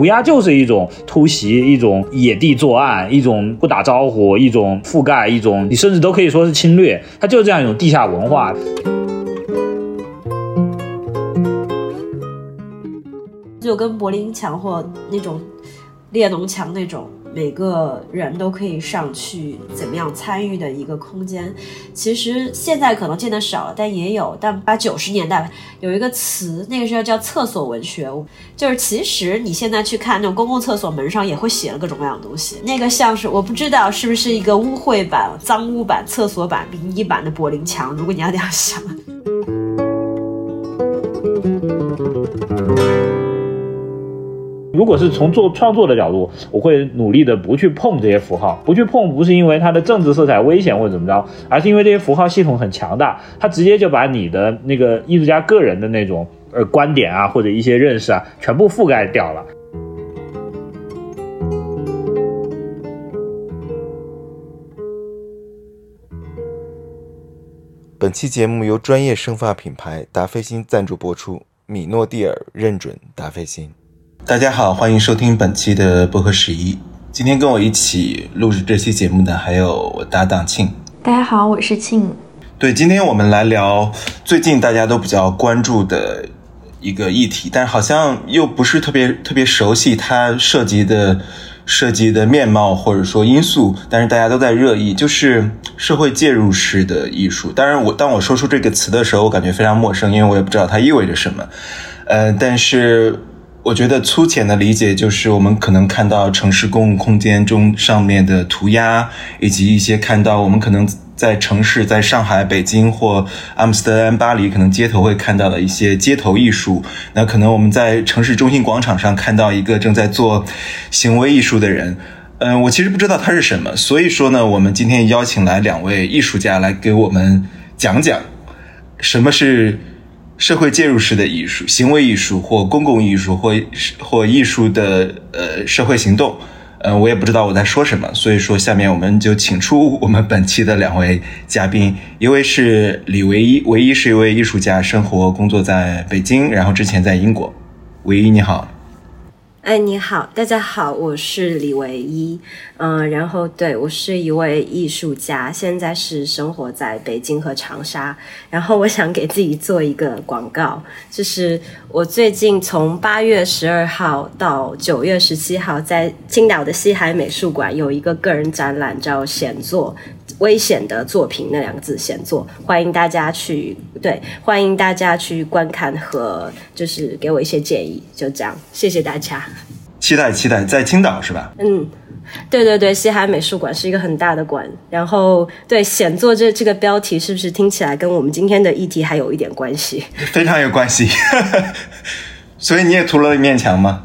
涂鸦就是一种突袭，一种野地作案，一种不打招呼，一种覆盖，一种你甚至都可以说是侵略，它就是这样一种地下文化。就跟柏林墙或那种列侬墙那种。每个人都可以上去怎么样参与的一个空间，其实现在可能见得少了，但也有。但八九十年代有一个词，那个时候叫厕所文学，就是其实你现在去看那种公共厕所门上也会写了各种各样的东西。那个像是我不知道是不是一个污秽版、脏污版、厕所版、殡仪版的柏林墙。如果你要这样想。如果是从做创作的角度，我会努力的不去碰这些符号，不去碰，不是因为它的政治色彩危险或者怎么着，而是因为这些符号系统很强大，它直接就把你的那个艺术家个人的那种呃观点啊或者一些认识啊全部覆盖掉了。本期节目由专业生发品牌达霏欣赞助播出，米诺地尔认准达霏欣。大家好，欢迎收听本期的播客十一。今天跟我一起录制这期节目的还有我搭档庆。大家好，我是庆。对，今天我们来聊最近大家都比较关注的一个议题，但好像又不是特别特别熟悉它涉及的涉及的面貌或者说因素，但是大家都在热议，就是社会介入式的艺术。当然，我当我说出这个词的时候，我感觉非常陌生，因为我也不知道它意味着什么。呃，但是。我觉得粗浅的理解就是，我们可能看到城市公共空间中上面的涂鸦，以及一些看到我们可能在城市，在上海、北京或阿姆斯特丹、巴黎，可能街头会看到的一些街头艺术。那可能我们在城市中心广场上看到一个正在做行为艺术的人。嗯，我其实不知道他是什么，所以说呢，我们今天邀请来两位艺术家来给我们讲讲什么是。社会介入式的艺术、行为艺术或公共艺术或或艺术的呃社会行动，呃，我也不知道我在说什么，所以说下面我们就请出我们本期的两位嘉宾，一位是李唯一，唯一是一位艺术家，生活工作在北京，然后之前在英国，唯一你好。哎，你好，大家好，我是李唯一，嗯，然后对我是一位艺术家，现在是生活在北京和长沙，然后我想给自己做一个广告，就是我最近从八月十二号到九月十七号，在青岛的西海美术馆有一个个人展览，叫“闲作”。危险的作品那两个字显作，欢迎大家去对，欢迎大家去观看和就是给我一些建议，就这样，谢谢大家。期待期待，在青岛是吧？嗯，对对对，西海美术馆是一个很大的馆，然后对显作这这个标题是不是听起来跟我们今天的议题还有一点关系？非常有关系。所以你也涂了一面墙吗？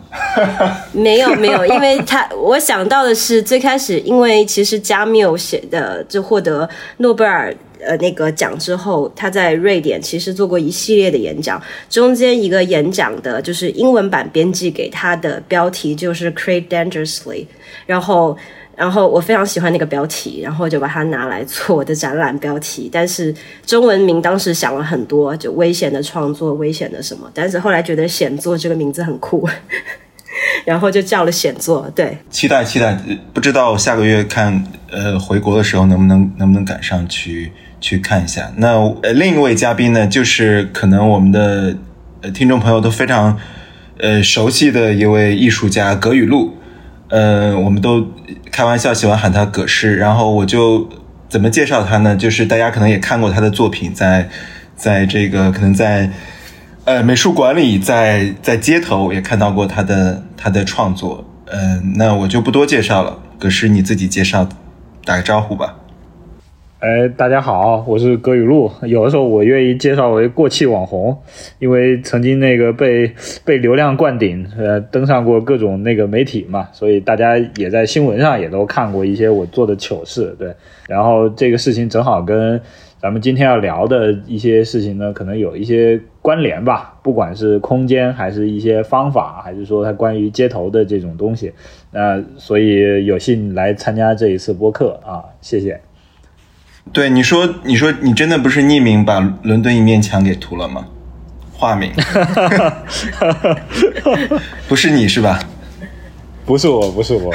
没有 没有，因为他我想到的是最开始，因为其实加缪写的就获得诺贝尔呃那个奖之后，他在瑞典其实做过一系列的演讲，中间一个演讲的就是英文版编辑给他的标题就是 “Create Dangerously”，然后。然后我非常喜欢那个标题，然后就把它拿来做我的展览标题。但是中文名当时想了很多，就危险的创作、危险的什么。但是后来觉得“显作”这个名字很酷，然后就叫了“显作”。对，期待期待，不知道下个月看呃回国的时候能不能能不能赶上去去看一下。那呃另一位嘉宾呢，就是可能我们的呃听众朋友都非常呃熟悉的一位艺术家葛雨露。呃，我们都开玩笑喜欢喊他葛师，然后我就怎么介绍他呢？就是大家可能也看过他的作品，在在这个可能在呃美术馆里，在在街头也看到过他的他的创作。嗯，那我就不多介绍了，葛师你自己介绍，打个招呼吧。哎，大家好，我是葛雨露。有的时候我愿意介绍为过气网红，因为曾经那个被被流量灌顶，呃，登上过各种那个媒体嘛，所以大家也在新闻上也都看过一些我做的糗事。对，然后这个事情正好跟咱们今天要聊的一些事情呢，可能有一些关联吧，不管是空间，还是一些方法，还是说它关于街头的这种东西，那所以有幸来参加这一次播客啊，谢谢。对你说，你说你真的不是匿名把伦敦一面墙给涂了吗？化名，不是你是吧？不是我，不是我，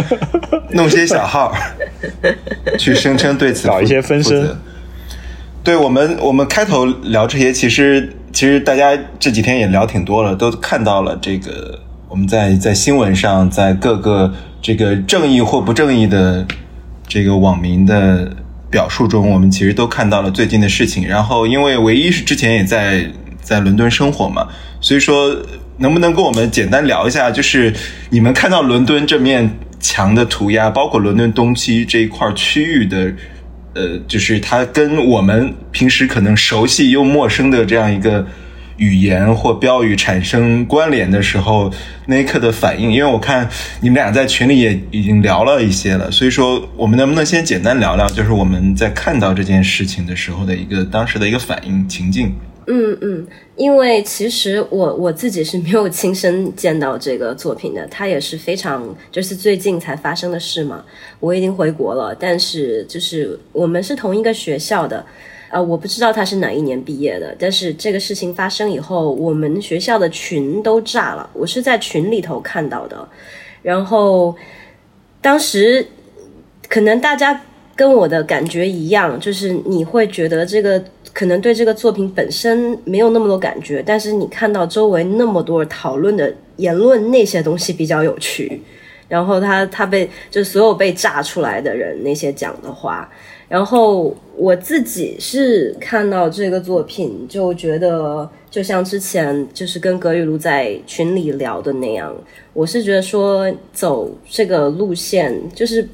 弄些小号去声称对此搞一些分身。对我们，我们开头聊这些，其实其实大家这几天也聊挺多了，都看到了这个我们在在新闻上，在各个这个正义或不正义的这个网民的表述中，我们其实都看到了最近的事情。然后，因为唯一是之前也在在伦敦生活嘛，所以说。能不能跟我们简单聊一下？就是你们看到伦敦这面墙的涂鸦，包括伦敦东区这一块区域的，呃，就是它跟我们平时可能熟悉又陌生的这样一个语言或标语产生关联的时候，那一刻的反应。因为我看你们俩在群里也已经聊了一些了，所以说我们能不能先简单聊聊，就是我们在看到这件事情的时候的一个当时的一个反应情境。嗯嗯，因为其实我我自己是没有亲身见到这个作品的，它也是非常就是最近才发生的事嘛。我已经回国了，但是就是我们是同一个学校的，呃，我不知道他是哪一年毕业的，但是这个事情发生以后，我们学校的群都炸了，我是在群里头看到的，然后当时可能大家跟我的感觉一样，就是你会觉得这个。可能对这个作品本身没有那么多感觉，但是你看到周围那么多讨论的言论，那些东西比较有趣。然后他他被就所有被炸出来的人那些讲的话，然后我自己是看到这个作品就觉得，就像之前就是跟葛雨露在群里聊的那样，我是觉得说走这个路线就是。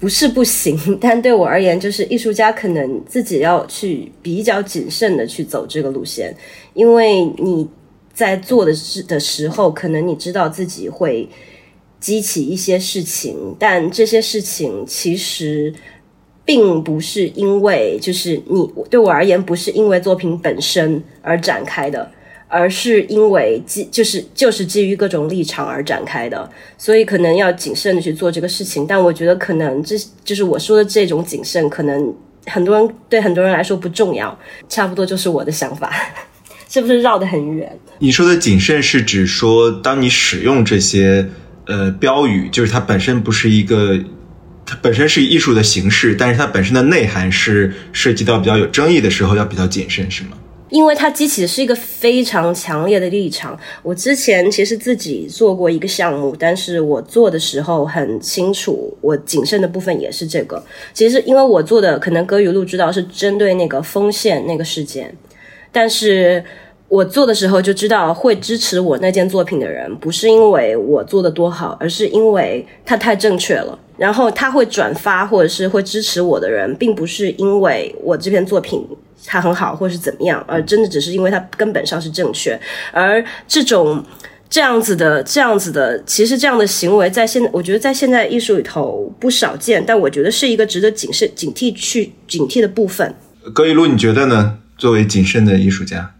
不是不行，但对我而言，就是艺术家可能自己要去比较谨慎的去走这个路线，因为你在做的事的时候，可能你知道自己会激起一些事情，但这些事情其实并不是因为就是你对我而言，不是因为作品本身而展开的。而是因为基就是就是基于各种立场而展开的，所以可能要谨慎的去做这个事情。但我觉得可能这就是我说的这种谨慎，可能很多人对很多人来说不重要。差不多就是我的想法，是不是绕得很远？你说的谨慎是指说，当你使用这些呃标语，就是它本身不是一个，它本身是以艺术的形式，但是它本身的内涵是涉及到比较有争议的时候，要比较谨慎，是吗？因为它激起的是一个非常强烈的立场。我之前其实自己做过一个项目，但是我做的时候很清楚，我谨慎的部分也是这个。其实因为我做的，可能歌语录知道是针对那个丰县那个事件，但是我做的时候就知道会支持我那件作品的人，不是因为我做的多好，而是因为它太正确了。然后他会转发或者是会支持我的人，并不是因为我这篇作品。它很好，或是怎么样，而真的只是因为它根本上是正确。而这种这样子的、这样子的，其实这样的行为，在现我觉得在现在艺术里头不少见，但我觉得是一个值得谨慎、警惕去警惕的部分。葛一路，你觉得呢？作为谨慎的艺术家。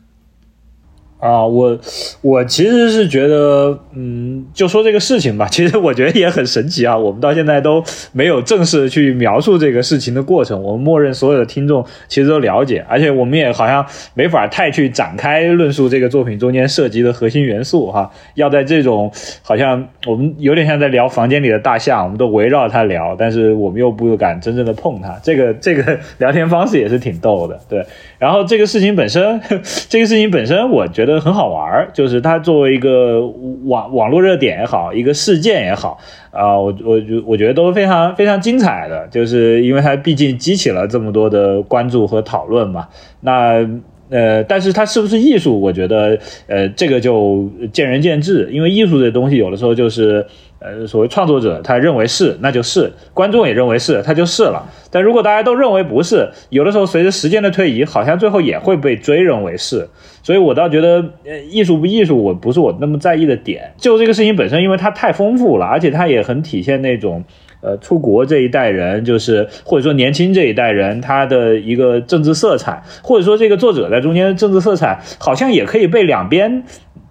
啊，我我其实是觉得，嗯，就说这个事情吧，其实我觉得也很神奇啊。我们到现在都没有正式去描述这个事情的过程，我们默认所有的听众其实都了解，而且我们也好像没法太去展开论述这个作品中间涉及的核心元素哈。要在这种好像我们有点像在聊房间里的大象，我们都围绕它聊，但是我们又不敢真正的碰它。这个这个聊天方式也是挺逗的，对。然后这个事情本身，这个事情本身，我觉得很好玩儿，就是它作为一个网网络热点也好，一个事件也好，啊，我我觉我觉得都非常非常精彩的，就是因为它毕竟激起了这么多的关注和讨论嘛。那呃，但是它是不是艺术？我觉得呃，这个就见仁见智，因为艺术这东西有的时候就是。呃，所谓创作者，他认为是，那就是观众也认为是，他就是了。但如果大家都认为不是，有的时候随着时间的推移，好像最后也会被追认为是。所以我倒觉得，呃，艺术不艺术，我不是我那么在意的点。就这个事情本身，因为它太丰富了，而且它也很体现那种，呃，出国这一代人，就是或者说年轻这一代人他的一个政治色彩，或者说这个作者在中间的政治色彩，好像也可以被两边。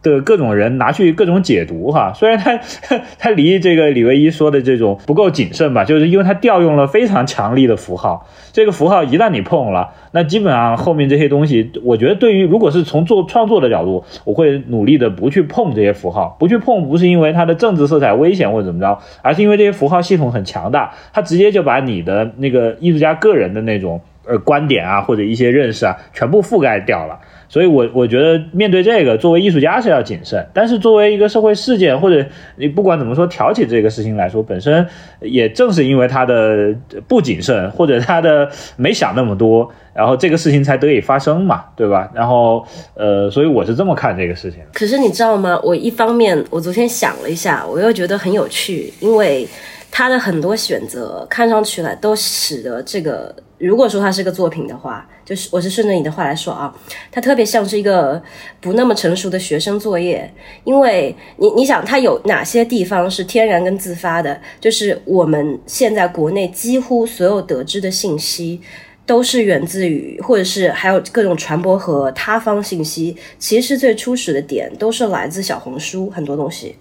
的各种人拿去各种解读哈。虽然他 他离这个李维一说的这种不够谨慎吧，就是因为他调用了非常强力的符号，这个符号一旦你碰了，那基本上后面这些东西，我觉得对于如果是从做创作的角度，我会努力的不去碰这些符号，不去碰不是因为它的政治色彩危险或者怎么着，而是因为这些符号系统很强大，它直接就把你的那个艺术家个人的那种。呃，观点啊，或者一些认识啊，全部覆盖掉了。所以，我我觉得面对这个，作为艺术家是要谨慎。但是，作为一个社会事件，或者你不管怎么说挑起这个事情来说，本身也正是因为他的不谨慎，或者他的没想那么多，然后这个事情才得以发生嘛，对吧？然后，呃，所以我是这么看这个事情。可是你知道吗？我一方面，我昨天想了一下，我又觉得很有趣，因为他的很多选择看上去来都使得这个。如果说它是个作品的话，就是我是顺着你的话来说啊，它特别像是一个不那么成熟的学生作业，因为你你想它有哪些地方是天然跟自发的？就是我们现在国内几乎所有得知的信息，都是源自于，或者是还有各种传播和他方信息，其实最初始的点都是来自小红书很多东西。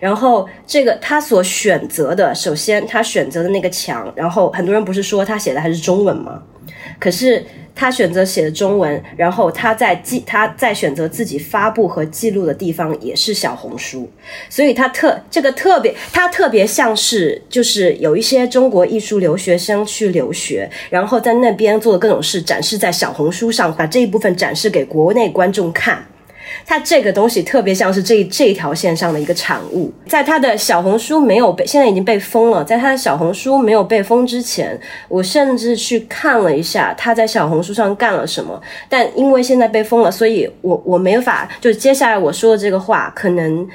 然后这个他所选择的，首先他选择的那个墙，然后很多人不是说他写的还是中文吗？可是他选择写的中文，然后他在记他在选择自己发布和记录的地方也是小红书，所以他特这个特别，他特别像是就是有一些中国艺术留学生去留学，然后在那边做的各种事展示在小红书上，把这一部分展示给国内观众看。它这个东西特别像是这这条线上的一个产物，在他的小红书没有被现在已经被封了，在他的小红书没有被封之前，我甚至去看了一下他在小红书上干了什么，但因为现在被封了，所以我我没法就接下来我说的这个话可能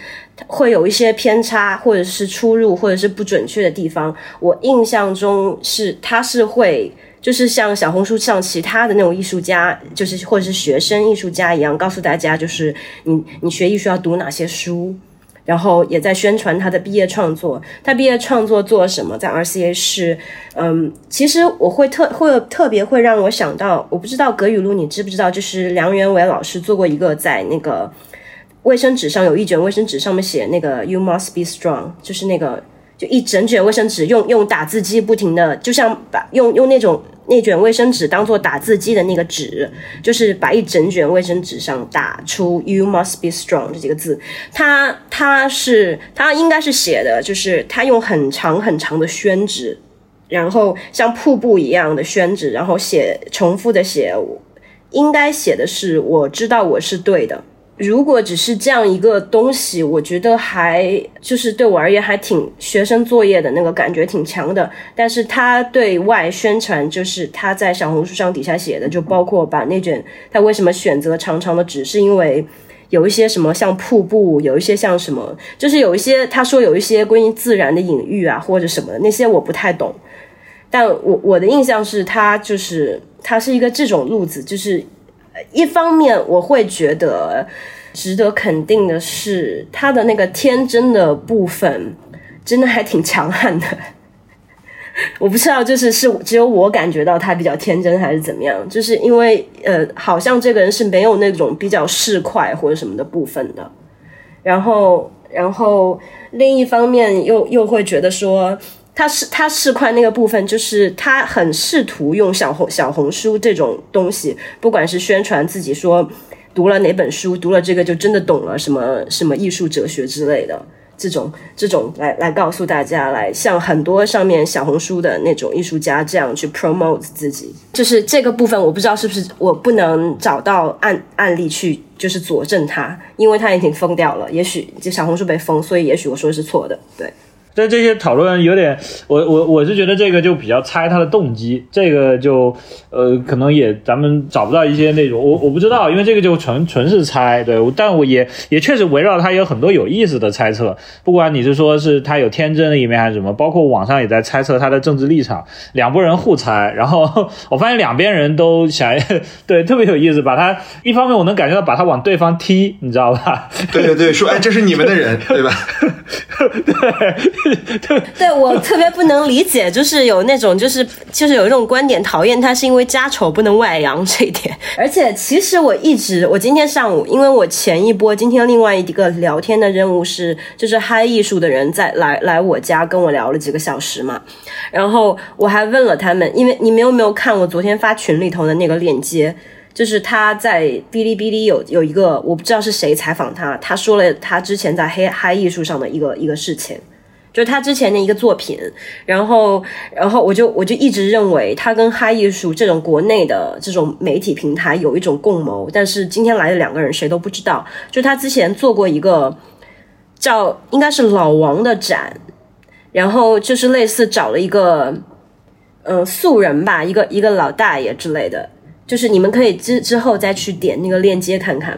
会有一些偏差，或者是出入，或者是不准确的地方。我印象中是他是会。就是像小红书上其他的那种艺术家，就是或者是学生艺术家一样，告诉大家就是你你学艺术要读哪些书，然后也在宣传他的毕业创作。他毕业创作做什么？在 RCA 是，嗯，其实我会特会特别会让我想到，我不知道葛雨露你知不知道，就是梁元伟老师做过一个在那个卫生纸上有一卷卫生纸上面写那个 You must be strong，就是那个就一整卷卫生纸用用打字机不停的，就像把用用那种。那卷卫生纸当做打字机的那个纸，就是把一整卷卫生纸上打出 “You must be strong” 这几个字。他他是他应该是写的，就是他用很长很长的宣纸，然后像瀑布一样的宣纸，然后写重复的写，应该写的是“我知道我是对的”。如果只是这样一个东西，我觉得还就是对我而言还挺学生作业的那个感觉挺强的。但是他对外宣传，就是他在小红书上底下写的，就包括把那卷他为什么选择长长的纸，是因为有一些什么像瀑布，有一些像什么，就是有一些他说有一些关于自然的隐喻啊或者什么那些我不太懂。但我我的印象是他就是他是一个这种路子，就是。一方面，我会觉得值得肯定的是，他的那个天真的部分真的还挺强悍的。我不知道，就是是只有我感觉到他比较天真，还是怎么样？就是因为呃，好像这个人是没有那种比较市侩或者什么的部分的。然后，然后另一方面又又会觉得说。他是他市侩那个部分，就是他很试图用小红小红书这种东西，不管是宣传自己说读了哪本书，读了这个就真的懂了什么什么艺术哲学之类的这种这种来来告诉大家，来像很多上面小红书的那种艺术家这样去 promote 自己，就是这个部分我不知道是不是我不能找到案案例去就是佐证他，因为他已经封掉了，也许就小红书被封，所以也许我说的是错的，对。在这些讨论有点，我我我是觉得这个就比较猜他的动机，这个就呃可能也咱们找不到一些那种我我不知道，因为这个就纯纯是猜，对，但我也也确实围绕他有很多有意思的猜测，不管你是说是他有天真的一面还是什么，包括网上也在猜测他的政治立场，两拨人互猜，然后 我发现两边人都想 对特别有意思，把他一方面我能感觉到把他往对方踢，你知道吧？对对对，说哎这是你们的人，对吧？对。对对我特别不能理解，就是有那种就是就是有一种观点讨厌他是因为家丑不能外扬这一点。而且其实我一直我今天上午，因为我前一波今天另外一个聊天的任务是就是嗨艺术的人在来来我家跟我聊了几个小时嘛，然后我还问了他们，因为你们有没有看我昨天发群里头的那个链接？就是他在哔哩哔哩有有一个我不知道是谁采访他，他说了他之前在黑嗨艺术上的一个一个事情，就是他之前的一个作品，然后然后我就我就一直认为他跟嗨艺术这种国内的这种媒体平台有一种共谋，但是今天来的两个人谁都不知道，就他之前做过一个叫应该是老王的展，然后就是类似找了一个嗯素人吧，一个一个老大爷之类的。就是你们可以之之后再去点那个链接看看，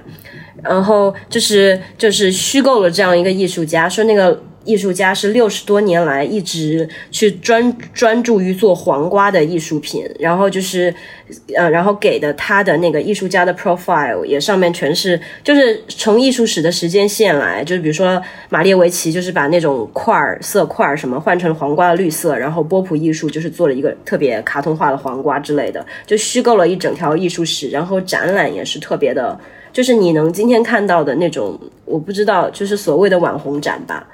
然后就是就是虚构了这样一个艺术家，说那个艺术家是六十多年来一直去专专注于做黄瓜的艺术品，然后就是呃，然后给的他的那个艺术家的 profile 也上面全是就是从艺术史的时间线来，就是比如说马列维奇就是把那种块儿色块儿什么换成黄瓜的绿色，然后波普艺术就是做了一个特别卡通化的黄瓜之类的，就虚构了一整条艺术史，然后展览也是特别的，就是你能今天看到的那种，我不知道就是所谓的网红展吧。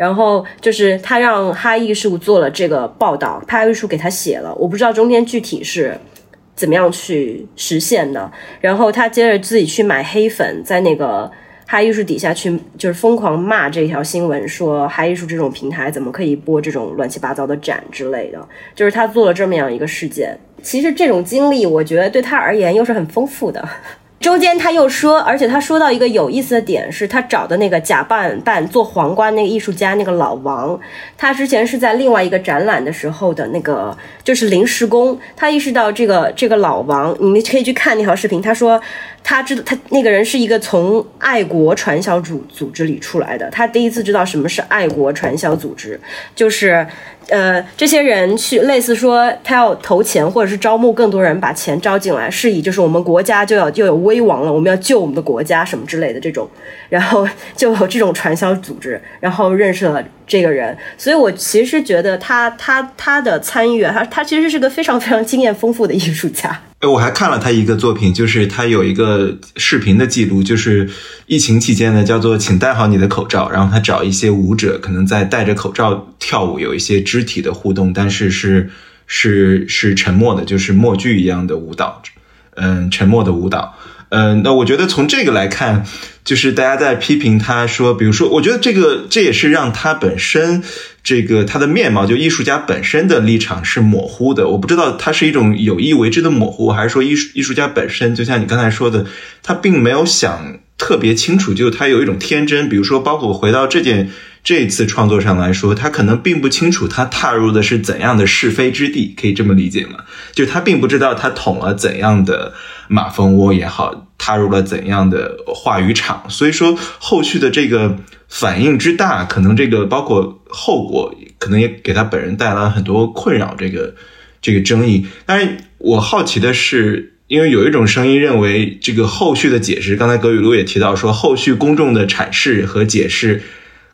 然后就是他让哈艺术做了这个报道，哈艺术给他写了，我不知道中间具体是怎么样去实现的。然后他接着自己去买黑粉，在那个哈艺术底下去就是疯狂骂这条新闻，说哈艺术这种平台怎么可以播这种乱七八糟的展之类的。就是他做了这么样一个事件。其实这种经历，我觉得对他而言又是很丰富的。中间他又说，而且他说到一个有意思的点，是他找的那个假扮扮做黄瓜那个艺术家那个老王，他之前是在另外一个展览的时候的那个就是临时工，他意识到这个这个老王，你们可以去看那条视频，他说他知道他那个人是一个从爱国传销组组织里出来的，他第一次知道什么是爱国传销组织，就是。呃，这些人去类似说他要投钱，或者是招募更多人把钱招进来，是以就是我们国家就要就有危亡了，我们要救我们的国家什么之类的这种，然后就有这种传销组织，然后认识了这个人，所以我其实觉得他他他的参与，他他其实是个非常非常经验丰富的艺术家。哎，我还看了他一个作品，就是他有一个视频的记录，就是疫情期间呢，叫做“请戴好你的口罩”，然后他找一些舞者，可能在戴着口罩跳舞，有一些肢体的互动，但是是是是沉默的，就是默剧一样的舞蹈，嗯，沉默的舞蹈。嗯，那我觉得从这个来看，就是大家在批评他说，比如说，我觉得这个这也是让他本身这个他的面貌，就艺术家本身的立场是模糊的。我不知道他是一种有意为之的模糊，还是说艺术艺术家本身，就像你刚才说的，他并没有想特别清楚，就他有一种天真。比如说，包括回到这件这一次创作上来说，他可能并不清楚他踏入的是怎样的是非之地，可以这么理解吗？就他并不知道他捅了怎样的。马蜂窝也好，踏入了怎样的话语场？所以说后续的这个反应之大，可能这个包括后果，可能也给他本人带来很多困扰。这个这个争议，但是我好奇的是，因为有一种声音认为，这个后续的解释，刚才葛雨露也提到说，后续公众的阐释和解释，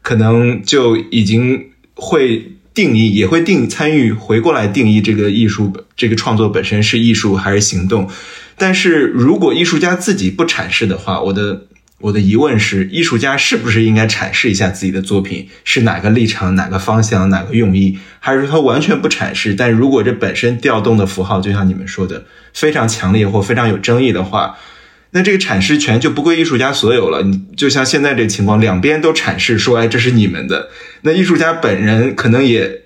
可能就已经会定义，也会定参与回过来定义这个艺术，这个创作本身是艺术还是行动。但是如果艺术家自己不阐释的话，我的我的疑问是，艺术家是不是应该阐释一下自己的作品是哪个立场、哪个方向、哪个用意，还是说他完全不阐释？但如果这本身调动的符号，就像你们说的非常强烈或非常有争议的话，那这个阐释权就不归艺术家所有了。你就像现在这情况，两边都阐释说，哎，这是你们的，那艺术家本人可能也，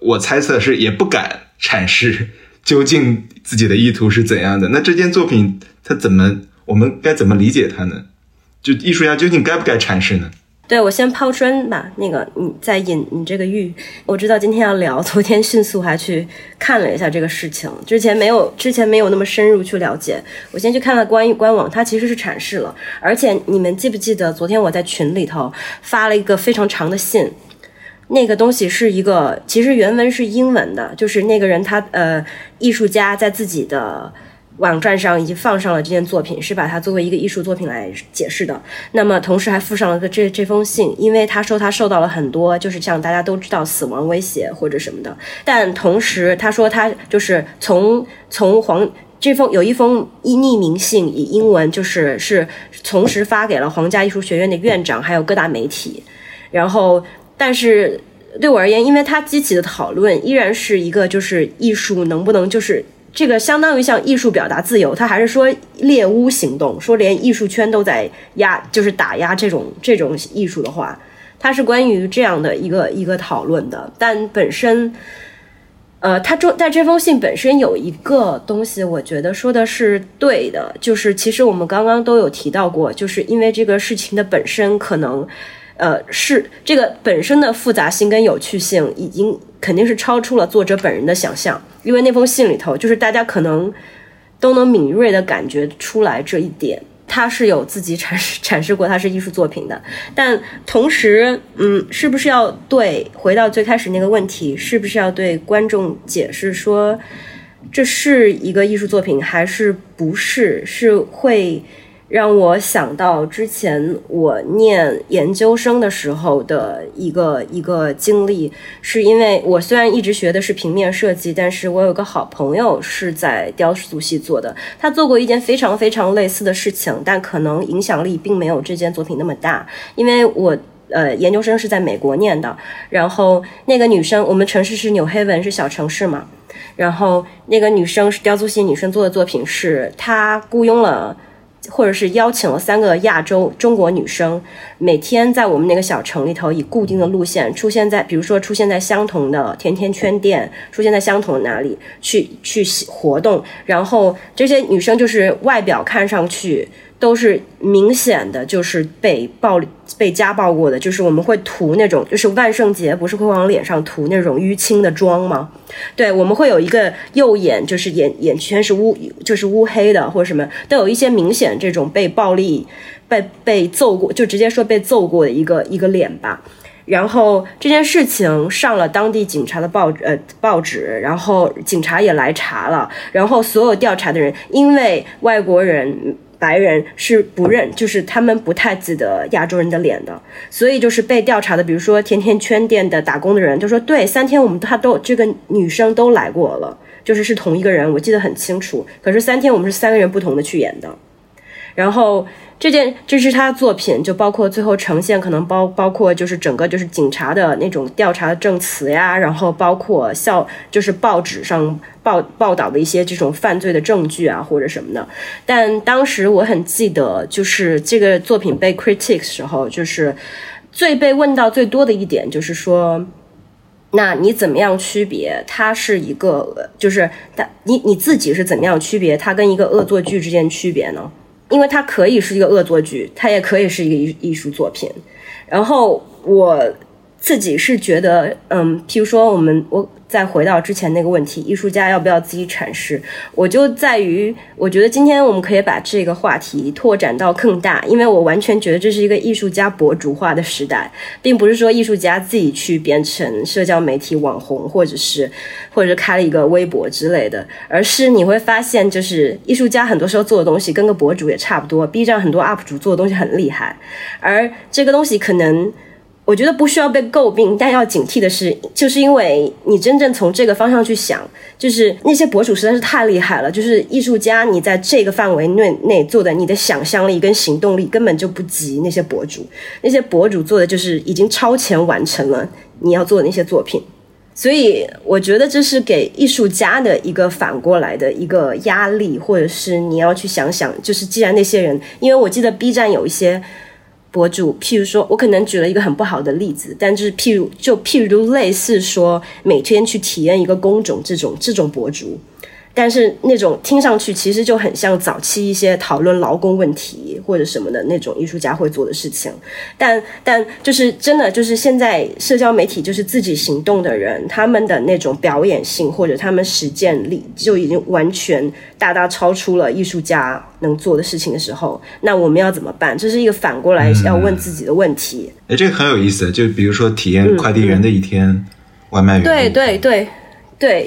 我猜测是也不敢阐释。究竟自己的意图是怎样的？那这件作品它怎么，我们该怎么理解它呢？就艺术家究竟该不该阐释呢？对我先抛砖吧。那个你在引你这个玉，我知道今天要聊，昨天迅速还去看了一下这个事情，之前没有之前没有那么深入去了解。我先去看了官官网，它其实是阐释了，而且你们记不记得昨天我在群里头发了一个非常长的信。那个东西是一个，其实原文是英文的，就是那个人他呃，艺术家在自己的网站上已经放上了这件作品，是把它作为一个艺术作品来解释的。那么同时还附上了个这这封信，因为他说他受到了很多，就是像大家都知道死亡威胁或者什么的。但同时他说他就是从从皇这封有一封匿名信，以英文就是是同时发给了皇家艺术学院的院长，还有各大媒体。然后但是对我而言，因为它激起的讨论依然是一个就是艺术能不能就是。这个相当于像艺术表达自由，他还是说猎巫行动，说连艺术圈都在压，就是打压这种 这种艺术的话，它是关于这样的一个一个讨论的。但本身，呃，他中在这封信本身有一个东西，我觉得说的是对的，就是其实我们刚刚都有提到过，就是因为这个事情的本身可能。呃，是这个本身的复杂性跟有趣性，已经肯定是超出了作者本人的想象。因为那封信里头，就是大家可能都能敏锐的感觉出来这一点，他是有自己阐释 阐释过他是艺术作品的。但同时，嗯，是不是要对回到最开始那个问题，是不是要对观众解释说这是一个艺术作品，还是不是？是会。让我想到之前我念研究生的时候的一个一个经历，是因为我虽然一直学的是平面设计，但是我有个好朋友是在雕塑系做的，他做过一件非常非常类似的事情，但可能影响力并没有这件作品那么大。因为我呃研究生是在美国念的，然后那个女生，我们城市是纽黑文，是小城市嘛，然后那个女生是雕塑系女生做的作品，是她雇佣了。或者是邀请了三个亚洲中国女生，每天在我们那个小城里头以固定的路线出现在，比如说出现在相同的甜甜圈店，出现在相同的哪里去去活动，然后这些女生就是外表看上去。都是明显的，就是被暴力、被家暴过的。就是我们会涂那种，就是万圣节不是会往脸上涂那种淤青的妆吗？对，我们会有一个右眼，就是眼眼圈是乌，就是乌黑的，或者什么，都有一些明显这种被暴力、被被揍过，就直接说被揍过的一个一个脸吧。然后这件事情上了当地警察的报呃报纸，然后警察也来查了，然后所有调查的人因为外国人。白人是不认，就是他们不太记得亚洲人的脸的，所以就是被调查的，比如说甜甜圈店的打工的人，就说对，三天我们他都这个女生都来过了，就是是同一个人，我记得很清楚。可是三天我们是三个人不同的去演的，然后。这件这是他的作品，就包括最后呈现，可能包包括就是整个就是警察的那种调查的证词呀，然后包括校就是报纸上报报道的一些这种犯罪的证据啊或者什么的。但当时我很记得，就是这个作品被 critics 时候，就是最被问到最多的一点就是说，那你怎么样区别它是一个就是它你你自己是怎么样区别它跟一个恶作剧之间区别呢？因为它可以是一个恶作剧，它也可以是一个艺艺术作品。然后我自己是觉得，嗯，譬如说我们我。再回到之前那个问题，艺术家要不要自己阐释？我就在于，我觉得今天我们可以把这个话题拓展到更大，因为我完全觉得这是一个艺术家博主化的时代，并不是说艺术家自己去变成社交媒体网红，或者是或者是开了一个微博之类的，而是你会发现，就是艺术家很多时候做的东西跟个博主也差不多。B 站很多 UP 主做的东西很厉害，而这个东西可能。我觉得不需要被诟病，但要警惕的是，就是因为你真正从这个方向去想，就是那些博主实在是太厉害了。就是艺术家，你在这个范围内内做的，你的想象力跟行动力根本就不及那些博主。那些博主做的就是已经超前完成了你要做的那些作品，所以我觉得这是给艺术家的一个反过来的一个压力，或者是你要去想想，就是既然那些人，因为我记得 B 站有一些。博主，譬如说，我可能举了一个很不好的例子，但就是譬如，就譬如类似说，每天去体验一个工种这种这种博主。但是那种听上去其实就很像早期一些讨论劳工问题或者什么的那种艺术家会做的事情，但但就是真的就是现在社交媒体就是自己行动的人，他们的那种表演性或者他们实践力就已经完全大大超出了艺术家能做的事情的时候，那我们要怎么办？这是一个反过来要问自己的问题。哎，这个很有意思，就比如说体验快递员的一天，外卖员对对对。对，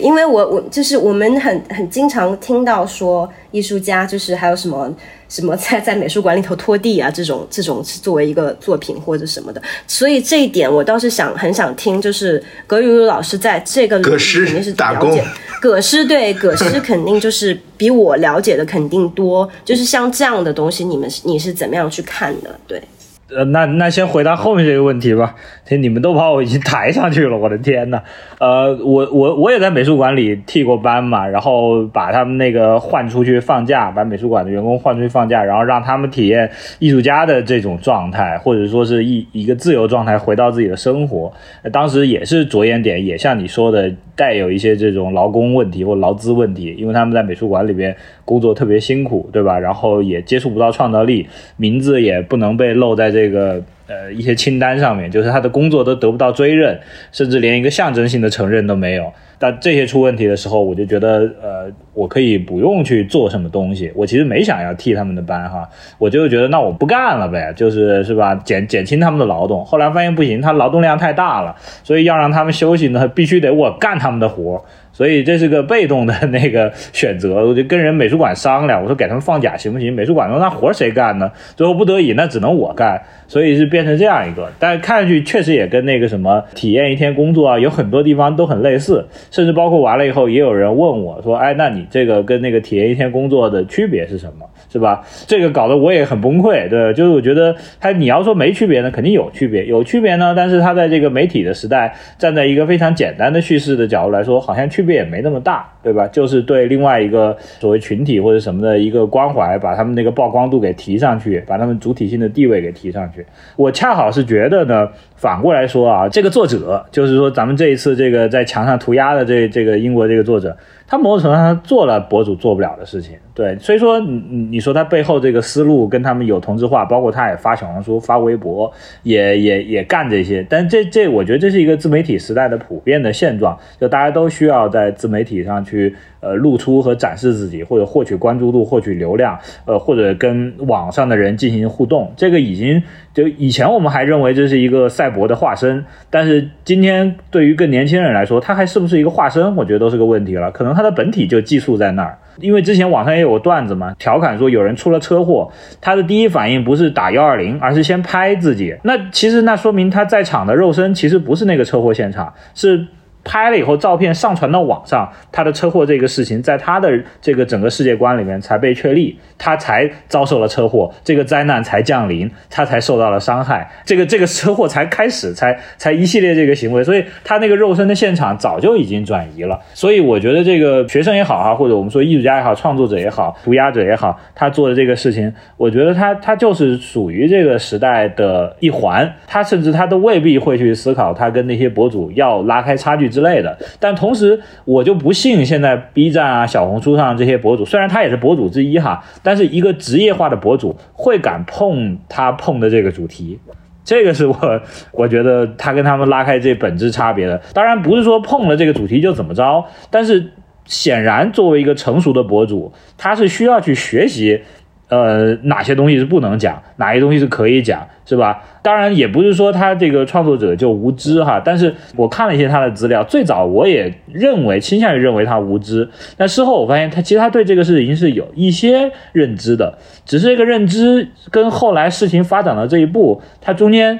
因为我我就是我们很很经常听到说艺术家就是还有什么什么在在美术馆里头拖地啊这种这种是作为一个作品或者什么的，所以这一点我倒是想很想听，就是葛雨露老师在这个领域肯定是了解，葛师对葛师肯定就是比我了解的肯定多，就是像这样的东西，你们你是怎么样去看的？对。呃，那那先回答后面这个问题吧。你们都把我已经抬上去了，我的天呐！呃，我我我也在美术馆里替过班嘛，然后把他们那个换出去放假，把美术馆的员工换出去放假，然后让他们体验艺术家的这种状态，或者说是一一个自由状态，回到自己的生活。当时也是着眼点，也像你说的，带有一些这种劳工问题或劳资问题，因为他们在美术馆里边工作特别辛苦，对吧？然后也接触不到创造力，名字也不能被露在这个。呃，一些清单上面，就是他的工作都得不到追认，甚至连一个象征性的承认都没有。但这些出问题的时候，我就觉得，呃，我可以不用去做什么东西。我其实没想要替他们的班哈，我就觉得那我不干了呗，就是是吧，减减轻他们的劳动。后来发现不行，他劳动量太大了，所以要让他们休息呢，必须得我干他们的活。所以这是个被动的那个选择，我就跟人美术馆商量，我说给他们放假行不行？美术馆说那活谁干呢？最后不得已，那只能我干，所以是变成这样一个。但看上去确实也跟那个什么体验一天工作啊，有很多地方都很类似，甚至包括完了以后，也有人问我说，哎，那你这个跟那个体验一天工作的区别是什么？是吧？这个搞得我也很崩溃，对，就是我觉得他你要说没区别呢，肯定有区别，有区别呢。但是他在这个媒体的时代，站在一个非常简单的叙事的角度来说，好像区别也没那么大，对吧？就是对另外一个所谓群体或者什么的一个关怀，把他们那个曝光度给提上去，把他们主体性的地位给提上去。我恰好是觉得呢，反过来说啊，这个作者就是说咱们这一次这个在墙上涂鸦的这这个英国这个作者。他某种程度上做了博主做不了的事情，对，所以说你你说他背后这个思路跟他们有同质化，包括他也发小红书、发微博，也也也干这些，但这这我觉得这是一个自媒体时代的普遍的现状，就大家都需要在自媒体上去呃露出和展示自己，或者获取关注度、获取流量，呃或者跟网上的人进行互动，这个已经就以前我们还认为这是一个赛博的化身，但是今天对于更年轻人来说，他还是不是一个化身，我觉得都是个问题了，可能。它的本体就寄宿在那儿，因为之前网上也有个段子嘛，调侃说有人出了车祸，他的第一反应不是打幺二零，而是先拍自己。那其实那说明他在场的肉身其实不是那个车祸现场，是。拍了以后，照片上传到网上，他的车祸这个事情，在他的这个整个世界观里面才被确立，他才遭受了车祸，这个灾难才降临，他才受到了伤害，这个这个车祸才开始，才 才一系列这个行为，所以他那个肉身的现场早就已经转移了。所以我觉得这个学生也好啊，或者我们说艺术家也好，创作者也好，涂鸦者也好，他做的这个事情，我觉得他他就是属于这个时代的一环，他甚至他都未必会去思考他跟那些博主要拉开差距。之类的，但同时我就不信现在 B 站啊、小红书上这些博主，虽然他也是博主之一哈，但是一个职业化的博主会敢碰他碰的这个主题，这个是我 我觉得他跟他们拉开这本质差别的。当然不是说碰了这个主题就怎么着，但是显然作为一个成熟的博主，他是需要去学习。呃，哪些东西是不能讲，哪些东西是可以讲，是吧？当然也不是说他这个创作者就无知哈，但是我看了一些他的资料，最早我也认为倾向于认为他无知，但事后我发现他其实他对这个事情是有一些认知的，只是这个认知跟后来事情发展到这一步，他中间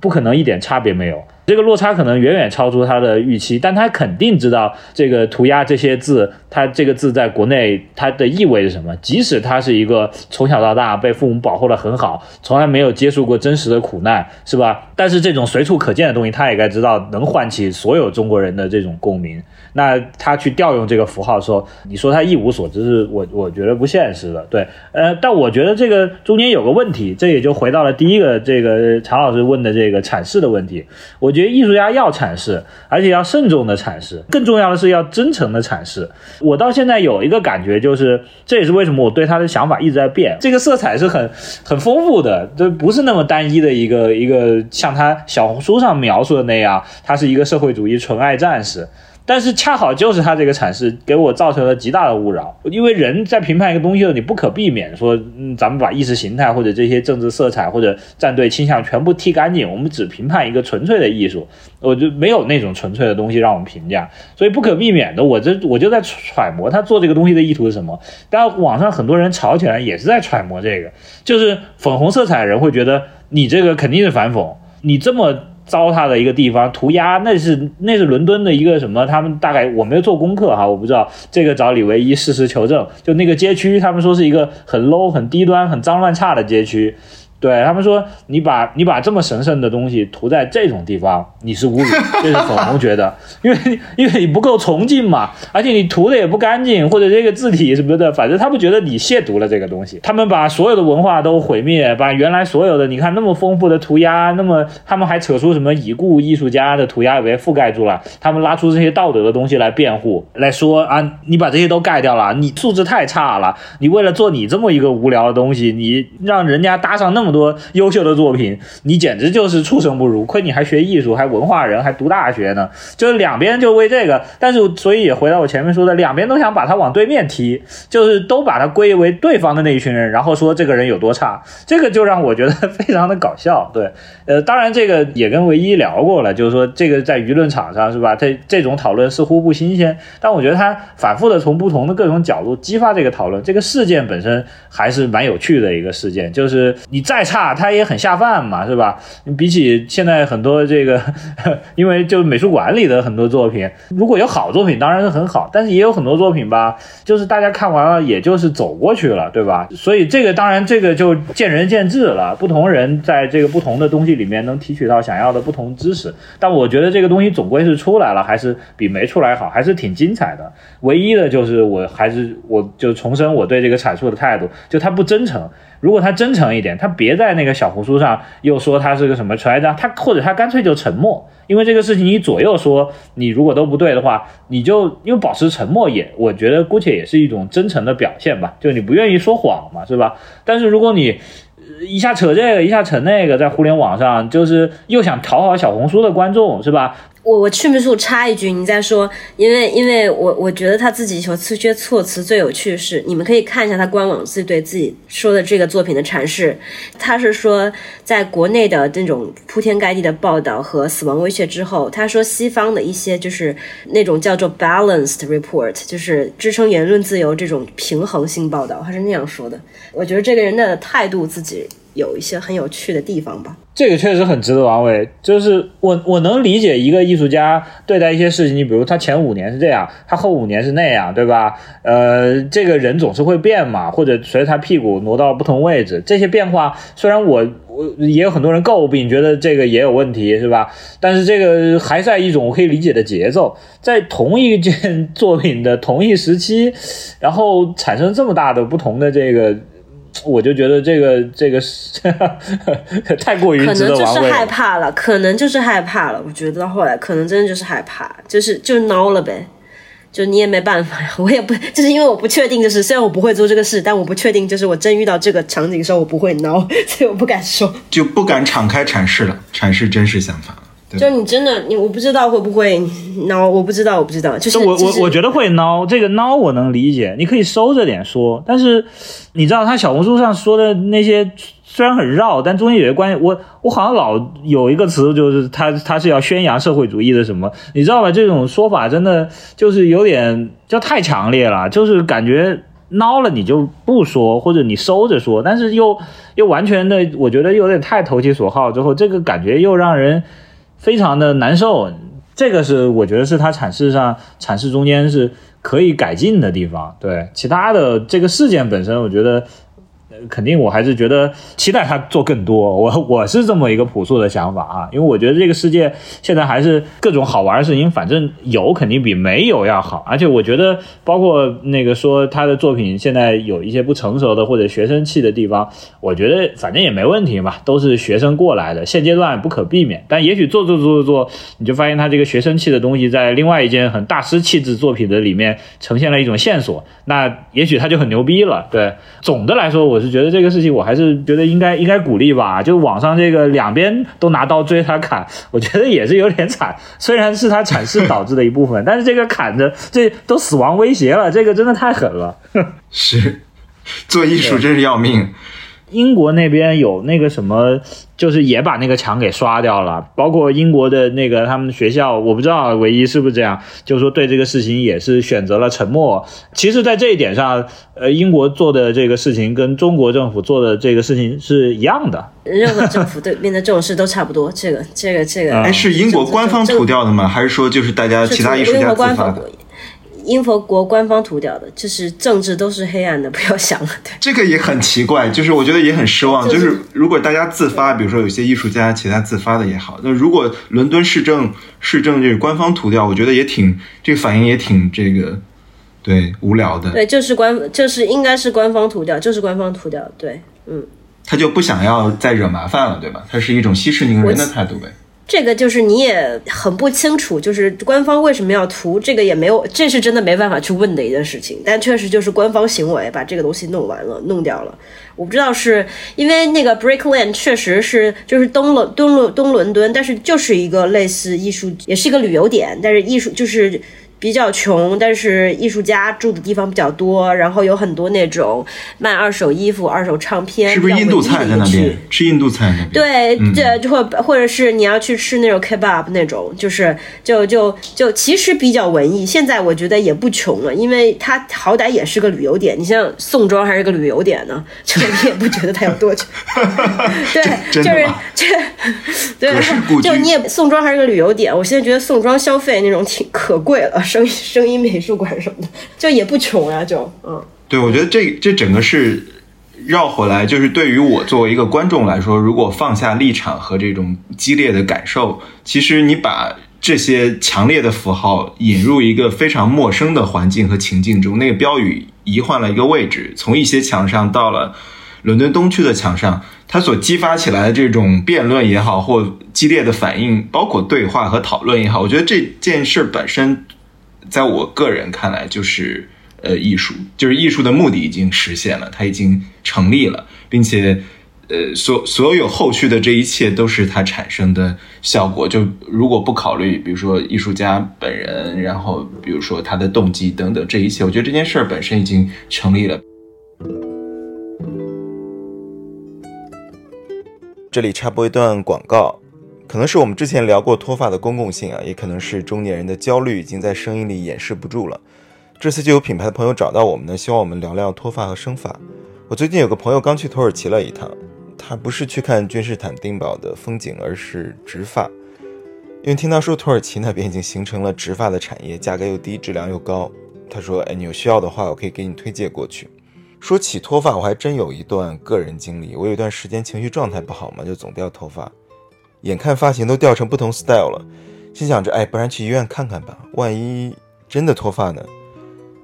不可能一点差别没有。这个落差可能远远超出他的预期，但他肯定知道这个涂鸦这些字，他这个字在国内它的意味是什么。即使他是一个从小到大被父母保护的很好，从来没有接触过真实的苦难，是吧？但是这种随处可见的东西，他也该知道能唤起所有中国人的这种共鸣。那他去调用这个符号的时候，你说他一无所知，是我我觉得不现实的。对，呃，但我觉得这个中间有个问题，这也就回到了第一个这个常老师问的这个阐释的问题。我觉得艺术家要阐释，而且要慎重的阐释，更重要的是要真诚的阐释。我到现在有一个感觉，就是这也是为什么我对他的想法一直在变。这个色彩是很很丰富的，这不是那么单一的一个一个，像他小红书上描述的那样，他是一个社会主义纯爱战士。但是恰好就是他这个阐释给我造成了极大的误扰，因为人在评判一个东西的时候，你不可避免说，咱们把意识形态或者这些政治色彩或者战队倾向全部剃干净，我们只评判一个纯粹的艺术，我就没有那种纯粹的东西让我们评价，所以不可避免的，我这我就在揣摩他做这个东西的意图是什么。但网上很多人吵起来也是在揣摩这个，就是粉红色彩的人会觉得你这个肯定是反讽，你这么。糟蹋的一个地方涂鸦，那是那是伦敦的一个什么？他们大概我没有做功课哈，我不知道这个找李维一事实求证。就那个街区，他们说是一个很 low、很低端、很脏乱差的街区。对他们说，你把你把这么神圣的东西涂在这种地方，你是侮辱，这是粉红觉得，因为因为你不够崇敬嘛，而且你涂的也不干净，或者这个字体什么的，反正他们觉得你亵渎了这个东西，他们把所有的文化都毁灭，把原来所有的你看那么丰富的涂鸦，那么他们还扯出什么已故艺术家的涂鸦为覆盖住了，他们拉出这些道德的东西来辩护，来说啊，你把这些都盖掉了，你素质太差了，你为了做你这么一个无聊的东西，你让人家搭上那么。这么多优秀的作品，你简直就是畜生不如。亏你还学艺术，还文化人，还读大学呢。就是两边就为这个，但是所以也回到我前面说的，两边都想把他往对面踢，就是都把他归为对方的那一群人，然后说这个人有多差。这个就让我觉得非常的搞笑。对，呃，当然这个也跟唯一聊过了，就是说这个在舆论场上是吧？这这种讨论似乎不新鲜，但我觉得他反复的从不同的各种角度激发这个讨论，这个事件本身还是蛮有趣的一个事件。就是你再。再差，它也很下饭嘛，是吧？比起现在很多这个，因为就美术馆里的很多作品，如果有好作品，当然是很好，但是也有很多作品吧，就是大家看完了，也就是走过去了，对吧？所以这个当然这个就见仁见智了，不同人在这个不同的东西里面能提取到想要的不同知识。但我觉得这个东西总归是出来了，还是比没出来好，还是挺精彩的。唯一的就是我还是我就重申我对这个阐述的态度，就它不真诚。如果他真诚一点，他别在那个小红书上又说他是个什么传家，他或者他干脆就沉默，因为这个事情你左右说，你如果都不对的话，你就因为保持沉默也，我觉得姑且也是一种真诚的表现吧，就你不愿意说谎嘛，是吧？但是如果你一下扯这个，一下扯那个，在互联网上就是又想讨好小红书的观众，是吧？我我去不处插一句，你再说，因为因为我我觉得他自己有这些措辞最有趣的是，你们可以看一下他官网自己对自己说的这个作品的阐释，他是说在国内的那种铺天盖地的报道和死亡威胁之后，他说西方的一些就是那种叫做 balanced report，就是支撑言论自由这种平衡性报道，他是那样说的。我觉得这个人的态度自己有一些很有趣的地方吧。这个确实很值得玩味，就是我我能理解一个艺术家对待一些事情，你比如他前五年是这样，他后五年是那样，对吧？呃，这个人总是会变嘛，或者随着他屁股挪到不同位置，这些变化虽然我我也有很多人诟病，觉得这个也有问题，是吧？但是这个还在一种我可以理解的节奏，在同一件作品的同一时期，然后产生这么大的不同的这个。我就觉得这个这个是 太过于可能就是害怕了，可能就是害怕了。我觉得到后来可能真的就是害怕，就是就孬了呗。就你也没办法呀，我也不就是因为我不确定，就是虽然我不会做这个事，但我不确定，就是我真遇到这个场景的时候，我不会孬，所以我不敢说，就不敢敞开阐释了，阐释真实想法。就你真的你我不知道会不会孬，我不知道我不知道，就是我我我觉得会孬，这个孬我能理解，你可以收着点说，但是你知道他小红书上说的那些虽然很绕，但中间有些关系，我我好像老有一个词就是他他是要宣扬社会主义的什么，你知道吧？这种说法真的就是有点就太强烈了，就是感觉孬了你就不说，或者你收着说，但是又又完全的，我觉得有点太投其所好，之后这个感觉又让人。非常的难受，这个是我觉得是他阐释上阐释中间是可以改进的地方。对其他的这个事件本身，我觉得。肯定，我还是觉得期待他做更多。我我是这么一个朴素的想法啊，因为我觉得这个世界现在还是各种好玩的事情，反正有肯定比没有要好。而且我觉得，包括那个说他的作品现在有一些不成熟的或者学生气的地方，我觉得反正也没问题嘛，都是学生过来的，现阶段不可避免。但也许做做做做做，你就发现他这个学生气的东西在另外一件很大师气质作品的里面呈现了一种线索，那也许他就很牛逼了。对，总的来说我。是觉得这个事情，我还是觉得应该应该鼓励吧。就网上这个两边都拿刀追他砍，我觉得也是有点惨。虽然是他阐释导致的一部分，但是这个砍的这都死亡威胁了，这个真的太狠了。是，做艺术真是要命。英国那边有那个什么，就是也把那个墙给刷掉了，包括英国的那个他们学校，我不知道唯一是不是这样，就是说对这个事情也是选择了沉默。其实，在这一点上，呃，英国做的这个事情跟中国政府做的这个事情是一样的。任何政府对面的这种事都差不多。这个，这个，这个，哎，是英国官方涂掉的吗？还是说就是大家其他艺术家自发的？英国官方涂掉的，就是政治都是黑暗的，不要想了。对，这个也很奇怪，就是我觉得也很失望。就是如果大家自发，比如说有些艺术家其他自发的也好，那如果伦敦市政市政这个官方涂掉，我觉得也挺这个反应也挺这个对无聊的。对，就是官就是应该是官方涂掉，就是官方涂掉。对，嗯，他就不想要再惹麻烦了，对吧？他是一种息事宁人的态度呗。这个就是你也很不清楚，就是官方为什么要涂这个也没有，这是真的没办法去问的一件事情。但确实就是官方行为把这个东西弄完了，弄掉了。我不知道是因为那个 Brick Lane 确实是就是东伦东伦东伦敦，但是就是一个类似艺术，也是一个旅游点，但是艺术就是。比较穷，但是艺术家住的地方比较多，然后有很多那种卖二手衣服、二手唱片，是不是印度菜在那边？吃印度菜那边？对，这就或或者是你要去吃那种 kebab 那种，就是就就就其实比较文艺。现在我觉得也不穷了，因为它好歹也是个旅游点。你像宋庄还是个旅游点呢，就你也不觉得它有多穷？对，就是这，对，就你也宋庄还是个旅游点。我现在觉得宋庄消费那种挺可贵了。声 声音美术馆什么的，就也不穷呀，就嗯。对，我觉得这这整个是绕回来，就是对于我作为一个观众来说，如果放下立场和这种激烈的感受，其实你把这些强烈的符号引入一个非常陌生的环境和情境中，那个标语移换了一个位置，从一些墙上到了伦敦东区的墙上，它所激发起来的这种辩论也好，或激烈的反应，包括对话和讨论也好，我觉得这件事本身。在我个人看来，就是呃，艺术就是艺术的目的已经实现了，它已经成立了，并且呃，所所有后续的这一切都是它产生的效果。就如果不考虑，比如说艺术家本人，然后比如说他的动机等等这一切，我觉得这件事儿本身已经成立了。这里插播一段广告。可能是我们之前聊过脱发的公共性啊，也可能是中年人的焦虑已经在声音里掩饰不住了。这次就有品牌的朋友找到我们呢，希望我们聊聊脱发和生发。我最近有个朋友刚去土耳其了一趟，他不是去看君士坦丁堡的风景，而是植发，因为听他说土耳其那边已经形成了植发的产业，价格又低，质量又高。他说：“哎，你有需要的话，我可以给你推荐过去。”说起脱发，我还真有一段个人经历。我有一段时间情绪状态不好嘛，就总掉头发。眼看发型都掉成不同 style 了，心想着，哎，不然去医院看看吧，万一真的脱发呢？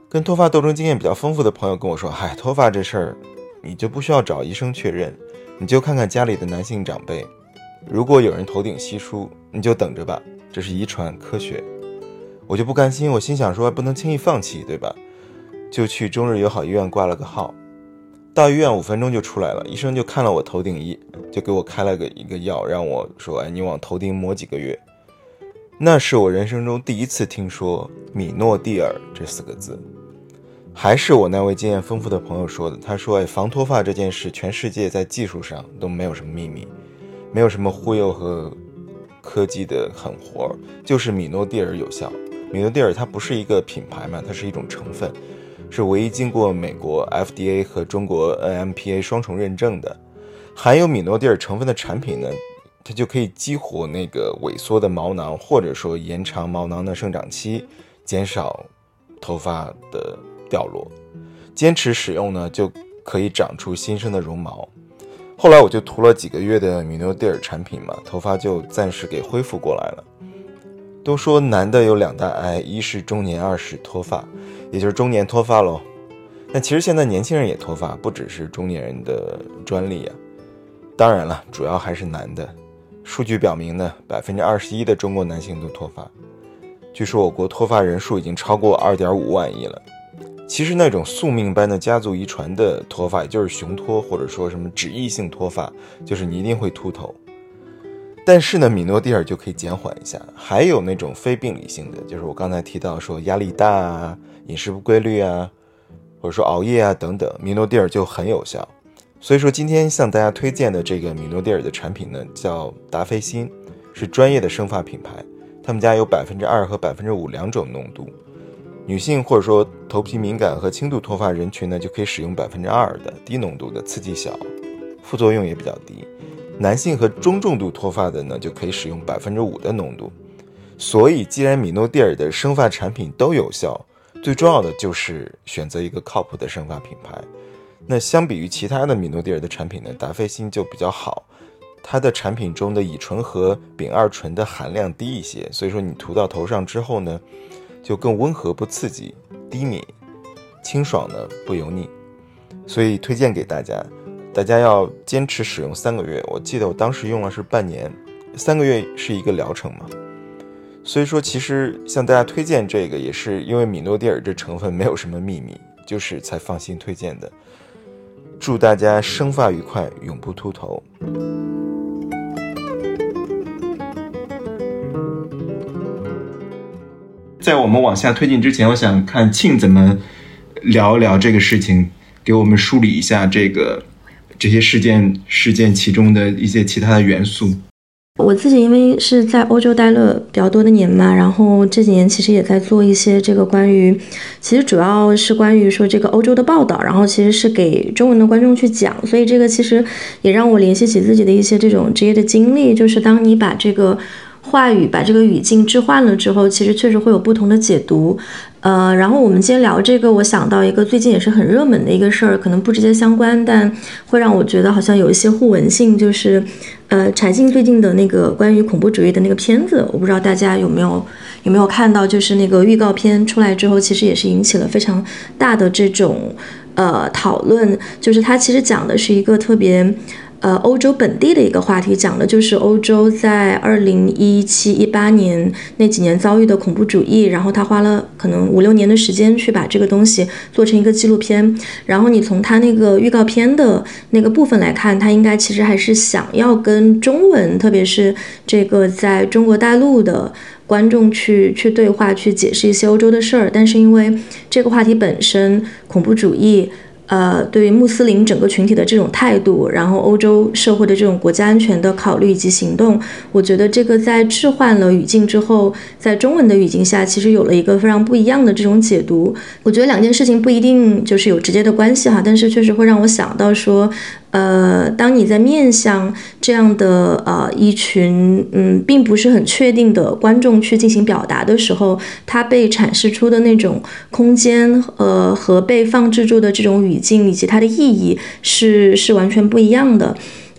跟脱发斗争经验比较丰富的朋友跟我说，嗨，脱发这事儿，你就不需要找医生确认，你就看看家里的男性长辈，如果有人头顶稀疏，你就等着吧，这是遗传科学。我就不甘心，我心想说，不能轻易放弃，对吧？就去中日友好医院挂了个号。到医院五分钟就出来了，医生就看了我头顶一，就给我开了个一个药，让我说：“哎，你往头顶抹几个月。”那是我人生中第一次听说米诺地尔这四个字，还是我那位经验丰富的朋友说的。他说：“哎，防脱发这件事，全世界在技术上都没有什么秘密，没有什么忽悠和科技的狠活，就是米诺地尔有效。米诺地尔它不是一个品牌嘛，它是一种成分。”是唯一经过美国 FDA 和中国 NMPA 双重认证的，含有米诺地尔成分的产品呢，它就可以激活那个萎缩的毛囊，或者说延长毛囊的生长期，减少头发的掉落。坚持使用呢，就可以长出新生的绒毛。后来我就涂了几个月的米诺地尔产品嘛，头发就暂时给恢复过来了。都说男的有两大癌，一是中年，二是脱发。也就是中年脱发喽，但其实现在年轻人也脱发，不只是中年人的专利啊。当然了，主要还是男的。数据表明呢，百分之二十一的中国男性都脱发。据说我国脱发人数已经超过二点五万亿了。其实那种宿命般的家族遗传的脱发，也就是雄脱或者说什么脂溢性脱发，就是你一定会秃头。但是呢，米诺地尔就可以减缓一下。还有那种非病理性的，就是我刚才提到说压力大啊、饮食不规律啊，或者说熬夜啊等等，米诺地尔就很有效。所以说今天向大家推荐的这个米诺地尔的产品呢，叫达霏欣，是专业的生发品牌。他们家有百分之二和百分之五两种浓度，女性或者说头皮敏感和轻度脱发人群呢，就可以使用百分之二的低浓度的，刺激小，副作用也比较低。男性和中重度脱发的呢，就可以使用百分之五的浓度。所以，既然米诺地尔的生发产品都有效，最重要的就是选择一个靠谱的生发品牌。那相比于其他的米诺地尔的产品呢，达霏欣就比较好。它的产品中的乙醇和丙二醇的含量低一些，所以说你涂到头上之后呢，就更温和不刺激，低敏，清爽呢不油腻，所以推荐给大家。大家要坚持使用三个月，我记得我当时用了是半年，三个月是一个疗程嘛。所以说，其实向大家推荐这个，也是因为米诺地尔这成分没有什么秘密，就是才放心推荐的。祝大家生发愉快，永不秃头。在我们往下推进之前，我想看庆怎么聊一聊这个事情，给我们梳理一下这个这些事件事件其中的一些其他的元素。我自己因为是在欧洲待了比较多的年嘛，然后这几年其实也在做一些这个关于，其实主要是关于说这个欧洲的报道，然后其实是给中文的观众去讲，所以这个其实也让我联系起自己的一些这种职业的经历，就是当你把这个。话语把这个语境置换了之后，其实确实会有不同的解读。呃，然后我们今天聊这个，我想到一个最近也是很热门的一个事儿，可能不直接相关，但会让我觉得好像有一些互文性，就是呃，柴静最近的那个关于恐怖主义的那个片子，我不知道大家有没有有没有看到，就是那个预告片出来之后，其实也是引起了非常大的这种呃讨论，就是它其实讲的是一个特别。呃，欧洲本地的一个话题，讲的就是欧洲在二零一七一八年那几年遭遇的恐怖主义，然后他花了可能五六年的时间去把这个东西做成一个纪录片。然后你从他那个预告片的那个部分来看，他应该其实还是想要跟中文，特别是这个在中国大陆的观众去去对话，去解释一些欧洲的事儿。但是因为这个话题本身，恐怖主义。呃，对于穆斯林整个群体的这种态度，然后欧洲社会的这种国家安全的考虑以及行动，我觉得这个在置换了语境之后，在中文的语境下，其实有了一个非常不一样的这种解读。我觉得两件事情不一定就是有直接的关系哈，但是确实会让我想到说。呃，当你在面向这样的呃一群嗯，并不是很确定的观众去进行表达的时候，它被阐释出的那种空间，呃，和被放置住的这种语境以及它的意义是是完全不一样的。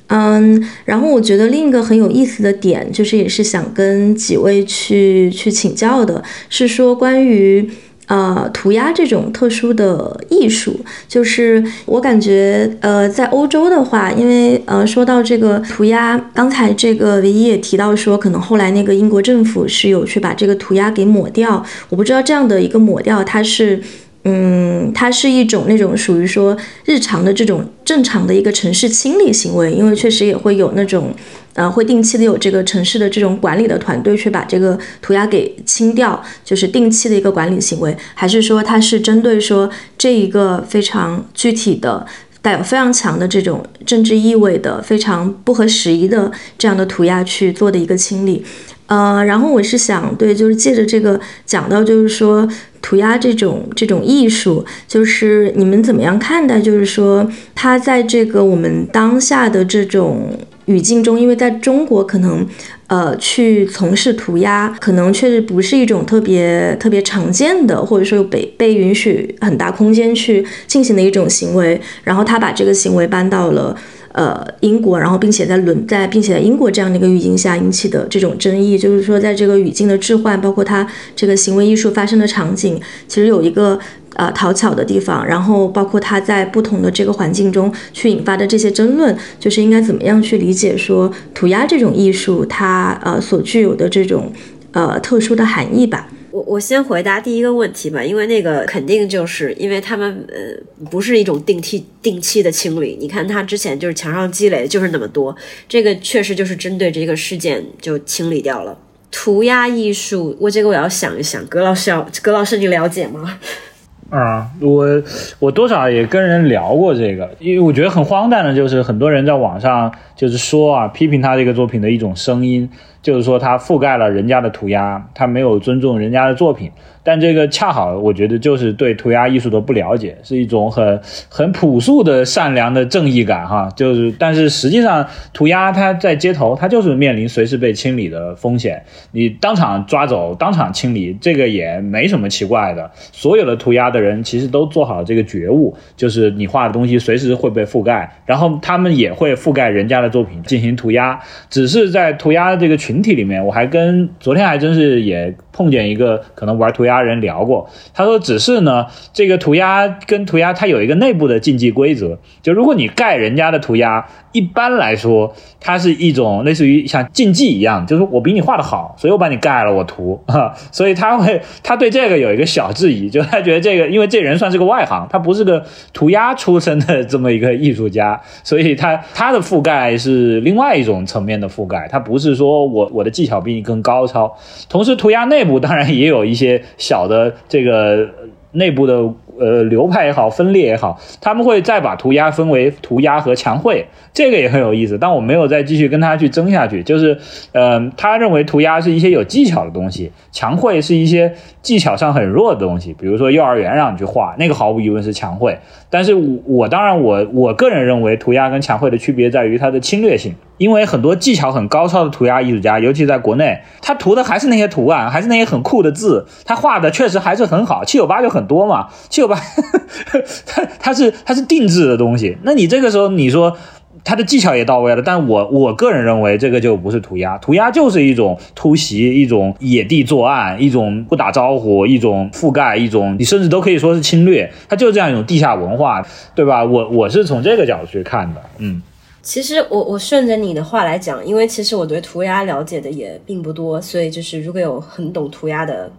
嗯，然后我觉得另一个很有意思的点，就是也是想跟几位去去请教的，是说关于。呃，涂鸦这种特殊的艺术，就是我感觉，呃，在欧洲的话，因为呃，说到这个涂鸦，刚才这个唯一也提到说，可能后来那个英国政府是有去把这个涂鸦给抹掉，我不知道这样的一个抹掉，它是。嗯，它是一种那种属于说日常的这种正常的一个城市清理行为，因为确实也会有那种，呃，会定期的有这个城市的这种管理的团队去把这个涂鸦给清掉，就是定期的一个管理行为，还是说它是针对说这一个非常具体的、带有非常强的这种政治意味的、非常不合时宜的这样的涂鸦去做的一个清理？呃，然后我是想对，就是借着这个讲到，就是说涂鸦这种这种艺术，就是你们怎么样看待？就是说它在这个我们当下的这种语境中，因为在中国可能呃去从事涂鸦，可能确实不是一种特别特别常见的，或者说被被允许很大空间去进行的一种行为。然后他把这个行为搬到了。呃，英国，然后并且在伦在，并且在英国这样的一个语境下引起的这种争议，就是说，在这个语境的置换，包括它这个行为艺术发生的场景，其实有一个呃讨巧的地方，然后包括它在不同的这个环境中去引发的这些争论，就是应该怎么样去理解说涂鸦这种艺术它呃所具有的这种呃特殊的含义吧。我我先回答第一个问题吧，因为那个肯定就是因为他们呃不是一种定期定期的清理。你看他之前就是墙上积累就是那么多，这个确实就是针对这个事件就清理掉了。涂鸦艺术，我这个我要想一想。葛老师要，葛老师你了解吗？啊，我我多少也跟人聊过这个，因为我觉得很荒诞的，就是很多人在网上就是说啊，批评他这个作品的一种声音，就是说他覆盖了人家的涂鸦，他没有尊重人家的作品。但这个恰好，我觉得就是对涂鸦艺术的不了解，是一种很很朴素的善良的正义感哈。就是，但是实际上，涂鸦它在街头，它就是面临随时被清理的风险。你当场抓走，当场清理，这个也没什么奇怪的。所有的涂鸦的人其实都做好了这个觉悟，就是你画的东西随时会被覆盖，然后他们也会覆盖人家的作品进行涂鸦。只是在涂鸦这个群体里面，我还跟昨天还真是也。碰见一个可能玩涂鸦人聊过，他说只是呢，这个涂鸦跟涂鸦它有一个内部的竞技规则，就如果你盖人家的涂鸦，一般来说它是一种类似于像竞技一样，就是我比你画的好，所以我把你盖了我涂，所以他会他对这个有一个小质疑，就他觉得这个因为这人算是个外行，他不是个涂鸦出身的这么一个艺术家，所以他他的覆盖是另外一种层面的覆盖，他不是说我我的技巧比你更高超，同时涂鸦内。部当然也有一些小的这个内部的呃流派也好，分裂也好，他们会再把涂鸦分为涂鸦和墙绘，这个也很有意思。但我没有再继续跟他去争下去，就是呃，他认为涂鸦是一些有技巧的东西，墙绘是一些技巧上很弱的东西，比如说幼儿园让你去画那个，毫无疑问是墙绘。但是我我当然我我个人认为涂鸦跟墙绘的区别在于它的侵略性。因为很多技巧很高超的涂鸦艺术家，尤其在国内，他涂的还是那些图案，还是那些很酷的字，他画的确实还是很好。七九八就很多嘛，七九八，他他是他是定制的东西。那你这个时候你说他的技巧也到位了，但我我个人认为这个就不是涂鸦，涂鸦就是一种突袭，一种野地作案，一种不打招呼，一种覆盖，一种你甚至都可以说是侵略。它就是这样一种地下文化，对吧？我我是从这个角度去看的，嗯。其实我我顺着你的话来讲，因为其实我对涂鸦了解的也并不多，所以就是如果有很懂涂鸦的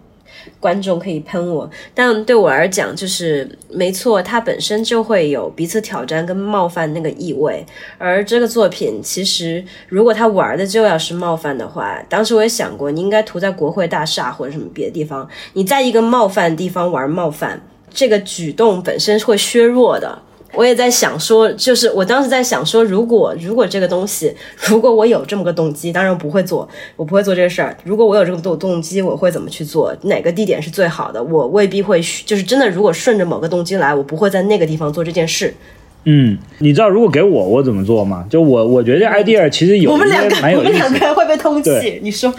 观众可以喷我。但对我而讲，就是没错，它本身就会有彼此挑战跟冒犯那个意味。而这个作品其实，如果他玩的就要是冒犯的话，当时我也想过，你应该涂在国会大厦或者什么别的地方。你在一个冒犯的地方玩冒犯，这个举动本身是会削弱的。我也在想说，就是我当时在想说，如果如果这个东西，如果我有这么个动机，当然不会做，我不会做这个事儿。如果我有这么动动机，我会怎么去做？哪个地点是最好的？我未必会，就是真的，如果顺着某个动机来，我不会在那个地方做这件事。嗯，你知道如果给我，我怎么做吗？就我，我觉得这 idea 其实有我们两个，我们两个会被通缉。你说，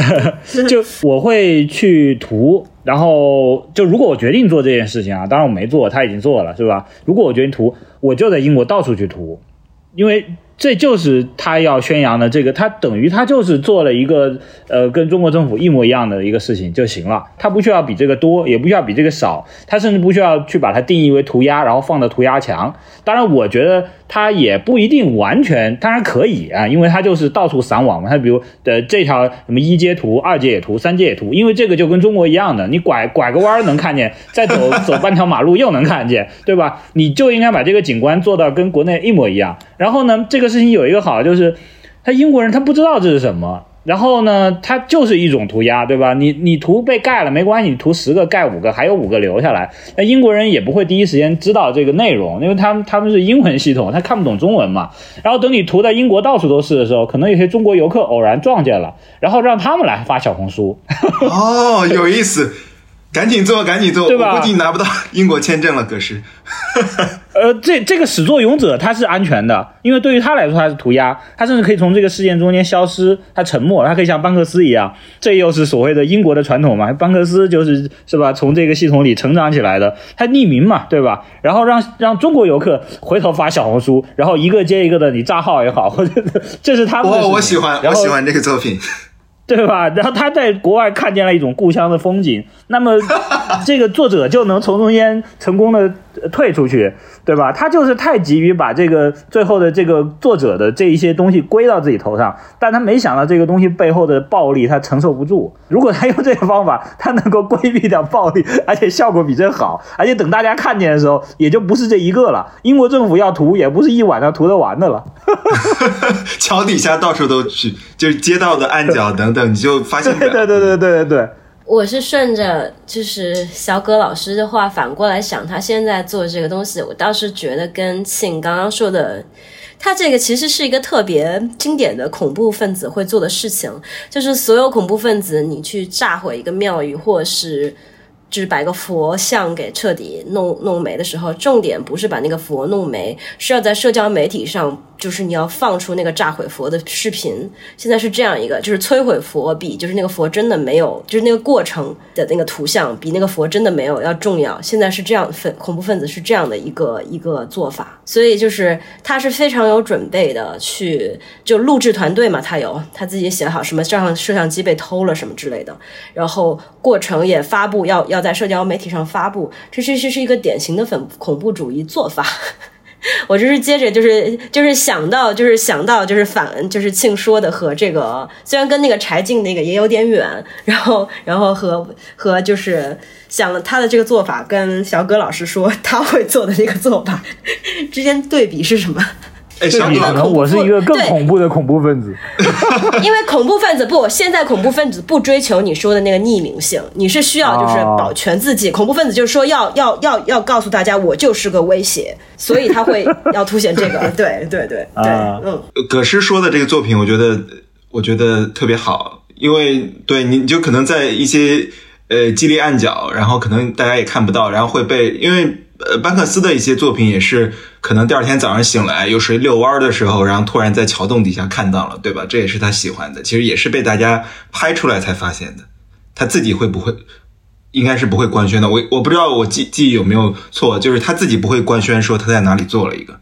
就我会去涂。然后，就如果我决定做这件事情啊，当然我没做，他已经做了，是吧？如果我决定涂，我就在英国到处去涂，因为。这就是他要宣扬的这个，他等于他就是做了一个呃跟中国政府一模一样的一个事情就行了，他不需要比这个多，也不需要比这个少，他甚至不需要去把它定义为涂鸦，然后放到涂鸦墙。当然，我觉得他也不一定完全，当然可以啊，因为他就是到处撒网嘛。他比如的这条什么一阶图、二阶也图、三阶也图，因为这个就跟中国一样的，你拐拐个弯能看见，再走走半条马路又能看见，对吧？你就应该把这个景观做到跟国内一模一样。然后呢，这事情有一个好，就是他英国人他不知道这是什么，然后呢，他就是一种涂鸦，对吧？你你涂被盖了没关系，你涂十个盖五个，还有五个留下来。那英国人也不会第一时间知道这个内容，因为他们他们是英文系统，他看不懂中文嘛。然后等你涂在英国到处都是的时候，可能有些中国游客偶然撞见了，然后让他们来发小红书。哦，有意思。赶紧做，赶紧做，对吧？估计拿不到英国签证了。可是，呃，这这个始作俑者他是安全的，因为对于他来说他是涂鸦，他甚至可以从这个事件中间消失，他沉默，他可以像班克斯一样，这又是所谓的英国的传统嘛？班克斯就是是吧？从这个系统里成长起来的，他匿名嘛，对吧？然后让让中国游客回头发小红书，然后一个接一个的你炸号也好，或者这是他们。我我喜欢，我喜欢这个作品。对吧？然后他在国外看见了一种故乡的风景，那么这个作者就能从中间成功的退出去，对吧？他就是太急于把这个最后的这个作者的这一些东西归到自己头上，但他没想到这个东西背后的暴力他承受不住。如果他用这个方法，他能够规避掉暴力，而且效果比这好，而且等大家看见的时候，也就不是这一个了。英国政府要涂，也不是一晚上涂得完的了。桥底下到处都是，就是街道的暗角等等，你就发现。对对对对对对对。我是顺着就是小葛老师的话反过来想，他现在做这个东西，我倒是觉得跟庆刚刚说的，他这个其实是一个特别经典的恐怖分子会做的事情，就是所有恐怖分子，你去炸毁一个庙宇，或是就是把一个佛像给彻底弄弄没的时候，重点不是把那个佛弄没，是要在社交媒体上。就是你要放出那个炸毁佛的视频，现在是这样一个，就是摧毁佛比就是那个佛真的没有，就是那个过程的那个图像比那个佛真的没有要重要。现在是这样分恐怖分子是这样的一个一个做法，所以就是他是非常有准备的去就录制团队嘛，他有他自己写好什么照相摄像机被偷了什么之类的，然后过程也发布要要在社交媒体上发布，这其实是一个典型的粉恐怖主义做法。我就是接着就是就是想到就是想到就是反就是庆说的和这个虽然跟那个柴静那个也有点远，然后然后和和就是想了他的这个做法跟小葛老师说他会做的这个做法之间对比是什么？对比可能我是一个更恐怖的恐怖分子，因为恐怖分子不，现在恐怖分子不追求你说的那个匿名性，你是需要就是保全自己。恐怖分子就是说要要要要告诉大家我就是个威胁，所以他会 要凸显这个。对对对对，嗯。葛诗说的这个作品，我觉得我觉得特别好，因为对你就可能在一些呃激励暗角，然后可能大家也看不到，然后会被因为。呃，班克斯的一些作品也是，可能第二天早上醒来有谁遛弯的时候，然后突然在桥洞底下看到了，对吧？这也是他喜欢的，其实也是被大家拍出来才发现的。他自己会不会？应该是不会官宣的。我我不知道我记记忆有没有错，就是他自己不会官宣说他在哪里做了一个。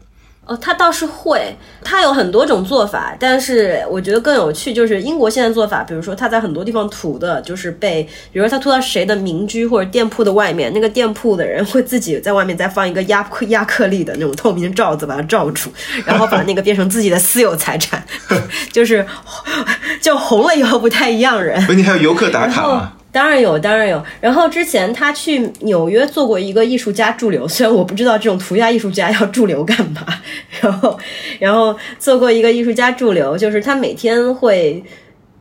哦，他倒是会，他有很多种做法，但是我觉得更有趣就是英国现在做法，比如说他在很多地方涂的，就是被，比如说他涂到谁的民居或者店铺的外面，那个店铺的人会自己在外面再放一个压压克力的那种透明罩子把它罩住，然后把那个变成自己的私有财产，就是就红了以后不太一样人。你还有游客打卡吗？当然有，当然有。然后之前他去纽约做过一个艺术家驻留，虽然我不知道这种涂鸦艺术家要驻留干嘛。然后，然后做过一个艺术家驻留，就是他每天会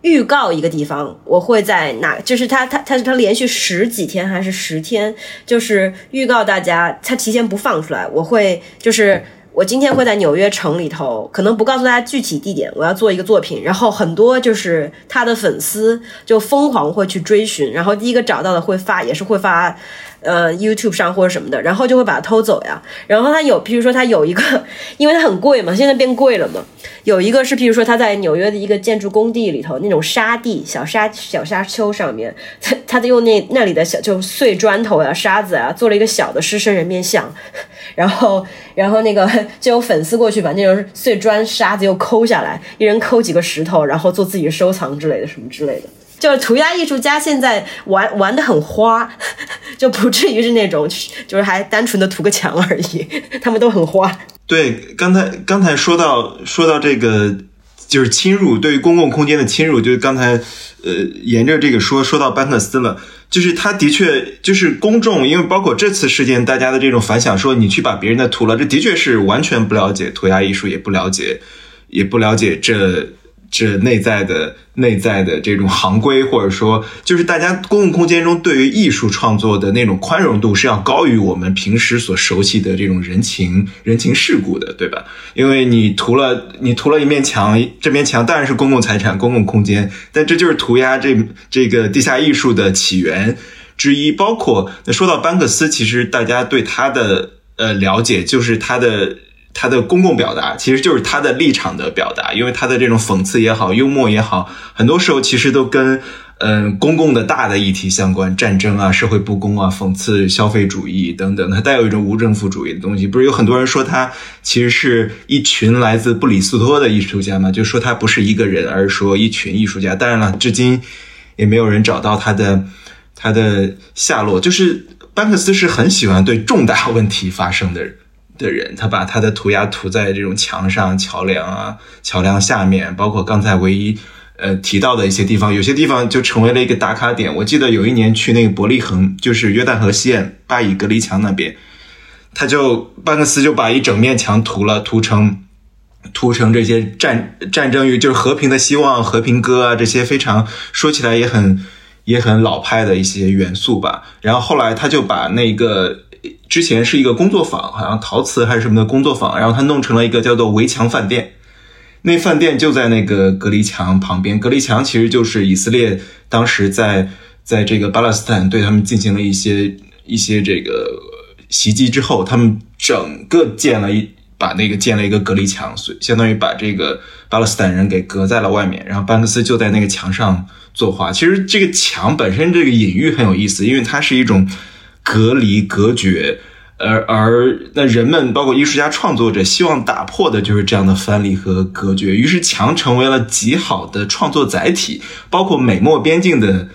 预告一个地方，我会在哪，就是他他他他连续十几天还是十天，就是预告大家，他提前不放出来，我会就是。我今天会在纽约城里头，可能不告诉大家具体地点。我要做一个作品，然后很多就是他的粉丝就疯狂会去追寻，然后第一个找到的会发，也是会发。呃，YouTube 上或者什么的，然后就会把它偷走呀。然后他有，譬如说他有一个，因为它很贵嘛，现在变贵了嘛。有一个是，譬如说他在纽约的一个建筑工地里头，那种沙地、小沙、小沙丘上面，他他用那那里的小就碎砖头呀、沙子啊，做了一个小的狮身人面像。然后，然后那个就有粉丝过去把那种碎砖沙子又抠下来，一人抠几个石头，然后做自己收藏之类的，什么之类的。就是涂鸦艺术家现在玩玩的很花，就不至于是那种，就是还单纯的涂个墙而已，他们都很花。对，刚才刚才说到说到这个，就是侵入对于公共空间的侵入，就是刚才呃沿着这个说说到班克斯了，就是他的确就是公众，因为包括这次事件，大家的这种反响，说你去把别人的涂了，这的确是完全不了解涂鸦艺术，也不了解，也不了解这。这内在的内在的这种行规，或者说，就是大家公共空间中对于艺术创作的那种宽容度是要高于我们平时所熟悉的这种人情人情世故的，对吧？因为你涂了你涂了一面墙，这面墙当然是公共财产、公共空间，但这就是涂鸦这这个地下艺术的起源之一。包括那说到班克斯，其实大家对他的呃了解就是他的。他的公共表达其实就是他的立场的表达，因为他的这种讽刺也好，幽默也好，很多时候其实都跟嗯公共的大的议题相关，战争啊、社会不公啊、讽刺消费主义等等，它带有一种无政府主义的东西。不是有很多人说他其实是一群来自布里斯托的艺术家嘛？就说他不是一个人，而是说一群艺术家。当然了，至今也没有人找到他的他的下落，就是。班克斯是很喜欢对重大问题发生的人的人，他把他的涂鸦涂在这种墙上、桥梁啊、桥梁下面，包括刚才唯一呃提到的一些地方，有些地方就成为了一个打卡点。我记得有一年去那个伯利恒，就是约旦河西岸巴以隔离墙那边，他就班克斯就把一整面墙涂了，涂成。涂成这些战战争与就是和平的希望、和平歌啊，这些非常说起来也很也很老派的一些元素吧。然后后来他就把那个之前是一个工作坊，好像陶瓷还是什么的工作坊，然后他弄成了一个叫做围墙饭店。那饭店就在那个隔离墙旁边，隔离墙其实就是以色列当时在在这个巴勒斯坦对他们进行了一些一些这个袭击之后，他们整个建了一。把那个建了一个隔离墙，所以相当于把这个巴勒斯坦人给隔在了外面。然后班克斯就在那个墙上作画。其实这个墙本身这个隐喻很有意思，因为它是一种隔离隔绝，而而那人们包括艺术家创作者希望打破的就是这样的藩篱和隔绝。于是墙成为了极好的创作载体，包括美墨边境的。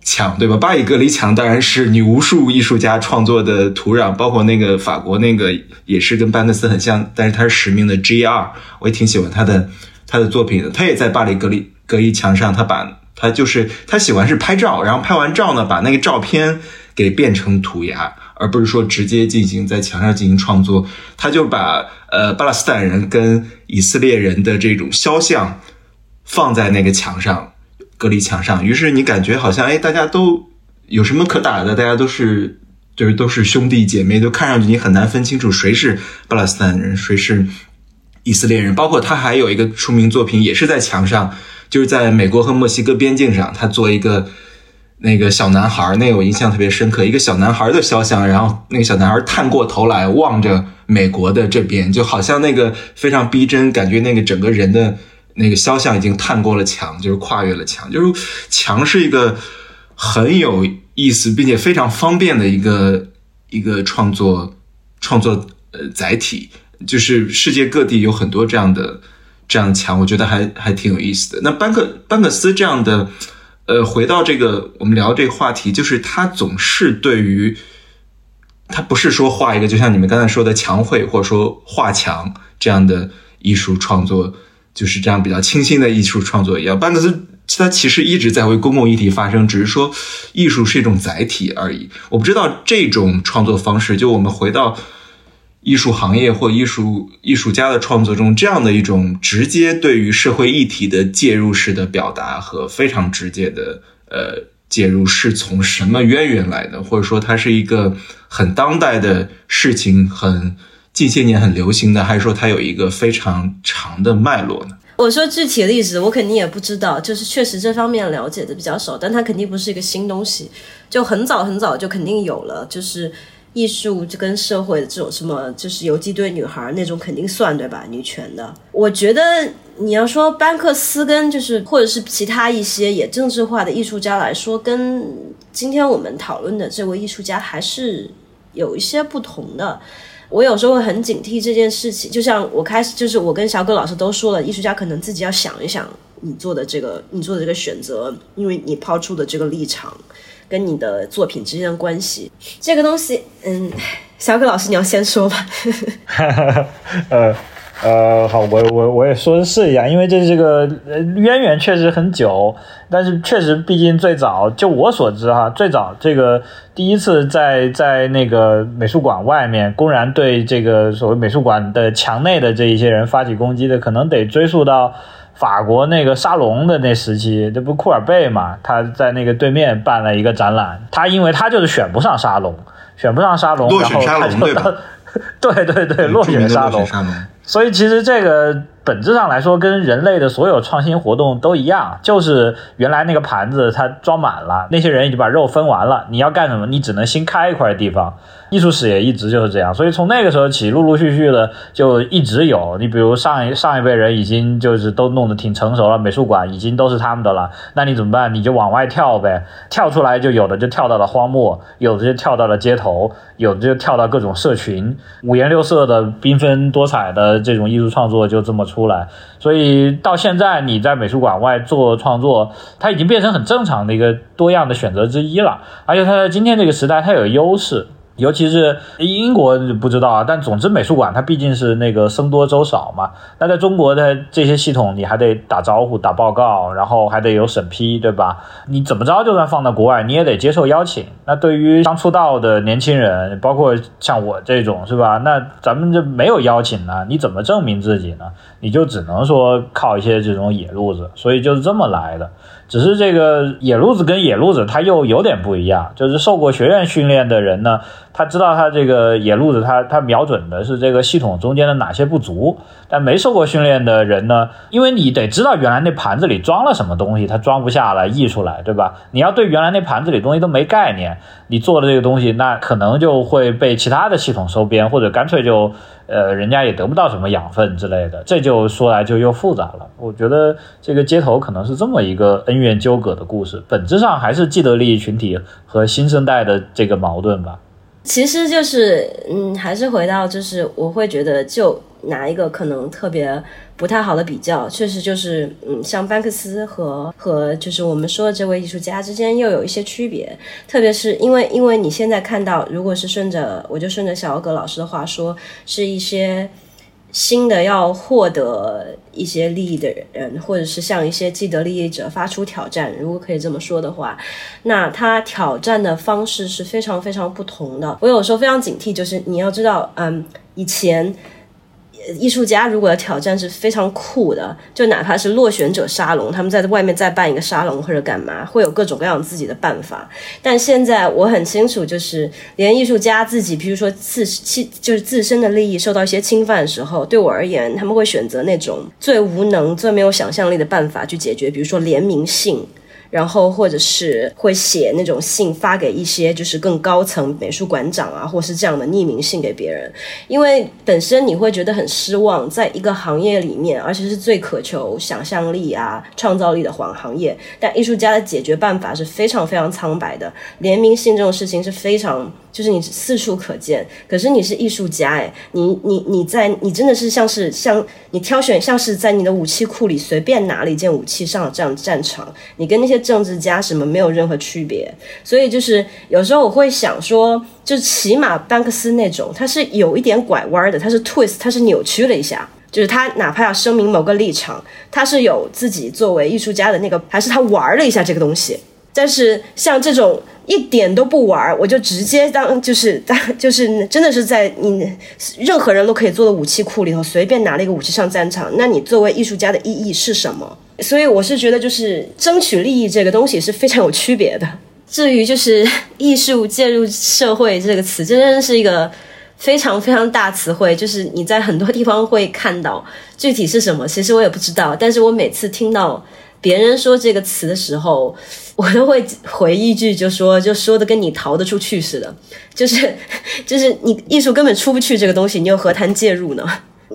墙对吧？巴以隔离墙当然是你无数艺术家创作的土壤，包括那个法国那个也是跟班克斯很像，但是他是实名的 G.R，我也挺喜欢他的他的作品的。他也在巴黎隔离隔离墙上，他把他就是他喜欢是拍照，然后拍完照呢，把那个照片给变成涂鸦，而不是说直接进行在墙上进行创作。他就把呃巴勒斯坦人跟以色列人的这种肖像放在那个墙上。隔离墙上，于是你感觉好像哎，大家都有什么可打的？大家都是就是都是兄弟姐妹，都看上去你很难分清楚谁是巴勒斯坦人，谁是以色列人。包括他还有一个出名作品，也是在墙上，就是在美国和墨西哥边境上，他做一个那个小男孩，那个我印象特别深刻，一个小男孩的肖像，然后那个小男孩探过头来望着美国的这边，就好像那个非常逼真，感觉那个整个人的。那个肖像已经探过了墙，就是跨越了墙，就是墙是一个很有意思并且非常方便的一个一个创作创作呃载体，就是世界各地有很多这样的这样的墙，我觉得还还挺有意思的。那班克班克斯这样的，呃，回到这个我们聊这个话题，就是他总是对于他不是说画一个，就像你们刚才说的墙绘或者说画墙这样的艺术创作。就是这样比较清新的艺术创作一样，班克斯他其实一直在为公共议题发声，只是说艺术是一种载体而已。我不知道这种创作方式，就我们回到艺术行业或艺术艺术家的创作中，这样的一种直接对于社会议题的介入式的表达和非常直接的呃介入，是从什么渊源来的？或者说它是一个很当代的事情，很。近些年很流行的，还是说它有一个非常长的脉络呢？我说具体的例子，我肯定也不知道，就是确实这方面了解的比较少，但它肯定不是一个新东西，就很早很早就肯定有了，就是艺术就跟社会的这种什么，就是游击队女孩那种肯定算对吧？女权的，我觉得你要说班克斯跟就是或者是其他一些也政治化的艺术家来说，跟今天我们讨论的这位艺术家还是有一些不同的。我有时候会很警惕这件事情，就像我开始，就是我跟小葛老师都说了，艺术家可能自己要想一想，你做的这个，你做的这个选择，因为你抛出的这个立场，跟你的作品之间的关系，这个东西，嗯，小葛老师你要先说吧。呃。呃，好，我我我也说试一样，因为这这个渊源确实很久，但是确实，毕竟最早就我所知哈，最早这个第一次在在那个美术馆外面公然对这个所谓美术馆的墙内的这一些人发起攻击的，可能得追溯到法国那个沙龙的那时期，这不库尔贝嘛？他在那个对面办了一个展览，他因为他就是选不上沙龙，选不上沙龙，然后他就到，对对对，落选沙龙。所以其实这个本质上来说，跟人类的所有创新活动都一样，就是原来那个盘子它装满了，那些人已经把肉分完了，你要干什么？你只能新开一块地方。艺术史也一直就是这样，所以从那个时候起，陆陆续续的就一直有。你比如上一上一辈人已经就是都弄得挺成熟了，美术馆已经都是他们的了。那你怎么办？你就往外跳呗，跳出来就有的就跳到了荒漠，有的就跳到了街头，有的就跳到各种社群，五颜六色的、缤纷多彩的这种艺术创作就这么出。出来。所以到现在你在美术馆外做创作，它已经变成很正常的一个多样的选择之一了。而且它在今天这个时代，它有优势。尤其是英国不知道啊，但总之美术馆它毕竟是那个僧多粥少嘛。那在中国的这些系统，你还得打招呼、打报告，然后还得有审批，对吧？你怎么着，就算放到国外，你也得接受邀请。那对于刚出道的年轻人，包括像我这种，是吧？那咱们这没有邀请呢，你怎么证明自己呢？你就只能说靠一些这种野路子，所以就是这么来的。只是这个野路子跟野路子，他又有点不一样。就是受过学院训练的人呢，他知道他这个野路子，他他瞄准的是这个系统中间的哪些不足。但没受过训练的人呢，因为你得知道原来那盘子里装了什么东西，它装不下来溢出来，对吧？你要对原来那盘子里东西都没概念，你做的这个东西，那可能就会被其他的系统收编，或者干脆就。呃，人家也得不到什么养分之类的，这就说来就又复杂了。我觉得这个街头可能是这么一个恩怨纠葛的故事，本质上还是既得利益群体和新生代的这个矛盾吧。其实就是，嗯，还是回到，就是我会觉得，就拿一个可能特别不太好的比较，确实就是，嗯，像班克斯和和就是我们说的这位艺术家之间又有一些区别，特别是因为因为你现在看到，如果是顺着我就顺着小葛老师的话说，是一些。新的要获得一些利益的人，或者是向一些既得利益者发出挑战，如果可以这么说的话，那他挑战的方式是非常非常不同的。我有时候非常警惕，就是你要知道，嗯，以前。艺术家如果要挑战是非常酷的，就哪怕是落选者沙龙，他们在外面再办一个沙龙或者干嘛，会有各种各样自己的办法。但现在我很清楚，就是连艺术家自己，比如说自侵，就是自身的利益受到一些侵犯的时候，对我而言，他们会选择那种最无能、最没有想象力的办法去解决，比如说联名信。然后，或者是会写那种信发给一些就是更高层美术馆长啊，或是这样的匿名信给别人，因为本身你会觉得很失望，在一个行业里面，而且是最渴求想象力啊、创造力的行行业，但艺术家的解决办法是非常非常苍白的。联名信这种事情是非常。就是你四处可见，可是你是艺术家哎，你你你在你真的是像是像你挑选像是在你的武器库里随便拿了一件武器上了这样战场，你跟那些政治家什么没有任何区别。所以就是有时候我会想说，就起码班克斯那种，他是有一点拐弯的，他是 twist，他是扭曲了一下，就是他哪怕要声明某个立场，他是有自己作为艺术家的那个，还是他玩了一下这个东西。但是像这种。一点都不玩，我就直接当就是当就是真的是在你任何人都可以做的武器库里头随便拿了一个武器上战场，那你作为艺术家的意义是什么？所以我是觉得就是争取利益这个东西是非常有区别的。至于就是艺术介入社会这个词，真的是一个非常非常大词汇，就是你在很多地方会看到，具体是什么其实我也不知道，但是我每次听到别人说这个词的时候。我都会回一句，就说就说的跟你逃得出去似的，就是就是你艺术根本出不去这个东西，你又何谈介入呢？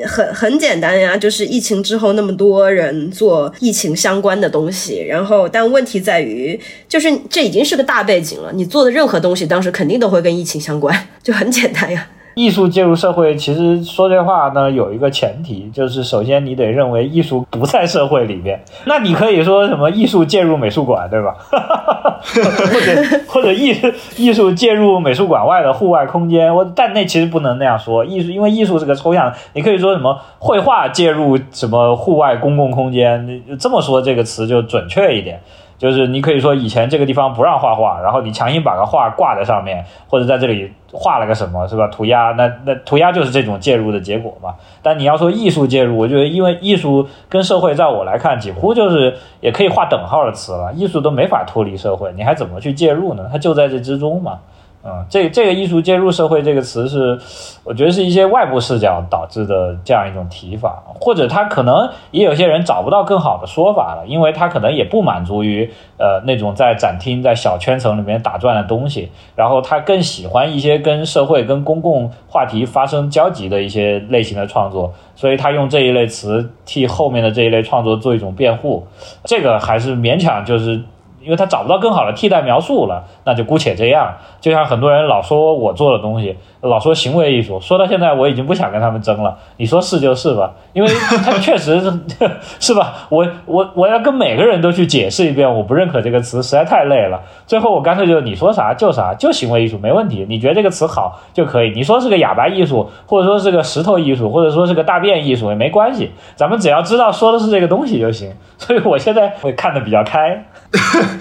很很简单呀，就是疫情之后那么多人做疫情相关的东西，然后但问题在于，就是这已经是个大背景了，你做的任何东西当时肯定都会跟疫情相关，就很简单呀。艺术介入社会，其实说这话呢，有一个前提，就是首先你得认为艺术不在社会里面。那你可以说什么艺术介入美术馆，对吧？或者 或者艺术艺术介入美术馆外的户外空间。我但那其实不能那样说，艺术因为艺术是个抽象，你可以说什么绘画介入什么户外公共空间，这么说这个词就准确一点。就是你可以说以前这个地方不让画画，然后你强行把个画挂在上面，或者在这里画了个什么，是吧？涂鸦，那那涂鸦就是这种介入的结果嘛。但你要说艺术介入，我觉得因为艺术跟社会，在我来看，几乎就是也可以画等号的词了。艺术都没法脱离社会，你还怎么去介入呢？它就在这之中嘛。嗯，这这个艺术介入社会这个词是，我觉得是一些外部视角导致的这样一种提法，或者他可能也有些人找不到更好的说法了，因为他可能也不满足于呃那种在展厅在小圈层里面打转的东西，然后他更喜欢一些跟社会跟公共话题发生交集的一些类型的创作，所以他用这一类词替后面的这一类创作做一种辩护，这个还是勉强就是。因为他找不到更好的替代描述了，那就姑且这样。就像很多人老说我做的东西，老说行为艺术，说到现在我已经不想跟他们争了。你说是就是吧，因为他确实是 是吧？我我我要跟每个人都去解释一遍，我不认可这个词实在太累了。最后我干脆就你说啥就啥，就行为艺术没问题。你觉得这个词好就可以，你说是个哑巴艺术，或者说是个石头艺术，或者说是个大便艺术也没关系，咱们只要知道说的是这个东西就行。所以我现在会看得比较开。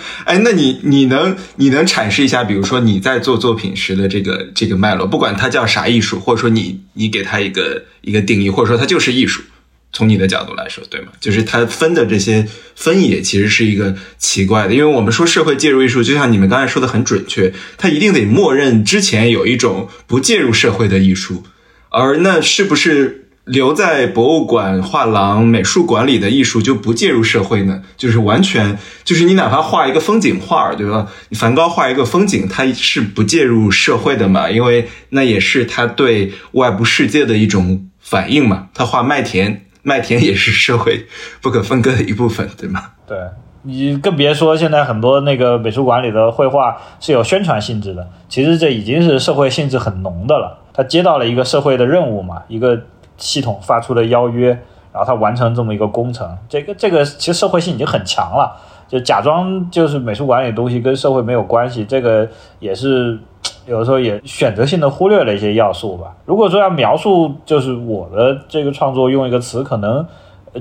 哎，那你你能你能阐释一下，比如说你在做作品时的这个这个脉络，不管它叫啥艺术，或者说你你给它一个一个定义，或者说它就是艺术，从你的角度来说，对吗？就是它分的这些分野其实是一个奇怪的，因为我们说社会介入艺术，就像你们刚才说的很准确，它一定得默认之前有一种不介入社会的艺术，而那是不是？留在博物馆、画廊、美术馆里的艺术就不介入社会呢？就是完全就是你哪怕画一个风景画，对吧？你梵高画一个风景，他是不介入社会的嘛？因为那也是他对外部世界的一种反应嘛。他画麦田，麦田也是社会 不可分割的一部分，对吗？对你更别说现在很多那个美术馆里的绘画是有宣传性质的，其实这已经是社会性质很浓的了。他接到了一个社会的任务嘛，一个。系统发出的邀约，然后他完成这么一个工程，这个这个其实社会性已经很强了，就假装就是美术馆里的东西跟社会没有关系，这个也是有的时候也选择性的忽略了一些要素吧。如果说要描述，就是我的这个创作用一个词，可能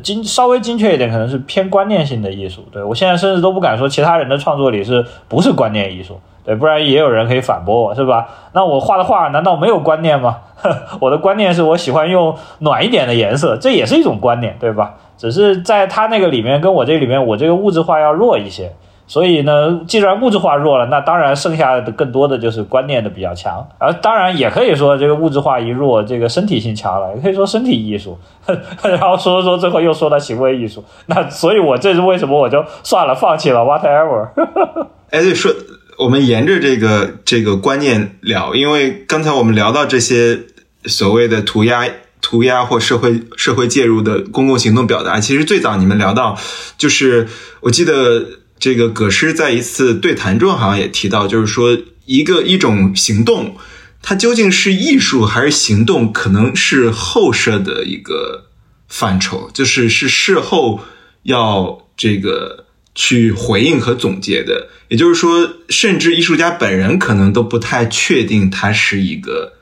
精稍微精确一点，可能是偏观念性的艺术。对我现在甚至都不敢说其他人的创作里是不是观念艺术。对，不然也有人可以反驳我，是吧？那我画的画难道没有观念吗？我的观念是我喜欢用暖一点的颜色，这也是一种观念，对吧？只是在他那个里面，跟我这里面，我这个物质化要弱一些。所以呢，既然物质化弱了，那当然剩下的更多的就是观念的比较强。而当然也可以说，这个物质化一弱，这个身体性强了，也可以说身体艺术。然后说说，最后又说到行为艺术。那所以，我这是为什么我就算了，放弃了，whatever。哎，对，说。我们沿着这个这个观念聊，因为刚才我们聊到这些所谓的涂鸦、涂鸦或社会社会介入的公共行动表达，其实最早你们聊到，就是我记得这个葛诗在一次对谈中好像也提到，就是说一个一种行动，它究竟是艺术还是行动，可能是后设的一个范畴，就是是事后要这个。去回应和总结的，也就是说，甚至艺术家本人可能都不太确定它是一个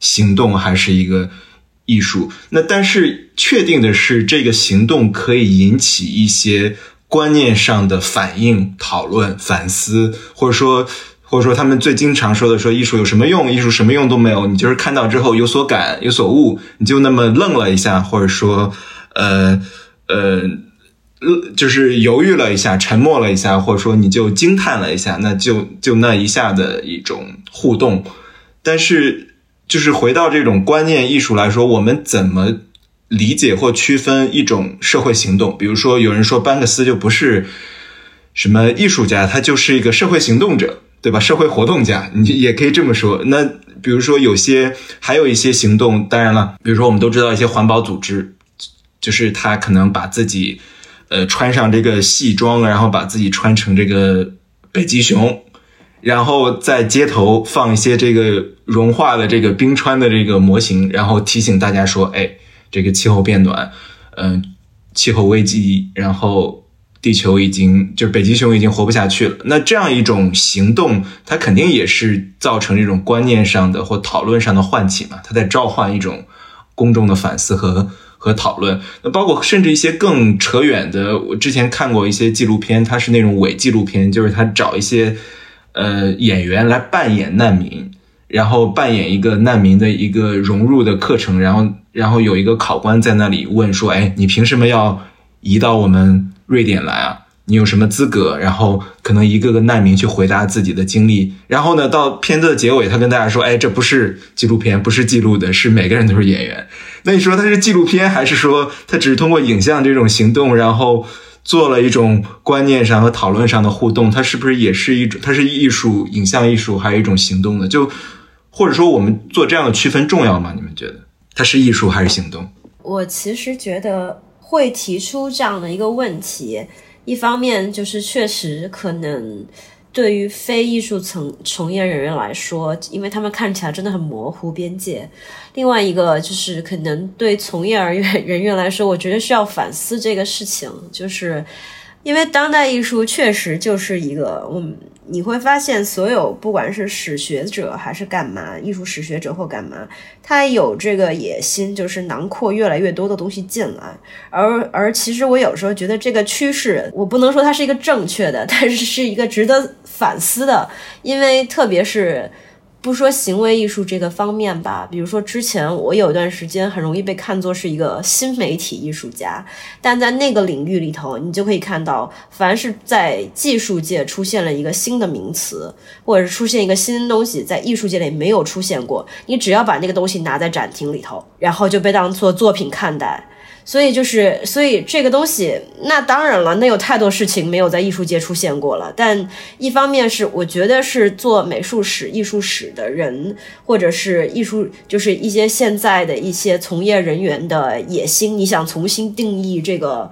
行动还是一个艺术。那但是确定的是，这个行动可以引起一些观念上的反应、讨论、反思，或者说，或者说他们最经常说的说艺术有什么用？艺术什么用都没有，你就是看到之后有所感、有所悟，你就那么愣了一下，或者说，呃，呃。呃，就是犹豫了一下，沉默了一下，或者说你就惊叹了一下，那就就那一下的一种互动。但是，就是回到这种观念艺术来说，我们怎么理解或区分一种社会行动？比如说，有人说班克斯就不是什么艺术家，他就是一个社会行动者，对吧？社会活动家，你也可以这么说。那比如说，有些还有一些行动，当然了，比如说我们都知道一些环保组织，就是他可能把自己。呃，穿上这个戏装，然后把自己穿成这个北极熊，然后在街头放一些这个融化的这个冰川的这个模型，然后提醒大家说，哎，这个气候变暖，嗯，气候危机，然后地球已经就北极熊已经活不下去了。那这样一种行动，它肯定也是造成这种观念上的或讨论上的唤起嘛，它在召唤一种公众的反思和。和讨论，那包括甚至一些更扯远的，我之前看过一些纪录片，它是那种伪纪录片，就是他找一些呃演员来扮演难民，然后扮演一个难民的一个融入的课程，然后然后有一个考官在那里问说，哎，你凭什么要移到我们瑞典来啊？你有什么资格？然后可能一个个难民去回答自己的经历，然后呢，到片子的结尾，他跟大家说：“哎，这不是纪录片，不是记录的，是每个人都是演员。”那你说他是纪录片，还是说他只是通过影像这种行动，然后做了一种观念上和讨论上的互动？他是不是也是一种？他是艺术，影像艺术，还有一种行动的？就或者说，我们做这样的区分重要吗？你们觉得他是艺术还是行动？我其实觉得会提出这样的一个问题。一方面就是确实可能对于非艺术层从业人员来说，因为他们看起来真的很模糊边界；另外一个就是可能对从业人员人员来说，我觉得需要反思这个事情，就是因为当代艺术确实就是一个，嗯，你会发现所有不管是史学者还是干嘛，艺术史学者或干嘛，他有这个野心，就是囊括越来越多的东西进来。而而其实我有时候觉得这个趋势，我不能说它是一个正确的，但是是一个值得反思的，因为特别是。不说行为艺术这个方面吧，比如说之前我有一段时间很容易被看作是一个新媒体艺术家，但在那个领域里头，你就可以看到，凡是在技术界出现了一个新的名词，或者是出现一个新东西，在艺术界里没有出现过，你只要把那个东西拿在展厅里头，然后就被当做作品看待。所以就是，所以这个东西，那当然了，那有太多事情没有在艺术界出现过了。但一方面是，我觉得是做美术史、艺术史的人，或者是艺术，就是一些现在的一些从业人员的野心，你想重新定义这个。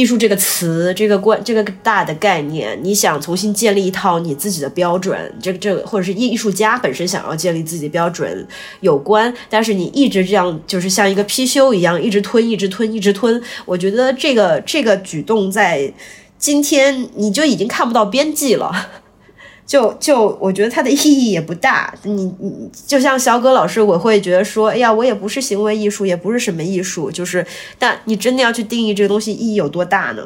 艺术这个词，这个关，这个大的概念，你想重新建立一套你自己的标准，这个这个，或者是艺术家本身想要建立自己的标准有关，但是你一直这样，就是像一个貔貅一样，一直吞，一直吞，一直吞。我觉得这个这个举动在今天你就已经看不到边际了。就就我觉得它的意义也不大，你你就像小葛老师，我会觉得说，哎呀，我也不是行为艺术，也不是什么艺术，就是，但你真的要去定义这个东西意义有多大呢？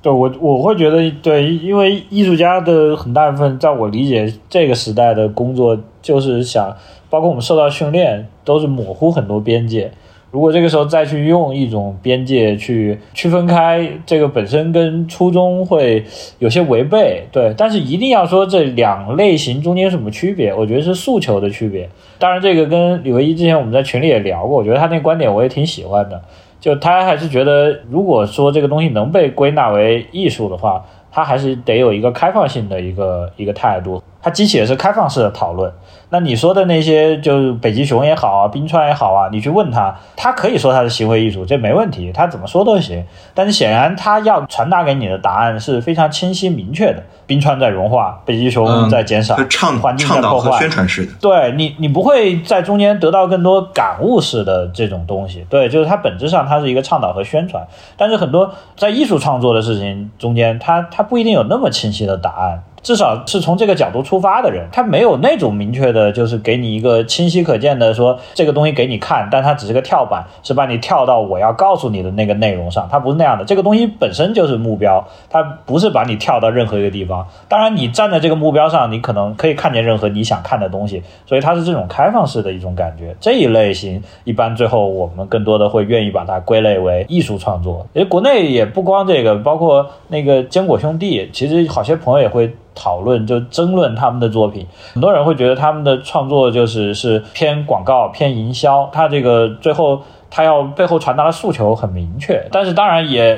对我我会觉得，对，因为艺术家的很大部分，在我理解这个时代的工作，就是想，包括我们受到训练，都是模糊很多边界。如果这个时候再去用一种边界去区分开，这个本身跟初衷会有些违背，对。但是一定要说这两类型中间什么区别？我觉得是诉求的区别。当然，这个跟李维一之前我们在群里也聊过，我觉得他那观点我也挺喜欢的。就他还是觉得，如果说这个东西能被归纳为艺术的话，他还是得有一个开放性的一个一个态度。它激起的是开放式的讨论。那你说的那些，就是北极熊也好啊，冰川也好啊，你去问他，他可以说他是行为艺术，这没问题，他怎么说都行。但是显然他要传达给你的答案是非常清晰明确的：冰川在融化，北极熊在减少，环境在破坏。宣传式的，对你，你不会在中间得到更多感悟式的这种东西。对，就是它本质上它是一个倡导和宣传。但是很多在艺术创作的事情中间，它它不一定有那么清晰的答案。至少是从这个角度出发的人，他没有那种明确的，就是给你一个清晰可见的说这个东西给你看，但它只是个跳板，是把你跳到我要告诉你的那个内容上，它不是那样的。这个东西本身就是目标，它不是把你跳到任何一个地方。当然，你站在这个目标上，你可能可以看见任何你想看的东西，所以它是这种开放式的一种感觉。这一类型一般最后我们更多的会愿意把它归类为艺术创作。因为国内也不光这个，包括那个坚果兄弟，其实好些朋友也会。讨论就争论他们的作品，很多人会觉得他们的创作就是是偏广告、偏营销，他这个最后他要背后传达的诉求很明确。但是当然也，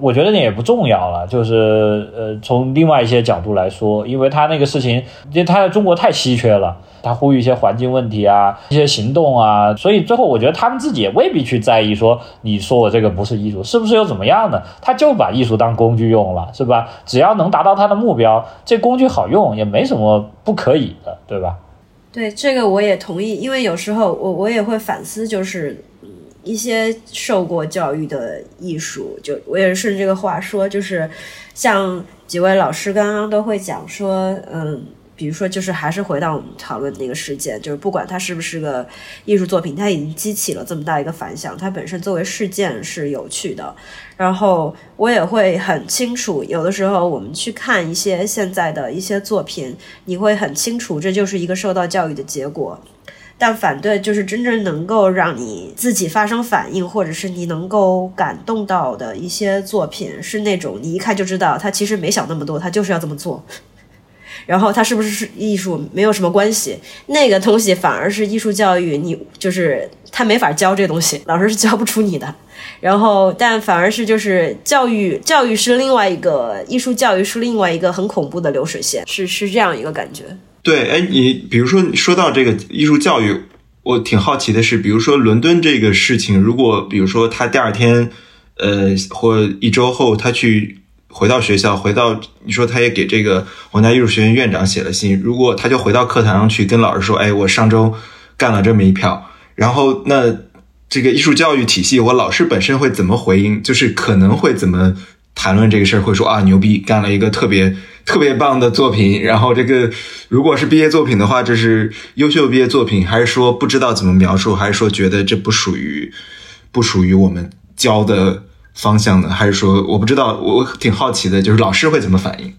我觉得那也不重要了。就是呃，从另外一些角度来说，因为他那个事情，因为他在中国太稀缺了。他呼吁一些环境问题啊，一些行动啊，所以最后我觉得他们自己也未必去在意说，你说我这个不是艺术，是不是又怎么样呢？他就把艺术当工具用了，是吧？只要能达到他的目标，这工具好用也没什么不可以的，对吧？对这个我也同意，因为有时候我我也会反思，就是一些受过教育的艺术，就我也是顺这个话说，就是像几位老师刚刚都会讲说，嗯。比如说，就是还是回到我们讨论那个事件，就是不管它是不是个艺术作品，它已经激起了这么大一个反响，它本身作为事件是有趣的。然后我也会很清楚，有的时候我们去看一些现在的一些作品，你会很清楚这就是一个受到教育的结果。但反对就是真正能够让你自己发生反应，或者是你能够感动到的一些作品，是那种你一看就知道他其实没想那么多，他就是要这么做。然后他是不是是艺术没有什么关系，那个东西反而是艺术教育，你就是他没法教这东西，老师是教不出你的。然后但反而是就是教育，教育是另外一个艺术教育是另外一个很恐怖的流水线，是是这样一个感觉。对，哎，你比如说你说到这个艺术教育，我挺好奇的是，比如说伦敦这个事情，如果比如说他第二天，呃，或一周后他去。回到学校，回到你说他也给这个皇家艺术学院院长写了信，如果他就回到课堂上去跟老师说，哎，我上周干了这么一票，然后那这个艺术教育体系，我老师本身会怎么回应？就是可能会怎么谈论这个事儿，会说啊牛逼，干了一个特别特别棒的作品，然后这个如果是毕业作品的话，这是优秀毕业作品，还是说不知道怎么描述，还是说觉得这不属于不属于我们教的？方向呢，还是说我不知道，我挺好奇的，就是老师会怎么反应？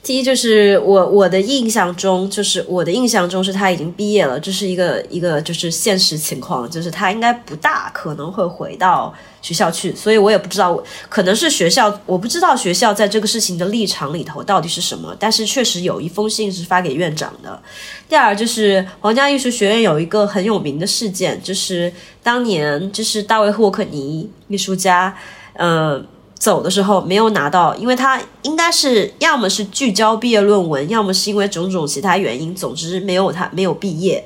第一就是我我的印象中，就是我的印象中是他已经毕业了，这是一个一个就是现实情况，就是他应该不大可能会回到学校去，所以我也不知道，可能是学校，我不知道学校在这个事情的立场里头到底是什么，但是确实有一封信是发给院长的。第二就是皇家艺术学院有一个很有名的事件，就是当年就是大卫霍克尼艺术家，呃。走的时候没有拿到，因为他应该是要么是聚焦毕业论文，要么是因为种种其他原因，总之没有他没有毕业。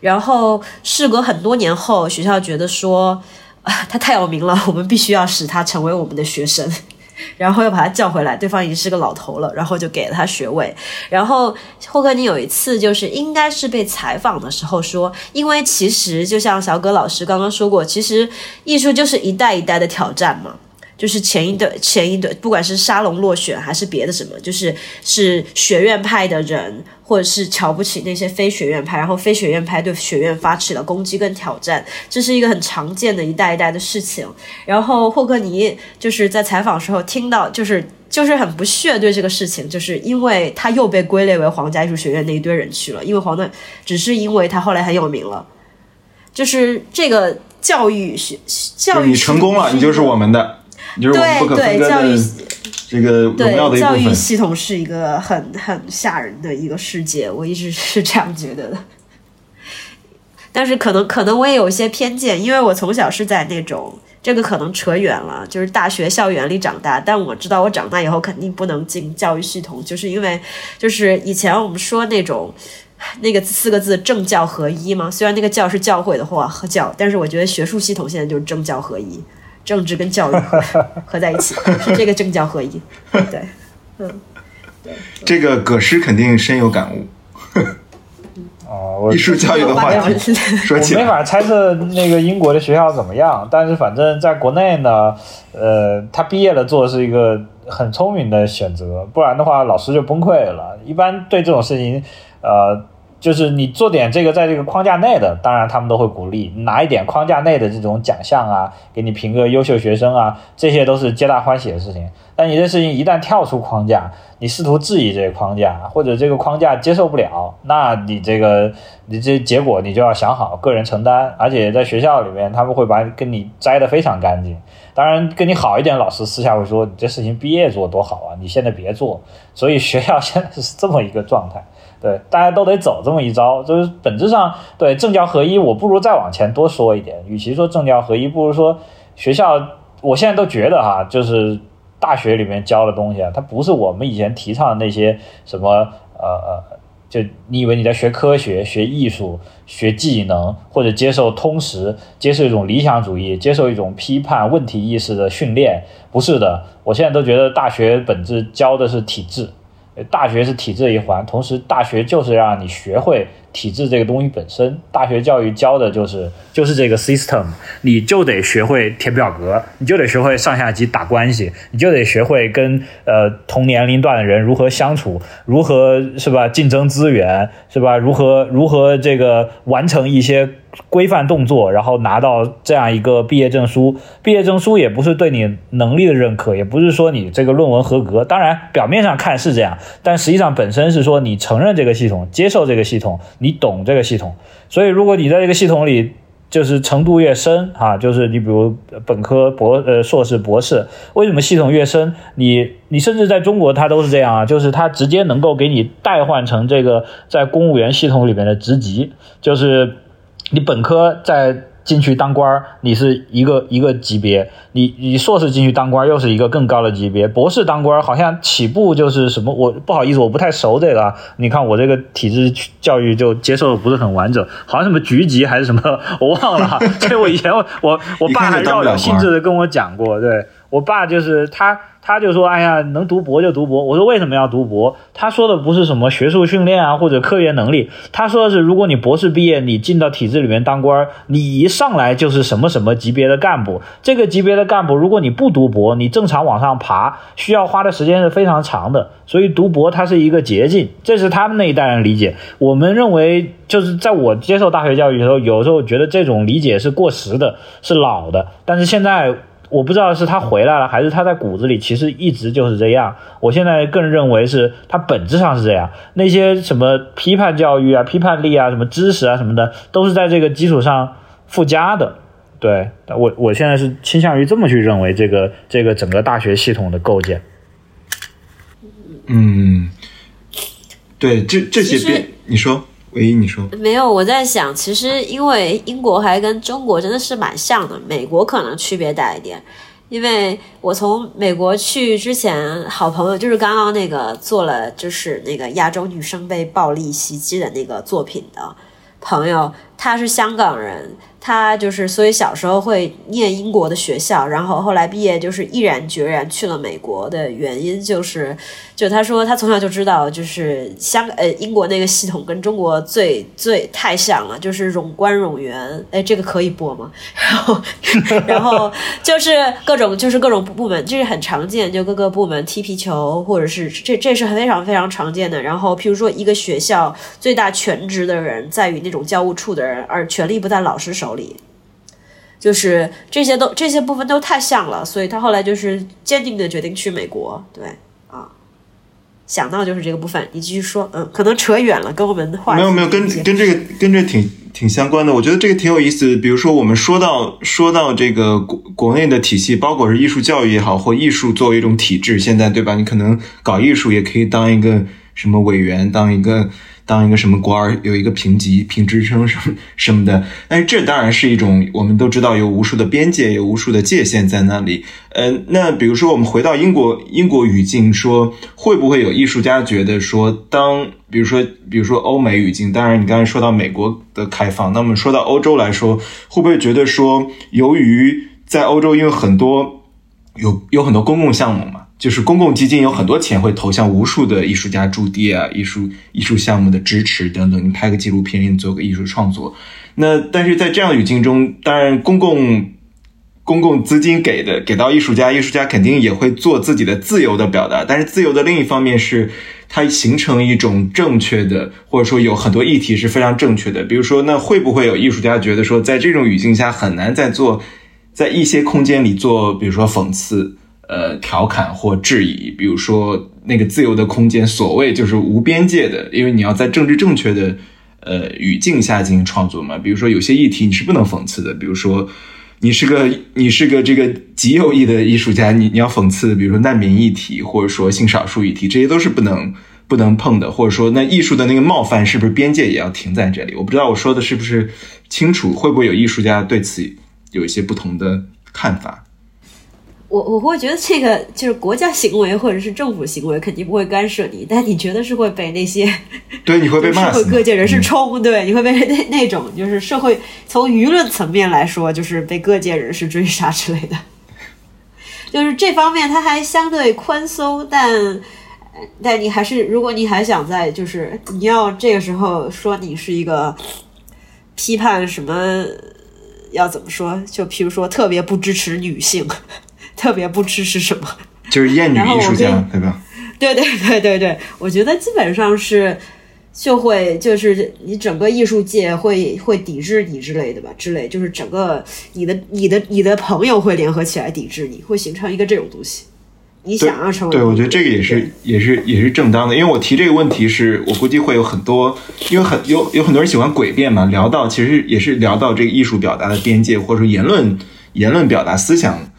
然后事隔很多年后，学校觉得说啊 他太有名了，我们必须要使他成为我们的学生，然后又把他叫回来。对方已经是个老头了，然后就给了他学位。然后霍克尼有一次就是应该是被采访的时候说，因为其实就像小葛老师刚刚说过，其实艺术就是一代一代的挑战嘛。就是前一段前一段，不管是沙龙落选还是别的什么，就是是学院派的人，或者是瞧不起那些非学院派，然后非学院派对学院发起了攻击跟挑战，这是一个很常见的一代一代的事情。然后霍克尼就是在采访时候听到，就是就是很不屑对这个事情，就是因为他又被归类为皇家艺术学院那一堆人去了，因为皇的只是因为他后来很有名了，就是这个教育学教育你成功了，你就是我们的。对对，教育这个荣耀的教育系统是一个很 很吓人的一个世界，我一直是这样觉得的。但是可能可能我也有一些偏见，因为我从小是在那种这个可能扯远了，就是大学校园里长大。但我知道我长大以后肯定不能进教育系统，就是因为就是以前我们说那种那个四个字政教合一嘛，虽然那个教是教会的话和教，但是我觉得学术系统现在就是政教合一。政治跟教育 合在一起，是这个政教合一。对，嗯，对。这个葛师肯定深有感悟。哦，艺术教育的话题，说起没法猜测那个英国的学校怎么样，但是反正在国内呢，呃，他毕业了做是一个很聪明的选择，不然的话老师就崩溃了。一般对这种事情，呃。就是你做点这个，在这个框架内的，当然他们都会鼓励拿一点框架内的这种奖项啊，给你评个优秀学生啊，这些都是皆大欢喜的事情。但你这事情一旦跳出框架，你试图质疑这个框架，或者这个框架接受不了，那你这个你这结果你就要想好，个人承担。而且在学校里面，他们会把跟你摘得非常干净。当然，跟你好一点老师私下会说，你这事情毕业做多好啊，你现在别做。所以学校现在是这么一个状态。对，大家都得走这么一招，就是本质上对政教合一。我不如再往前多说一点，与其说政教合一，不如说学校。我现在都觉得哈，就是大学里面教的东西啊，它不是我们以前提倡的那些什么呃呃，就你以为你在学科学、学艺术、学技能，或者接受通识、接受一种理想主义、接受一种批判问题意识的训练，不是的。我现在都觉得大学本质教的是体制。大学是体制的一环，同时大学就是让你学会体制这个东西本身。大学教育教的就是就是这个 system，你就得学会填表格，你就得学会上下级打关系，你就得学会跟呃同年龄段的人如何相处，如何是吧竞争资源是吧？如何如何这个完成一些。规范动作，然后拿到这样一个毕业证书。毕业证书也不是对你能力的认可，也不是说你这个论文合格。当然，表面上看是这样，但实际上本身是说你承认这个系统，接受这个系统，你懂这个系统。所以，如果你在这个系统里就是程度越深啊，就是你比如本科、博呃硕士、博士，为什么系统越深？你你甚至在中国它都是这样啊，就是它直接能够给你代换成这个在公务员系统里面的职级，就是。你本科在进去当官儿，你是一个一个级别；你你硕士进去当官儿，又是一个更高的级别。博士当官儿好像起步就是什么？我不好意思，我不太熟这个啊。你看我这个体制教育就接受的不是很完整，好像什么局级还是什么，我忘了。所以我以前我我爸还绕有兴致的跟我讲过，对。我爸就是他。他就说：“哎呀，能读博就读博。”我说：“为什么要读博？”他说的不是什么学术训练啊，或者科研能力。他说的是，如果你博士毕业，你进到体制里面当官，你一上来就是什么什么级别的干部。这个级别的干部，如果你不读博，你正常往上爬，需要花的时间是非常长的。所以读博它是一个捷径，这是他们那一代人理解。我们认为，就是在我接受大学教育的时候，有时候觉得这种理解是过时的，是老的。但是现在。我不知道是他回来了，还是他在骨子里其实一直就是这样。我现在更认为是他本质上是这样。那些什么批判教育啊、批判力啊、什么知识啊什么的，都是在这个基础上附加的。对我，我现在是倾向于这么去认为这个这个整个大学系统的构建。嗯，对，这这些变，你说。唯一你说没有，我在想，其实因为英国还跟中国真的是蛮像的，美国可能区别大一点。因为我从美国去之前，好朋友就是刚刚那个做了就是那个亚洲女生被暴力袭击的那个作品的朋友，他是香港人。他就是，所以小时候会念英国的学校，然后后来毕业就是毅然决然去了美国的原因就是，就他说他从小就知道，就是香呃英国那个系统跟中国最最太像了，就是冗官冗员，哎，这个可以播吗？然后 然后就是各种就是各种部门，这是很常见，就各个部门踢皮球，或者是这这是非常非常常见的。然后譬如说一个学校最大全职的人在于那种教务处的人，而权力不在老师手。里，就是这些都这些部分都太像了，所以他后来就是坚定的决定去美国。对，想到就是这个部分，你继续说。嗯，可能扯远了，跟我们的话没有没有跟跟这个跟这挺挺相关的。我觉得这个挺有意思。比如说我们说到说到这个国国内的体系，包括是艺术教育也好，或艺术作为一种体制，现在对吧？你可能搞艺术也可以当一个什么委员，当一个。当一个什么官儿有一个评级、评职称什么 什么的，但是这当然是一种我们都知道有无数的边界、有无数的界限在那里。呃，那比如说我们回到英国英国语境，说会不会有艺术家觉得说，当比如说比如说欧美语境，当然你刚才说到美国的开放，那么说到欧洲来说，会不会觉得说，由于在欧洲因为很多有有很多公共项目嘛？就是公共基金有很多钱会投向无数的艺术家驻地啊，艺术艺术项目的支持等等。你拍个纪录片，你做个艺术创作，那但是在这样的语境中，当然公共公共资金给的给到艺术家，艺术家肯定也会做自己的自由的表达。但是自由的另一方面是，它形成一种正确的，或者说有很多议题是非常正确的。比如说，那会不会有艺术家觉得说，在这种语境下很难再做，在一些空间里做，比如说讽刺？呃，调侃或质疑，比如说那个自由的空间，所谓就是无边界的，因为你要在政治正确的呃语境下进行创作嘛。比如说有些议题你是不能讽刺的，比如说你是个 你是个这个极右翼的艺术家，你你要讽刺，比如说难民议题或者说性少数议题，这些都是不能不能碰的。或者说那艺术的那个冒犯是不是边界也要停在这里？我不知道我说的是不是清楚，会不会有艺术家对此有一些不同的看法？我我会觉得这个就是国家行为或者是政府行为肯定不会干涉你，但你觉得是会被那些 对你会被骂社会各界人士冲，对你会被那那种就是社会从舆论层面来说就是被各界人士追杀之类的，就是这方面它还相对宽松，但但你还是如果你还想在就是你要这个时候说你是一个批判什么要怎么说？就譬如说特别不支持女性。特别不支持什么，就是艳女艺术家，对吧？对对对对对，我觉得基本上是就会就是你整个艺术界会会抵制你之类的吧，之类就是整个你的你的你的朋友会联合起来抵制你，会形成一个这种东西。你想要成为？对，我觉得这个也是也是也是正当的，因为我提这个问题是我估计会有很多，因为很有有很多人喜欢诡辩嘛，聊到其实也是聊到这个艺术表达的边界，或者说言论言论表达思想。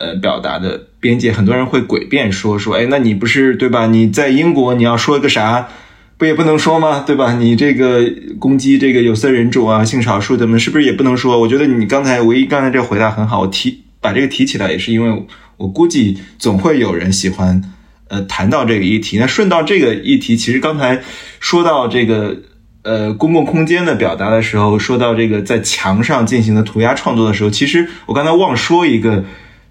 呃，表达的边界，很多人会诡辩说说，哎，那你不是对吧？你在英国，你要说个啥，不也不能说吗？对吧？你这个攻击这个有色人种啊、性少数的们，是不是也不能说？我觉得你刚才唯一刚才这个回答很好，我提把这个提起来，也是因为我估计总会有人喜欢呃谈到这个议题。那顺到这个议题，其实刚才说到这个呃公共空间的表达的时候，说到这个在墙上进行的涂鸦创作的时候，其实我刚才忘说一个。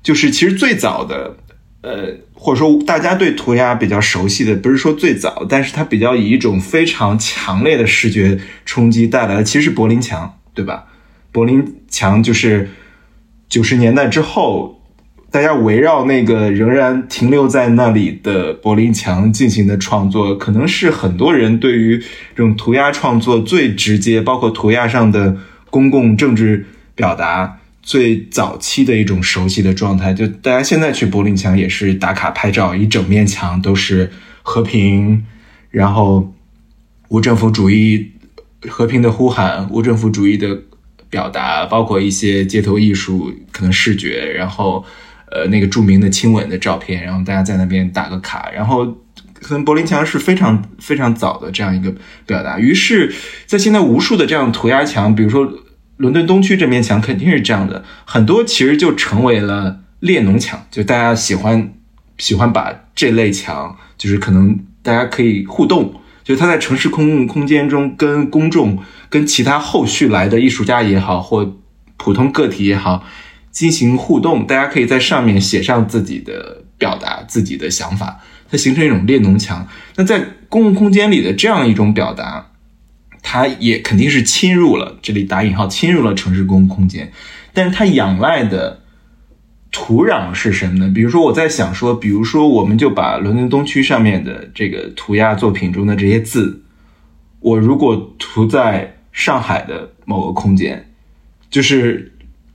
就是其实最早的，呃，或者说大家对涂鸦比较熟悉的，不是说最早，但是它比较以一种非常强烈的视觉冲击带来的，其实是柏林墙，对吧？柏林墙就是九十年代之后，大家围绕那个仍然停留在那里的柏林墙进行的创作，可能是很多人对于这种涂鸦创作最直接，包括涂鸦上的公共政治表达最早期的一种熟悉的状态。就大家现在去柏林墙也是打卡拍照，一整面墙都是和平，然后无政府主义和平的呼喊，无政府主义的。表达包括一些街头艺术，可能视觉，然后，呃，那个著名的亲吻的照片，然后大家在那边打个卡，然后可能柏林墙是非常非常早的这样一个表达。于是，在现在无数的这样涂鸦墙，比如说伦敦东区这面墙肯定是这样的，很多其实就成为了列侬墙，就大家喜欢喜欢把这类墙，就是可能大家可以互动。就他在城市公共空间中跟公众、跟其他后续来的艺术家也好，或普通个体也好进行互动，大家可以在上面写上自己的表达、自己的想法，它形成一种列侬墙。那在公共空间里的这样一种表达，它也肯定是侵入了这里打引号侵入了城市公共空间，但是它仰赖的。土壤是什么呢？比如说，我在想说，比如说，我们就把伦敦东区上面的这个涂鸦作品中的这些字，我如果涂在上海的某个空间，就是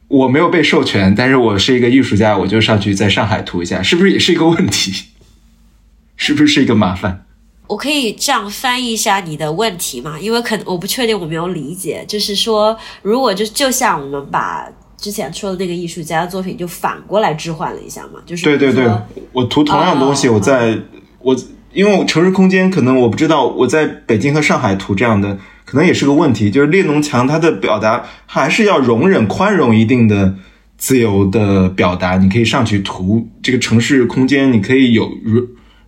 我没有被授权，但是我是一个艺术家，我就上去在上海涂一下，是不是也是一个问题？是不是是一个麻烦？我可以这样翻译一下你的问题吗？因为可能我不确定我没有理解，就是说，如果就就像我们把。之前说的那个艺术家的作品，就反过来置换了一下嘛，就是对对对，我涂同样东西，我在我因为城市空间可能我不知道，我在北京和上海涂这样的，可能也是个问题，就是列侬墙它的表达还是要容忍宽容一定的自由的表达，你可以上去涂这个城市空间，你可以有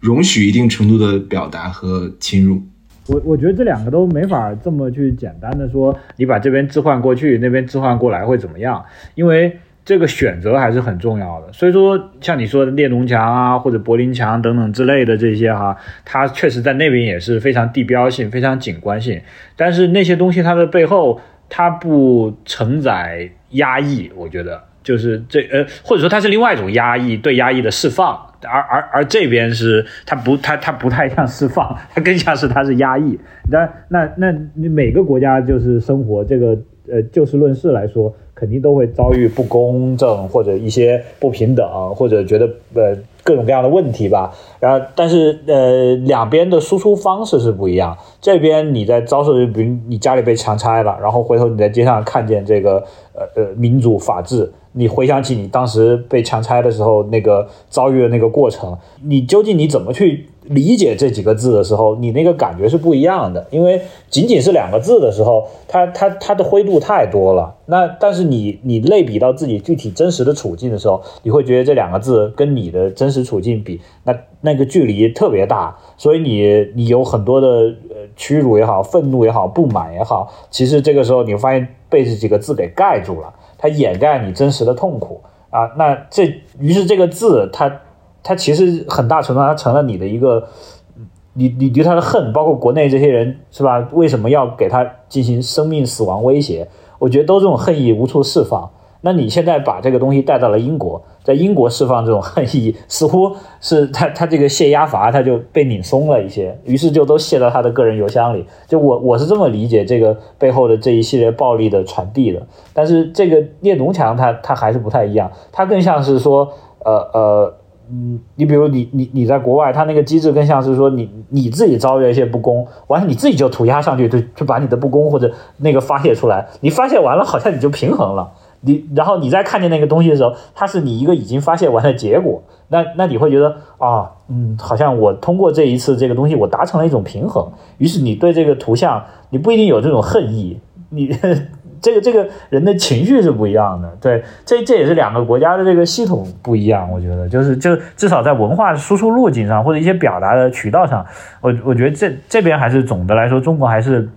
容许一定程度的表达和侵入。我我觉得这两个都没法这么去简单的说，你把这边置换过去，那边置换过来会怎么样？因为这个选择还是很重要的。所以说，像你说的列侬墙啊，或者柏林墙等等之类的这些哈，它确实在那边也是非常地标性、非常景观性。但是那些东西它的背后，它不承载压抑，我觉得就是这呃，或者说它是另外一种压抑，对压抑的释放。而而而这边是它不它它不太像释放，它更像是它是压抑。那那那你每个国家就是生活这个呃就事论事来说，肯定都会遭遇不公正或者一些不平等，或者觉得呃各种各样的问题吧。然后但是呃两边的输出方式是不一样。这边你在遭受，比如你家里被强拆了，然后回头你在街上看见这个呃呃民主法治。你回想起你当时被强拆的时候那个遭遇的那个过程，你究竟你怎么去理解这几个字的时候，你那个感觉是不一样的。因为仅仅是两个字的时候，它它它的灰度太多了。那但是你你类比到自己具体真实的处境的时候，你会觉得这两个字跟你的真实处境比，那那个距离特别大。所以你你有很多的呃屈辱也好，愤怒也好，不满也好，其实这个时候你发现被这几个字给盖住了。它掩盖你真实的痛苦啊，那这于是这个字，它它其实很大程度上它成了你的一个，你你对他的恨，包括国内这些人是吧？为什么要给他进行生命死亡威胁？我觉得都这种恨意无处释放。那你现在把这个东西带到了英国，在英国释放这种恨意，似乎是他他这个泄压阀他就被拧松了一些，于是就都泄到他的个人邮箱里。就我我是这么理解这个背后的这一系列暴力的传递的。但是这个列侬墙，它它还是不太一样，他更像是说，呃呃，嗯，你比如你你你在国外，他那个机制更像是说你你自己遭遇了一些不公，完了你自己就涂鸦上去，就就把你的不公或者那个发泄出来，你发泄完了，好像你就平衡了。你然后你再看见那个东西的时候，它是你一个已经发泄完的结果，那那你会觉得啊，嗯，好像我通过这一次这个东西，我达成了一种平衡。于是你对这个图像，你不一定有这种恨意，你这个这个人的情绪是不一样的。对，这这也是两个国家的这个系统不一样。我觉得就是就至少在文化输出路径上或者一些表达的渠道上，我我觉得这这边还是总的来说，中国还是。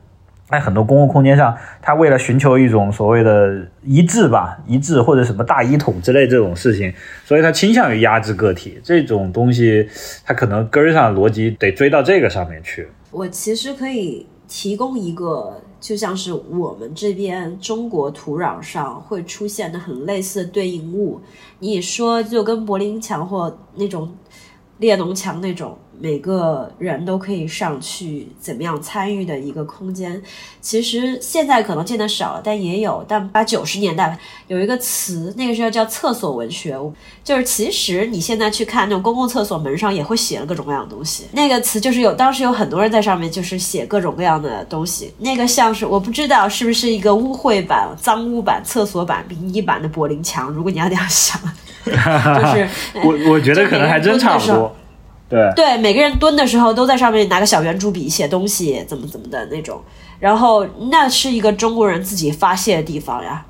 在很多公共空间上，他为了寻求一种所谓的一致吧，一致或者什么大一统之类这种事情，所以他倾向于压制个体。这种东西，它可能根儿上逻辑得追到这个上面去。我其实可以提供一个，就像是我们这边中国土壤上会出现的很类似的对应物。你说就跟柏林墙或那种列侬墙那种。每个人都可以上去怎么样参与的一个空间，其实现在可能见的少了，但也有。但八九十年代有一个词，那个时候叫厕所文学，就是其实你现在去看那种公共厕所门上也会写了各种各样的东西。那个词就是有当时有很多人在上面就是写各种各样的东西。那个像是我不知道是不是一个污秽版、脏污版、厕所版、殡仪版的柏林墙。如果你要这样想，就是 我我觉得可能还真差不多。对对，每个人蹲的时候都在上面拿个小圆珠笔写东西，怎么怎么的那种。然后那是一个中国人自己发泄的地方呀，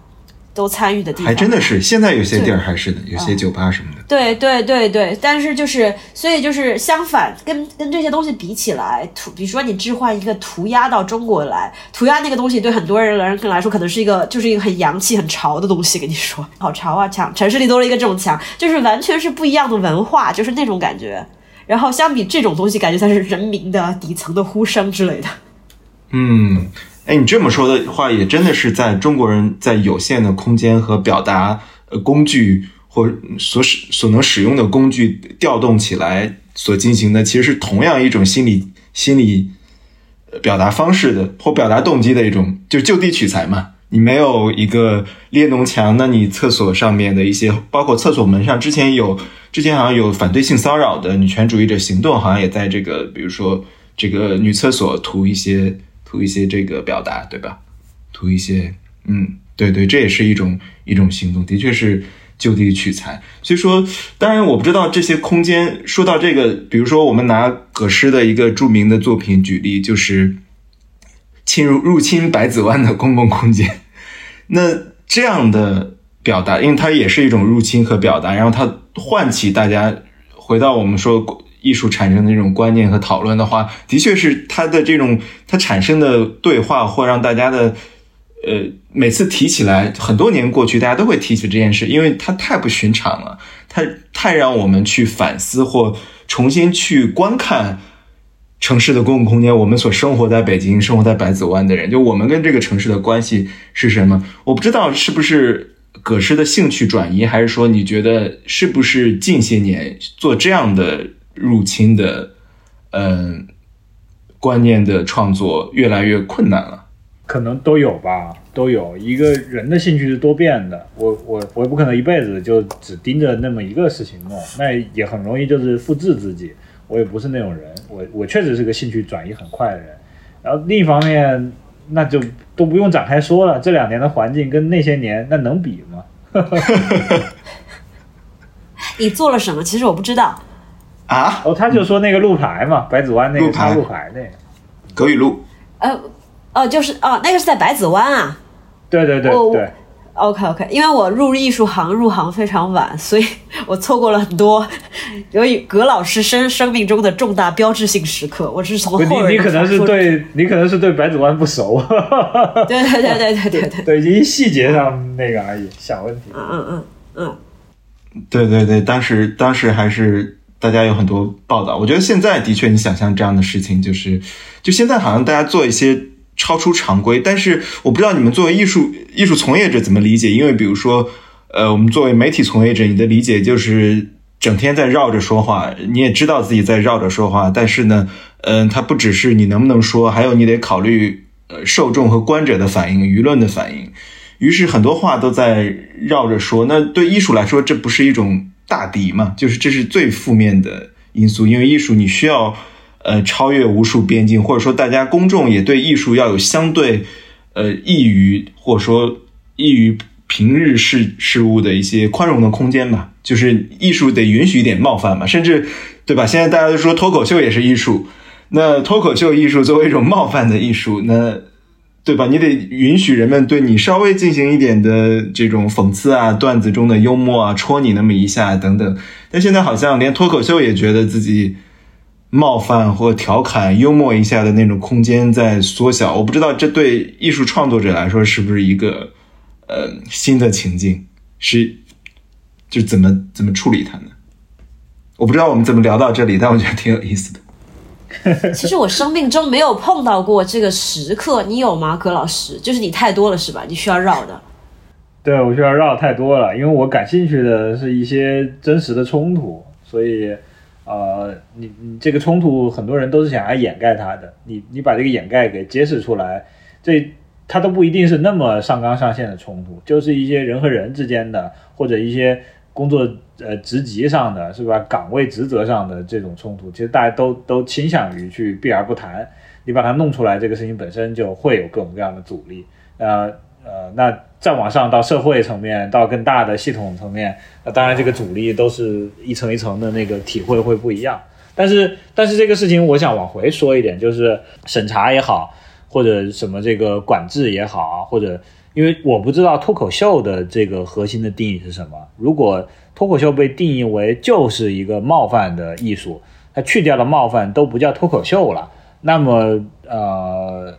都参与的地方。还真的是，现在有些地儿还是的，有些酒吧什么的。对对对对，但是就是，所以就是相反，跟跟这些东西比起来，涂，比如说你置换一个涂鸦到中国来，涂鸦那个东西对很多人来来说可能是一个，就是一个很洋气、很潮的东西。跟你说，好潮啊！墙，城市里多了一个这种墙，就是完全是不一样的文化，就是那种感觉。然后相比这种东西，感觉才是人民的底层的呼声之类的。嗯，哎，你这么说的话，也真的是在中国人在有限的空间和表达呃工具或所使所能使用的工具调动起来所进行的，其实是同样一种心理心理表达方式的或表达动机的一种，就就地取材嘛。你没有一个列侬墙，那你厕所上面的一些，包括厕所门上，之前有，之前好像有反对性骚扰的女权主义者行动，好像也在这个，比如说这个女厕所涂一些涂一些这个表达，对吧？涂一些，嗯，对对，这也是一种一种行动，的确是就地取材。所以说，当然我不知道这些空间，说到这个，比如说我们拿葛诗的一个著名的作品举例，就是。侵入入侵百子湾的 公共空间，那这样的表达，因为它也是一种入侵和表达，然后它唤起大家回到我们说艺术产生的这种观念和讨论的话，的确是它的这种它产生的对话，或让大家的呃每次提起来，很多年过去，大家都会提起这件事，因为它太不寻常了，它太让我们去反思或重新去观看。城市的公共空间，我们所生活在北京、生活在百子湾的人，就我们跟这个城市的关系是什么？我不知道是不是葛诗的兴趣转移，还是说你觉得是不是近些年做这样的入侵的，嗯，观念的创作越来越困难了？可能都有吧，都有。一个人的兴趣是多变的，我我我也不可能一辈子就只盯着那么一个事情弄，那也很容易就是复制自己。我也不是那种人，我我确实是个兴趣转移很快的人。然后另一方面，那就都不用展开说了。这两年的环境跟那些年，那能比吗？你做了什么？其实我不知道。啊？哦，他就说那个路牌嘛，百子湾那个插路牌那个。葛雨路。呃，哦，就是哦，那个是在百子湾啊。对对对对。OK OK，因为我入艺术行入行非常晚，所以我错过了很多由于葛老师生生命中的重大标志性时刻。我是从后你你可能是对你可能是对白子湾不熟。对对对对对对对，对，因细节上那个而已，小问题。嗯嗯嗯嗯。对对对，当时当时还是大家有很多报道。我觉得现在的确，你想象这样的事情，就是就现在好像大家做一些。超出常规，但是我不知道你们作为艺术艺术从业者怎么理解，因为比如说，呃，我们作为媒体从业者，你的理解就是整天在绕着说话，你也知道自己在绕着说话，但是呢，嗯，它不只是你能不能说，还有你得考虑呃受众和观者的反应、舆论的反应，于是很多话都在绕着说。那对艺术来说，这不是一种大敌嘛？就是这是最负面的因素，因为艺术你需要。呃，超越无数边境，或者说大家公众也对艺术要有相对，呃，易于或者说易于平日事事物的一些宽容的空间吧。就是艺术得允许一点冒犯嘛，甚至对吧？现在大家都说脱口秀也是艺术，那脱口秀艺术作为一种冒犯的艺术，那对吧？你得允许人们对你稍微进行一点的这种讽刺啊，段子中的幽默啊，戳你那么一下等等。但现在好像连脱口秀也觉得自己。冒犯或调侃、幽默一下的那种空间在缩小。我不知道这对艺术创作者来说是不是一个呃新的情境，是就怎么怎么处理它呢？我不知道我们怎么聊到这里，但我觉得挺有意思的。其实我生命中没有碰到过这个时刻，你有吗，葛老师？就是你太多了是吧？你需要绕的。对，我需要绕太多了，因为我感兴趣的是一些真实的冲突，所以，呃，你你这个冲突，很多人都是想要掩盖它的，你你把这个掩盖给揭示出来，这它都不一定是那么上纲上线的冲突，就是一些人和人之间的，或者一些工作呃职级上的，是吧？岗位职责上的这种冲突，其实大家都都倾向于去避而不谈，你把它弄出来，这个事情本身就会有各种各样的阻力，呃。呃，那再往上到社会层面，到更大的系统层面，那当然这个阻力都是一层一层的那个体会会不一样。但是，但是这个事情我想往回说一点，就是审查也好，或者什么这个管制也好，或者因为我不知道脱口秀的这个核心的定义是什么。如果脱口秀被定义为就是一个冒犯的艺术，它去掉了冒犯都不叫脱口秀了，那么呃，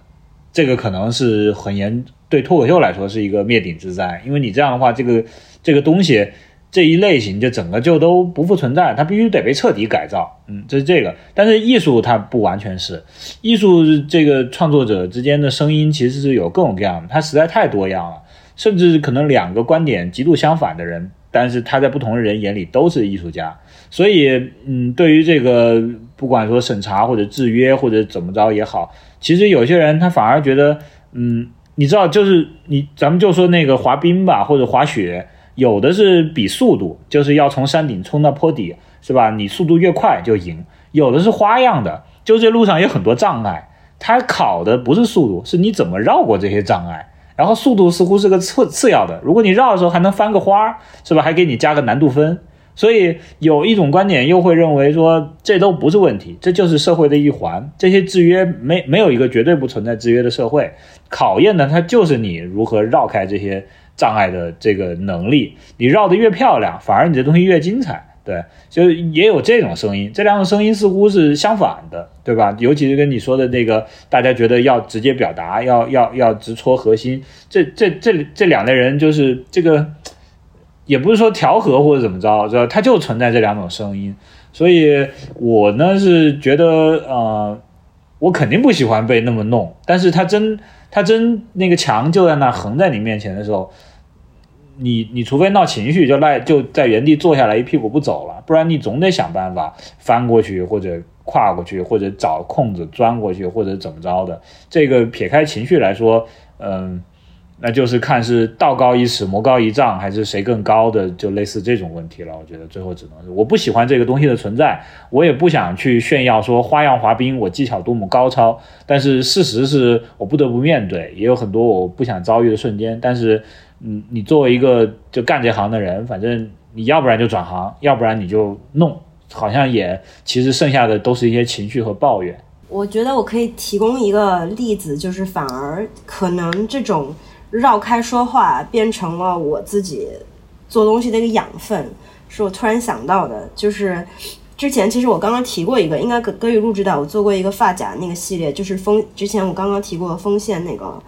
这个可能是很严。对脱口秀来说是一个灭顶之灾，因为你这样的话，这个这个东西这一类型就整个就都不复存在，它必须得被彻底改造。嗯，这是这个。但是艺术它不完全是，艺术这个创作者之间的声音其实是有各种各样的，它实在太多样了，甚至可能两个观点极度相反的人，但是他在不同的人眼里都是艺术家。所以，嗯，对于这个不管说审查或者制约或者怎么着也好，其实有些人他反而觉得，嗯。你知道，就是你，咱们就说那个滑冰吧，或者滑雪，有的是比速度，就是要从山顶冲到坡底，是吧？你速度越快就赢。有的是花样的，就这路上有很多障碍，它考的不是速度，是你怎么绕过这些障碍。然后速度似乎是个次次要的，如果你绕的时候还能翻个花，是吧？还给你加个难度分。所以有一种观点又会认为说，这都不是问题，这就是社会的一环。这些制约没没有一个绝对不存在制约的社会，考验的它就是你如何绕开这些障碍的这个能力。你绕得越漂亮，反而你这东西越精彩。对，就也有这种声音，这两种声音似乎是相反的，对吧？尤其是跟你说的那个，大家觉得要直接表达，要要要直戳核心，这这这这两类人就是这个。也不是说调和或者怎么着，知道它就存在这两种声音，所以我呢是觉得，呃，我肯定不喜欢被那么弄，但是他真他真那个墙就在那横在你面前的时候，你你除非闹情绪，就赖就在原地坐下来一屁股不走了，不然你总得想办法翻过去或者跨过去或者找空子钻过去或者怎么着的。这个撇开情绪来说，嗯。那就是看是道高一尺魔高一丈，还是谁更高的，就类似这种问题了。我觉得最后只能是我不喜欢这个东西的存在，我也不想去炫耀说花样滑冰我技巧多么高超。但是事实是我不得不面对，也有很多我不想遭遇的瞬间。但是，嗯，你作为一个就干这行的人，反正你要不然就转行，要不然你就弄，好像也其实剩下的都是一些情绪和抱怨。我觉得我可以提供一个例子，就是反而可能这种。绕开说话变成了我自己做东西的一个养分，是我突然想到的。就是之前其实我刚刚提过一个，应该葛葛雨露知道，我做过一个发夹那个系列，就是风之前我刚刚提过风线那个。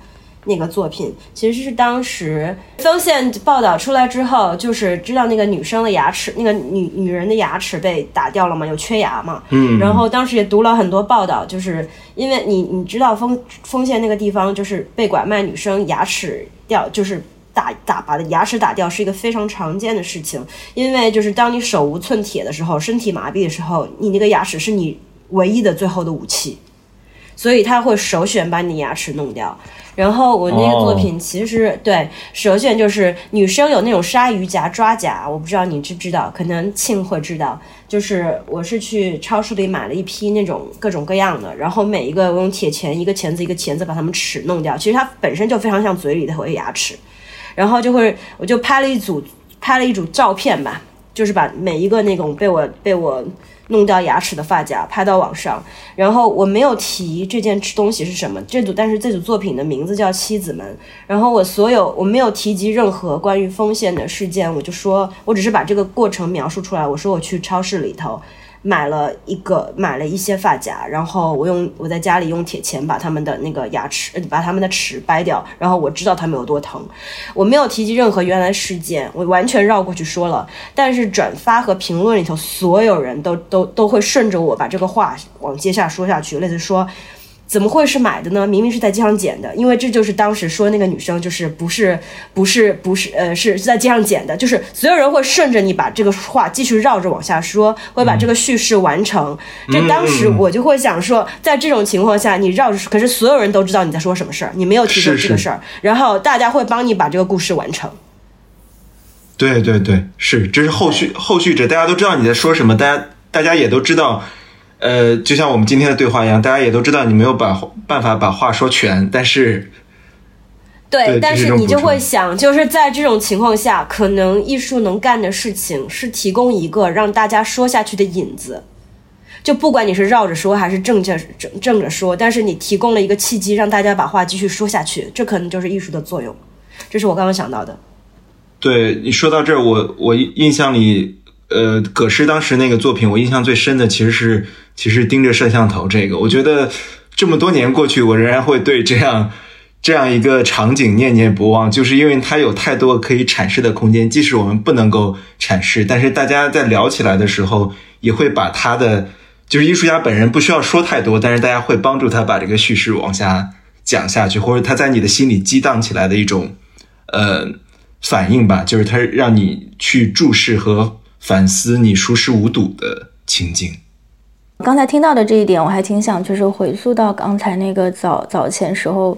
那个作品其实是当时丰县报道出来之后，就是知道那个女生的牙齿，那个女女人的牙齿被打掉了嘛，有缺牙嘛。嗯。然后当时也读了很多报道，就是因为你你知道丰丰县那个地方，就是被拐卖女生牙齿掉，就是打打把的牙齿打掉是一个非常常见的事情。因为就是当你手无寸铁的时候，身体麻痹的时候，你那个牙齿是你唯一的最后的武器，所以他会首选把你牙齿弄掉。然后我那个作品其实对，首先就是女生有那种鲨鱼夹、抓夹，我不知道你知不知道，可能庆会知道。就是我是去超市里买了一批那种各种各样的，然后每一个我用铁钳，一个钳子一个钳子把它们齿弄掉。其实它本身就非常像嘴里的牙齿，然后就会我就拍了一组拍了一组照片吧，就是把每一个那种被我被我。弄掉牙齿的发夹拍到网上，然后我没有提这件东西是什么，这组但是这组作品的名字叫《妻子们》，然后我所有我没有提及任何关于风险的事件，我就说我只是把这个过程描述出来。我说我去超市里头买了一个买了一些发夹，然后我用我在家里用铁钳把他们的那个牙齿，把他们的齿掰掉，然后我知道他们有多疼。我没有提及任何原来事件，我完全绕过去说了。但是转发和评论里头，所有人都都都会顺着我把这个话往接下说下去，类似说。怎么会是买的呢？明明是在街上捡的，因为这就是当时说那个女生就是不是不是不是呃是是在街上捡的，就是所有人会顺着你把这个话继续绕着往下说，会把这个叙事完成。这当时我就会想说，在这种情况下你绕着，可是所有人都知道你在说什么事儿，你没有提出这个事儿，然后大家会帮你把这个故事完成。对对对，是，这是后续后续者，大家都知道你在说什么，大家大家也都知道。呃，就像我们今天的对话一样，大家也都知道你没有把办法把话说全，但是，对，但是你就会想，就是在这种情况下，可能艺术能干的事情是提供一个让大家说下去的引子，就不管你是绕着说还是正着正正着说，但是你提供了一个契机，让大家把话继续说下去，这可能就是艺术的作用。这是我刚刚想到的。对你说到这儿，我我印象里。呃，葛诗当时那个作品，我印象最深的其实是，其实盯着摄像头这个。我觉得这么多年过去，我仍然会对这样这样一个场景念念不忘，就是因为它有太多可以阐释的空间。即使我们不能够阐释，但是大家在聊起来的时候，也会把他的，就是艺术家本人不需要说太多，但是大家会帮助他把这个叙事往下讲下去，或者他在你的心里激荡起来的一种呃反应吧，就是他让你去注视和。反思你熟视无睹的情境。刚才听到的这一点，我还挺想就是回溯到刚才那个早早前时候，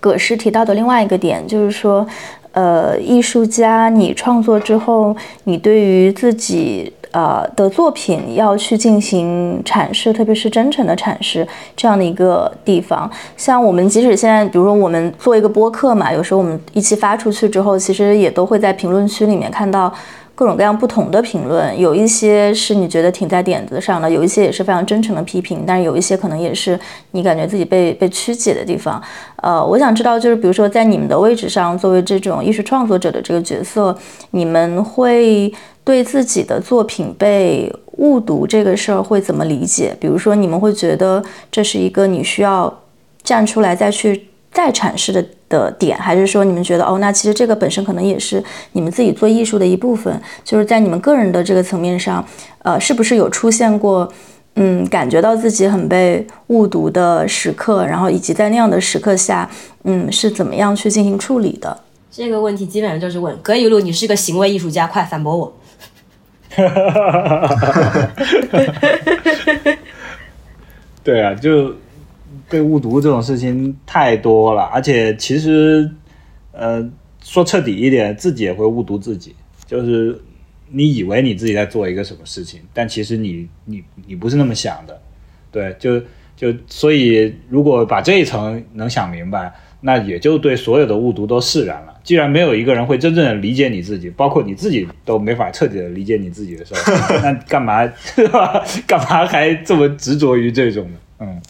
葛诗提到的另外一个点，就是说，呃，艺术家你创作之后，你对于自己呃的作品要去进行阐释，特别是真诚的阐释这样的一个地方。像我们即使现在，比如说我们做一个播客嘛，有时候我们一期发出去之后，其实也都会在评论区里面看到。各种各样不同的评论，有一些是你觉得挺在点子上的，有一些也是非常真诚的批评，但是有一些可能也是你感觉自己被被曲解的地方。呃，我想知道，就是比如说在你们的位置上，作为这种艺术创作者的这个角色，你们会对自己的作品被误读这个事儿会怎么理解？比如说，你们会觉得这是一个你需要站出来再去。再阐释的的点，还是说你们觉得哦，那其实这个本身可能也是你们自己做艺术的一部分，就是在你们个人的这个层面上，呃，是不是有出现过，嗯，感觉到自己很被误读的时刻，然后以及在那样的时刻下，嗯，是怎么样去进行处理的？这个问题基本上就是问葛雨露，你是个行为艺术家，快反驳我。对啊，就。被误读这种事情太多了，而且其实，呃，说彻底一点，自己也会误读自己。就是你以为你自己在做一个什么事情，但其实你你你不是那么想的。对，就就所以，如果把这一层能想明白，那也就对所有的误读都释然了。既然没有一个人会真正的理解你自己，包括你自己都没法彻底的理解你自己的时候，那干嘛 干嘛还这么执着于这种呢？嗯。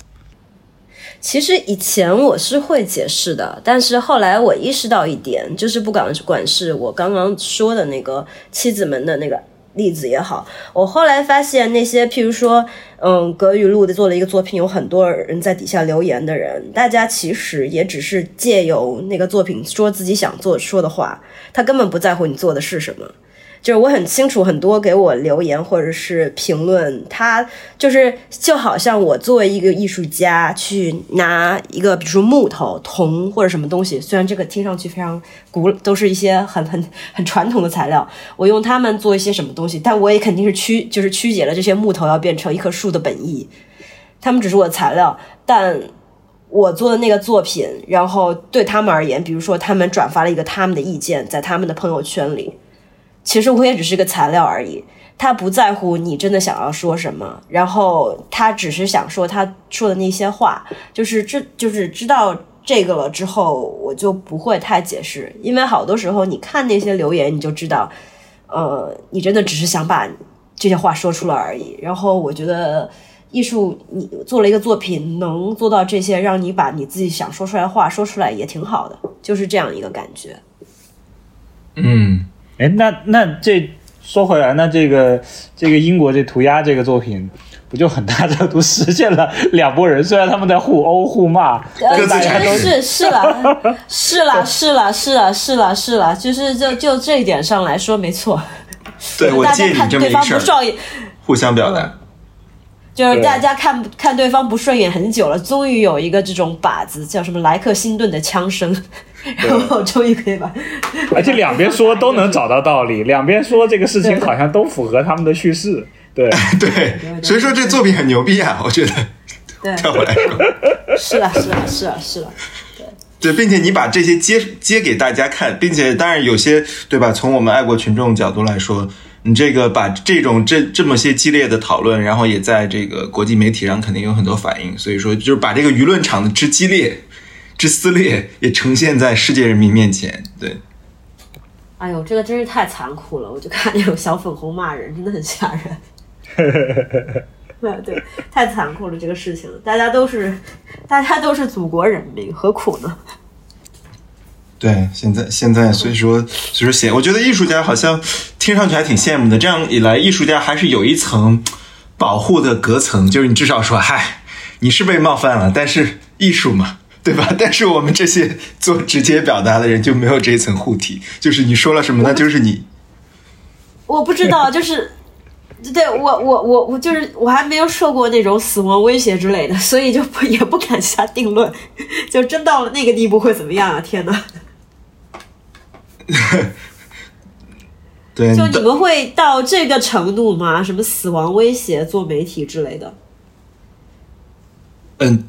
其实以前我是会解释的，但是后来我意识到一点，就是不管管是我刚刚说的那个妻子们的那个例子也好，我后来发现那些譬如说，嗯，葛雨露的做了一个作品，有很多人在底下留言的人，大家其实也只是借由那个作品说自己想做说的话，他根本不在乎你做的是什么。就是我很清楚，很多给我留言或者是评论，他就是就好像我作为一个艺术家去拿一个，比如说木头、铜或者什么东西，虽然这个听上去非常古，都是一些很很很传统的材料，我用它们做一些什么东西，但我也肯定是曲就是曲解了这些木头要变成一棵树的本意，他们只是我的材料，但我做的那个作品，然后对他们而言，比如说他们转发了一个他们的意见，在他们的朋友圈里。其实我也只是个材料而已，他不在乎你真的想要说什么，然后他只是想说他说的那些话，就是这就是知道这个了之后，我就不会太解释，因为好多时候你看那些留言，你就知道，呃，你真的只是想把这些话说出来而已。然后我觉得艺术，你做了一个作品，能做到这些，让你把你自己想说出来的话说出来，也挺好的，就是这样一个感觉。嗯。哎，那那这说回来，那这个这个英国这涂鸦这个作品，不就很大程度实现了两拨人，虽然他们在互殴互骂，但是大家都是是了，是了，是了，是了，是了，是了，就是就就这一点上来说，没错。对我借你这么一个事儿，互相表达。就是大家看看对方不顺眼很久了，终于有一个这种靶子，叫什么莱克辛顿的枪声，然后终于可以把，而且两边说都能找到道理，两边说这个事情好像都符合他们的叙事，对。对，所以说这作品很牛逼啊，我觉得，对，跳回来。说，是啊是啊是啊是啊，对。对，并且你把这些接接给大家看，并且当然有些对吧？从我们爱国群众角度来说。你这个把这种这这么些激烈的讨论，然后也在这个国际媒体上肯定有很多反应，所以说就是把这个舆论场的之激烈、之撕裂也呈现在世界人民面前。对，哎呦，这个真是太残酷了！我就看那种小粉红骂人，真的很吓人。对 对，太残酷了这个事情，大家都是大家都是祖国人民，何苦呢？对，现在现在所以说所以说写，我觉得艺术家好像听上去还挺羡慕的。这样一来，艺术家还是有一层保护的隔层，就是你至少说，嗨，你是被冒犯了，但是艺术嘛，对吧？但是我们这些做直接表达的人就没有这一层护体，就是你说了什么，那就是你。我不知道，就是 对我我我我就是我还没有受过那种死亡威胁之类的，所以就不也不敢下定论。就真到了那个地步会怎么样啊？天哪！对，就你们会到这个程度吗？什么死亡威胁做媒体之类的？嗯，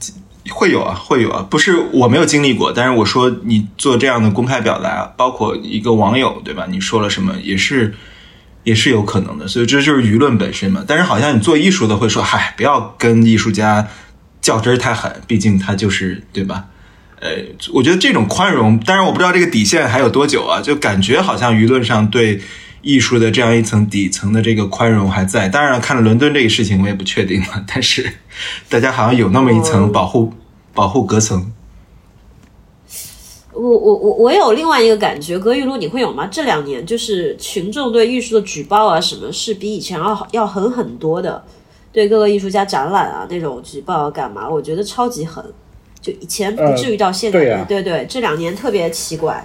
会有啊，会有啊。不是我没有经历过，但是我说你做这样的公开表达，包括一个网友对吧？你说了什么也是也是有可能的，所以这就是舆论本身嘛。但是好像你做艺术的会说，嗨，不要跟艺术家较真儿太狠，毕竟他就是对吧？呃，我觉得这种宽容，当然我不知道这个底线还有多久啊，就感觉好像舆论上对艺术的这样一层底层的这个宽容还在。当然，看了伦敦这个事情，我也不确定了。但是，大家好像有那么一层保护保护隔层。我我我我有另外一个感觉，葛玉露你会有吗？这两年就是群众对艺术的举报啊，什么是比以前要要狠很多的，对各个艺术家展览啊那种举报干嘛？我觉得超级狠。就以前不至于到现在，对呀，对对，这两年特别奇怪，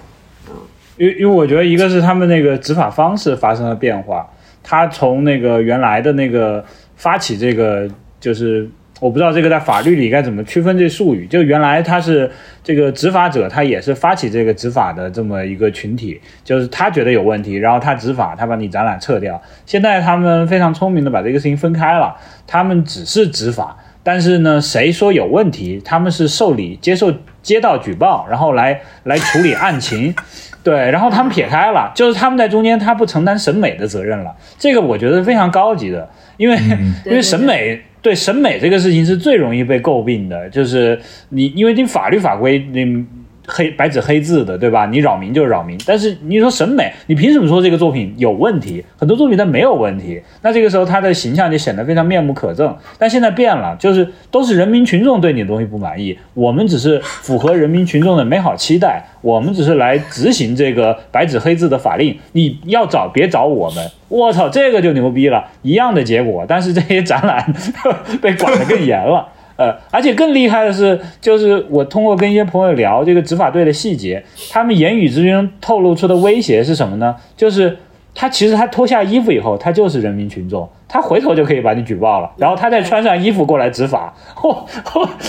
嗯，因为因为我觉得一个是他们那个执法方式发生了变化，他从那个原来的那个发起这个，就是我不知道这个在法律里该怎么区分这术语，就原来他是这个执法者，他也是发起这个执法的这么一个群体，就是他觉得有问题，然后他执法，他把你展览撤掉。现在他们非常聪明的把这个事情分开了，他们只是执法。但是呢，谁说有问题？他们是受理、接受、接到举报，然后来来处理案情，对，然后他们撇开了，就是他们在中间，他不承担审美的责任了。这个我觉得非常高级的，因为因为审美对审美这个事情是最容易被诟病的，就是你因为你法律法规你。黑白纸黑字的，对吧？你扰民就是扰民，但是你说审美，你凭什么说这个作品有问题？很多作品它没有问题，那这个时候它的形象就显得非常面目可憎。但现在变了，就是都是人民群众对你的东西不满意，我们只是符合人民群众的美好期待，我们只是来执行这个白纸黑字的法令。你要找别找我们，我操，这个就牛逼了，一样的结果，但是这些展览 被管得更严了。呃，而且更厉害的是，就是我通过跟一些朋友聊这个执法队的细节，他们言语之间透露出的威胁是什么呢？就是他其实他脱下衣服以后，他就是人民群众，他回头就可以把你举报了，然后他再穿上衣服过来执法。嚯，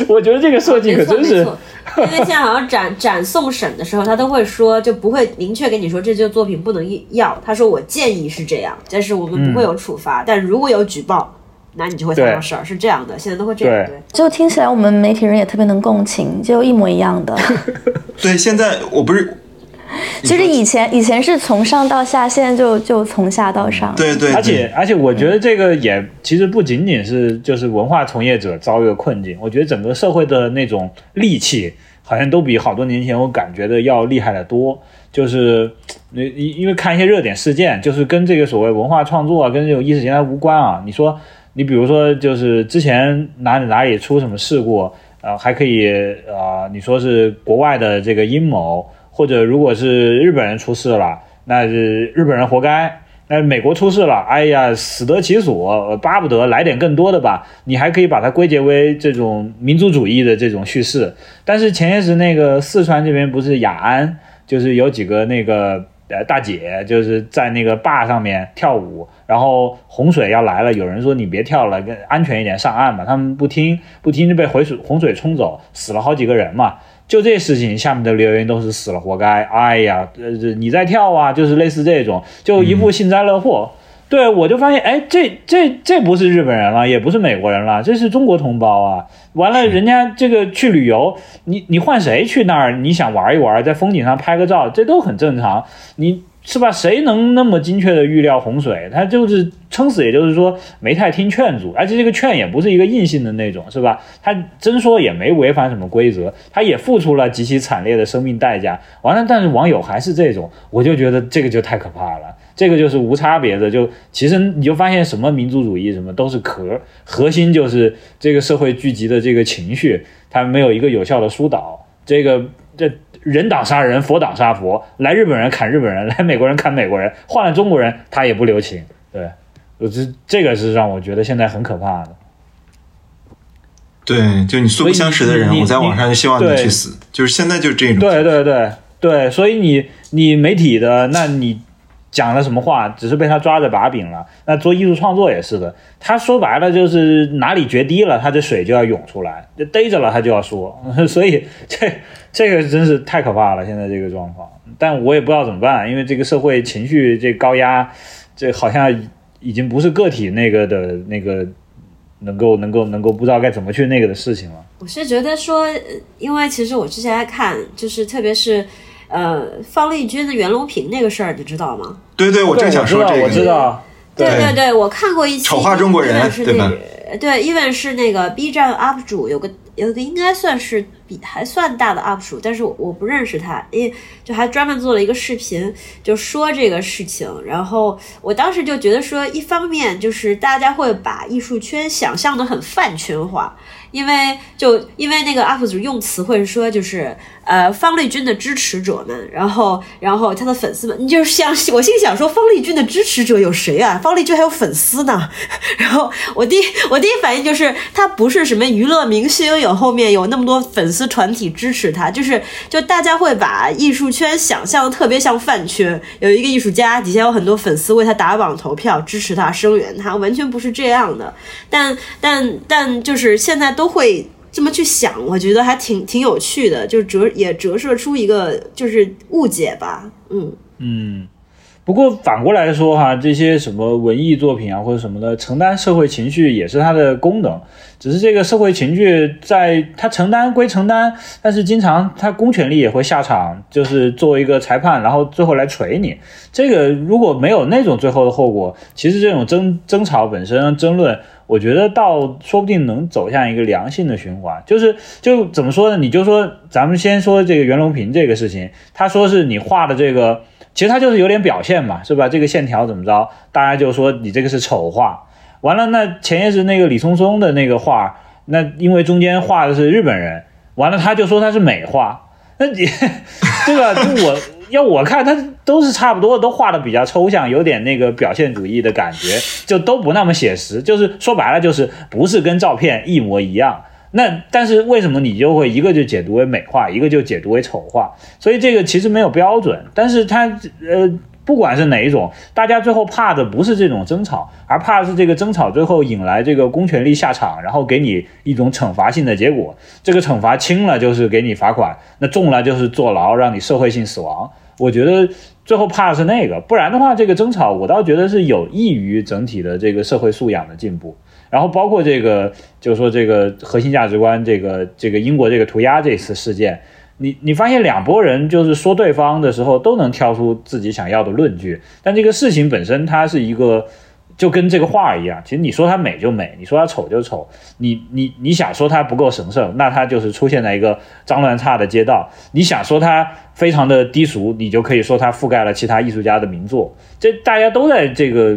我觉得这个设计可真是。因为现在好像展展送审的时候，他都会说，就不会明确跟你说这件作品不能要。他说我建议是这样，但是我们不会有处罚，但如果有举报。那你就会摊到事儿，是这样的，现在都会这样。对，就听起来我们媒体人也特别能共情，就一模一样的。对，现在我不是，其实以前以前是从上到下，现在就就从下到上。对对。而且而且，我觉得这个也其实不仅仅是就是文化从业者遭遇了困境，我觉得整个社会的那种戾气，好像都比好多年前我感觉的要厉害的多。就是你因因为看一些热点事件，就是跟这个所谓文化创作啊，跟这种意识形态无关啊。你说。你比如说，就是之前哪里哪里出什么事故，呃，还可以啊，你说是国外的这个阴谋，或者如果是日本人出事了，那是日本人活该那美国出事了，哎呀，死得其所，巴不得来点更多的吧。你还可以把它归结为这种民族主义的这种叙事。但是前些时那个四川这边不是雅安，就是有几个那个呃大姐，就是在那个坝上面跳舞，然后洪水要来了，有人说你别跳了，跟安全一点上岸吧，他们不听，不听就被洪水洪水冲走，死了好几个人嘛。就这事情，下面的留言都是死了活该。哎呀，呃，你在跳啊，就是类似这种，就一副幸灾乐祸。对我就发现，哎，这这这不是日本人了，也不是美国人了，这是中国同胞啊。完了，人家这个去旅游，你你换谁去那儿？你想玩一玩，在风景上拍个照，这都很正常。你。是吧？谁能那么精确的预料洪水？他就是撑死，也就是说没太听劝阻，而且这个劝也不是一个硬性的那种，是吧？他真说也没违反什么规则，他也付出了极其惨烈的生命代价。完了，但是网友还是这种，我就觉得这个就太可怕了。这个就是无差别的，就其实你就发现什么民族主义什么都是壳，核心就是这个社会聚集的这个情绪，它没有一个有效的疏导。这个这。人挡杀人，佛挡杀佛。来日本人砍日本人，来美国人砍美国人。换了中国人，他也不留情。对，我这这个是让我觉得现在很可怕的。对，就你素不相识的人，我在网上就希望你去死。就是现在就这种。对对对对，所以你你媒体的，那你。讲了什么话，只是被他抓着把柄了。那做艺术创作也是的，他说白了就是哪里决堤了，他这水就要涌出来，就逮着了他就要说。所以这这个真是太可怕了，现在这个状况。但我也不知道怎么办，因为这个社会情绪这高压，这好像已经不是个体那个的那个能够能够能够不知道该怎么去那个的事情了。我是觉得说，因为其实我之前还看，就是特别是。呃，方力钧的袁隆平那个事儿，你知道吗？对对，我正想说这个。我知道，对对对，我看过一期。丑化中国人，对吧？对，因为是那个 B 站 UP 主，有个有个应该算是比还算大的 UP 主，但是我我不认识他，因为就还专门做了一个视频，就说这个事情。然后我当时就觉得说，一方面就是大家会把艺术圈想象的很饭圈化，因为就因为那个 UP 主用词会说就是。呃，方力钧的支持者们，然后，然后他的粉丝们，你就是想，我心想说，方力钧的支持者有谁啊？方力钧还有粉丝呢。然后我第我第一反应就是，他不是什么娱乐明星，有后面有那么多粉丝团体支持他，就是就大家会把艺术圈想象特别像饭圈，有一个艺术家底下有很多粉丝为他打榜投票支持他声援他，完全不是这样的。但但但就是现在都会。这么去想，我觉得还挺挺有趣的，就折也折射出一个就是误解吧，嗯嗯。不过反过来说哈，这些什么文艺作品啊或者什么的，承担社会情绪也是它的功能。只是这个社会情绪在它承担归承担，但是经常它公权力也会下场，就是作为一个裁判，然后最后来锤你。这个如果没有那种最后的后果，其实这种争争吵本身争论。我觉得倒说不定能走向一个良性的循环，就是就怎么说呢？你就说咱们先说这个袁隆平这个事情，他说是你画的这个，其实他就是有点表现嘛，是吧？这个线条怎么着，大家就说你这个是丑画。完了，那前些是那个李松松的那个画，那因为中间画的是日本人，完了他就说他是美画，那你 对吧？就我。要我看，他都是差不多，都画的比较抽象，有点那个表现主义的感觉，就都不那么写实。就是说白了，就是不是跟照片一模一样。那但是为什么你就会一个就解读为美化，一个就解读为丑化？所以这个其实没有标准。但是它呃。不管是哪一种，大家最后怕的不是这种争吵，而怕的是这个争吵最后引来这个公权力下场，然后给你一种惩罚性的结果。这个惩罚轻了就是给你罚款，那重了就是坐牢，让你社会性死亡。我觉得最后怕的是那个，不然的话，这个争吵我倒觉得是有益于整体的这个社会素养的进步。然后包括这个，就是说这个核心价值观，这个这个英国这个涂鸦这次事件。你你发现两拨人就是说对方的时候都能挑出自己想要的论据，但这个事情本身它是一个就跟这个画一样，其实你说它美就美，你说它丑就丑，你你你想说它不够神圣，那它就是出现在一个脏乱差的街道；你想说它非常的低俗，你就可以说它覆盖了其他艺术家的名作。这大家都在这个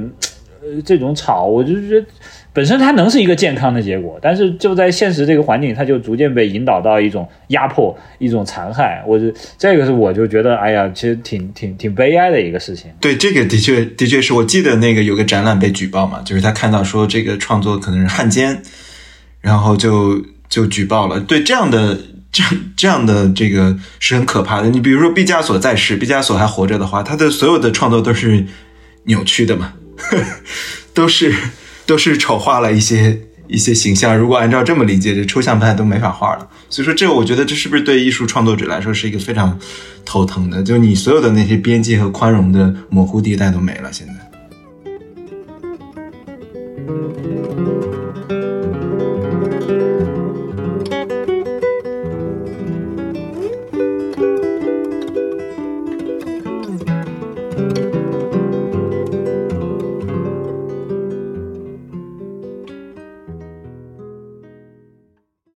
呃这种吵，我就觉得本身它能是一个健康的结果，但是就在现实这个环境，它就逐渐被引导到一种压迫、一种残害。我就这个是我就觉得，哎呀，其实挺挺挺悲哀的一个事情。对，这个的确的确是我记得那个有个展览被举报嘛，就是他看到说这个创作可能是汉奸，然后就就举报了。对这样的这这样的这个是很可怕的。你比如说毕加索在世，毕加索还活着的话，他的所有的创作都是扭曲的嘛，都是。都是丑化了一些一些形象。如果按照这么理解，这抽象派都没法画了。所以说，这我觉得这是不是对艺术创作者来说是一个非常头疼的？就你所有的那些边界和宽容的模糊地带都没了。现在。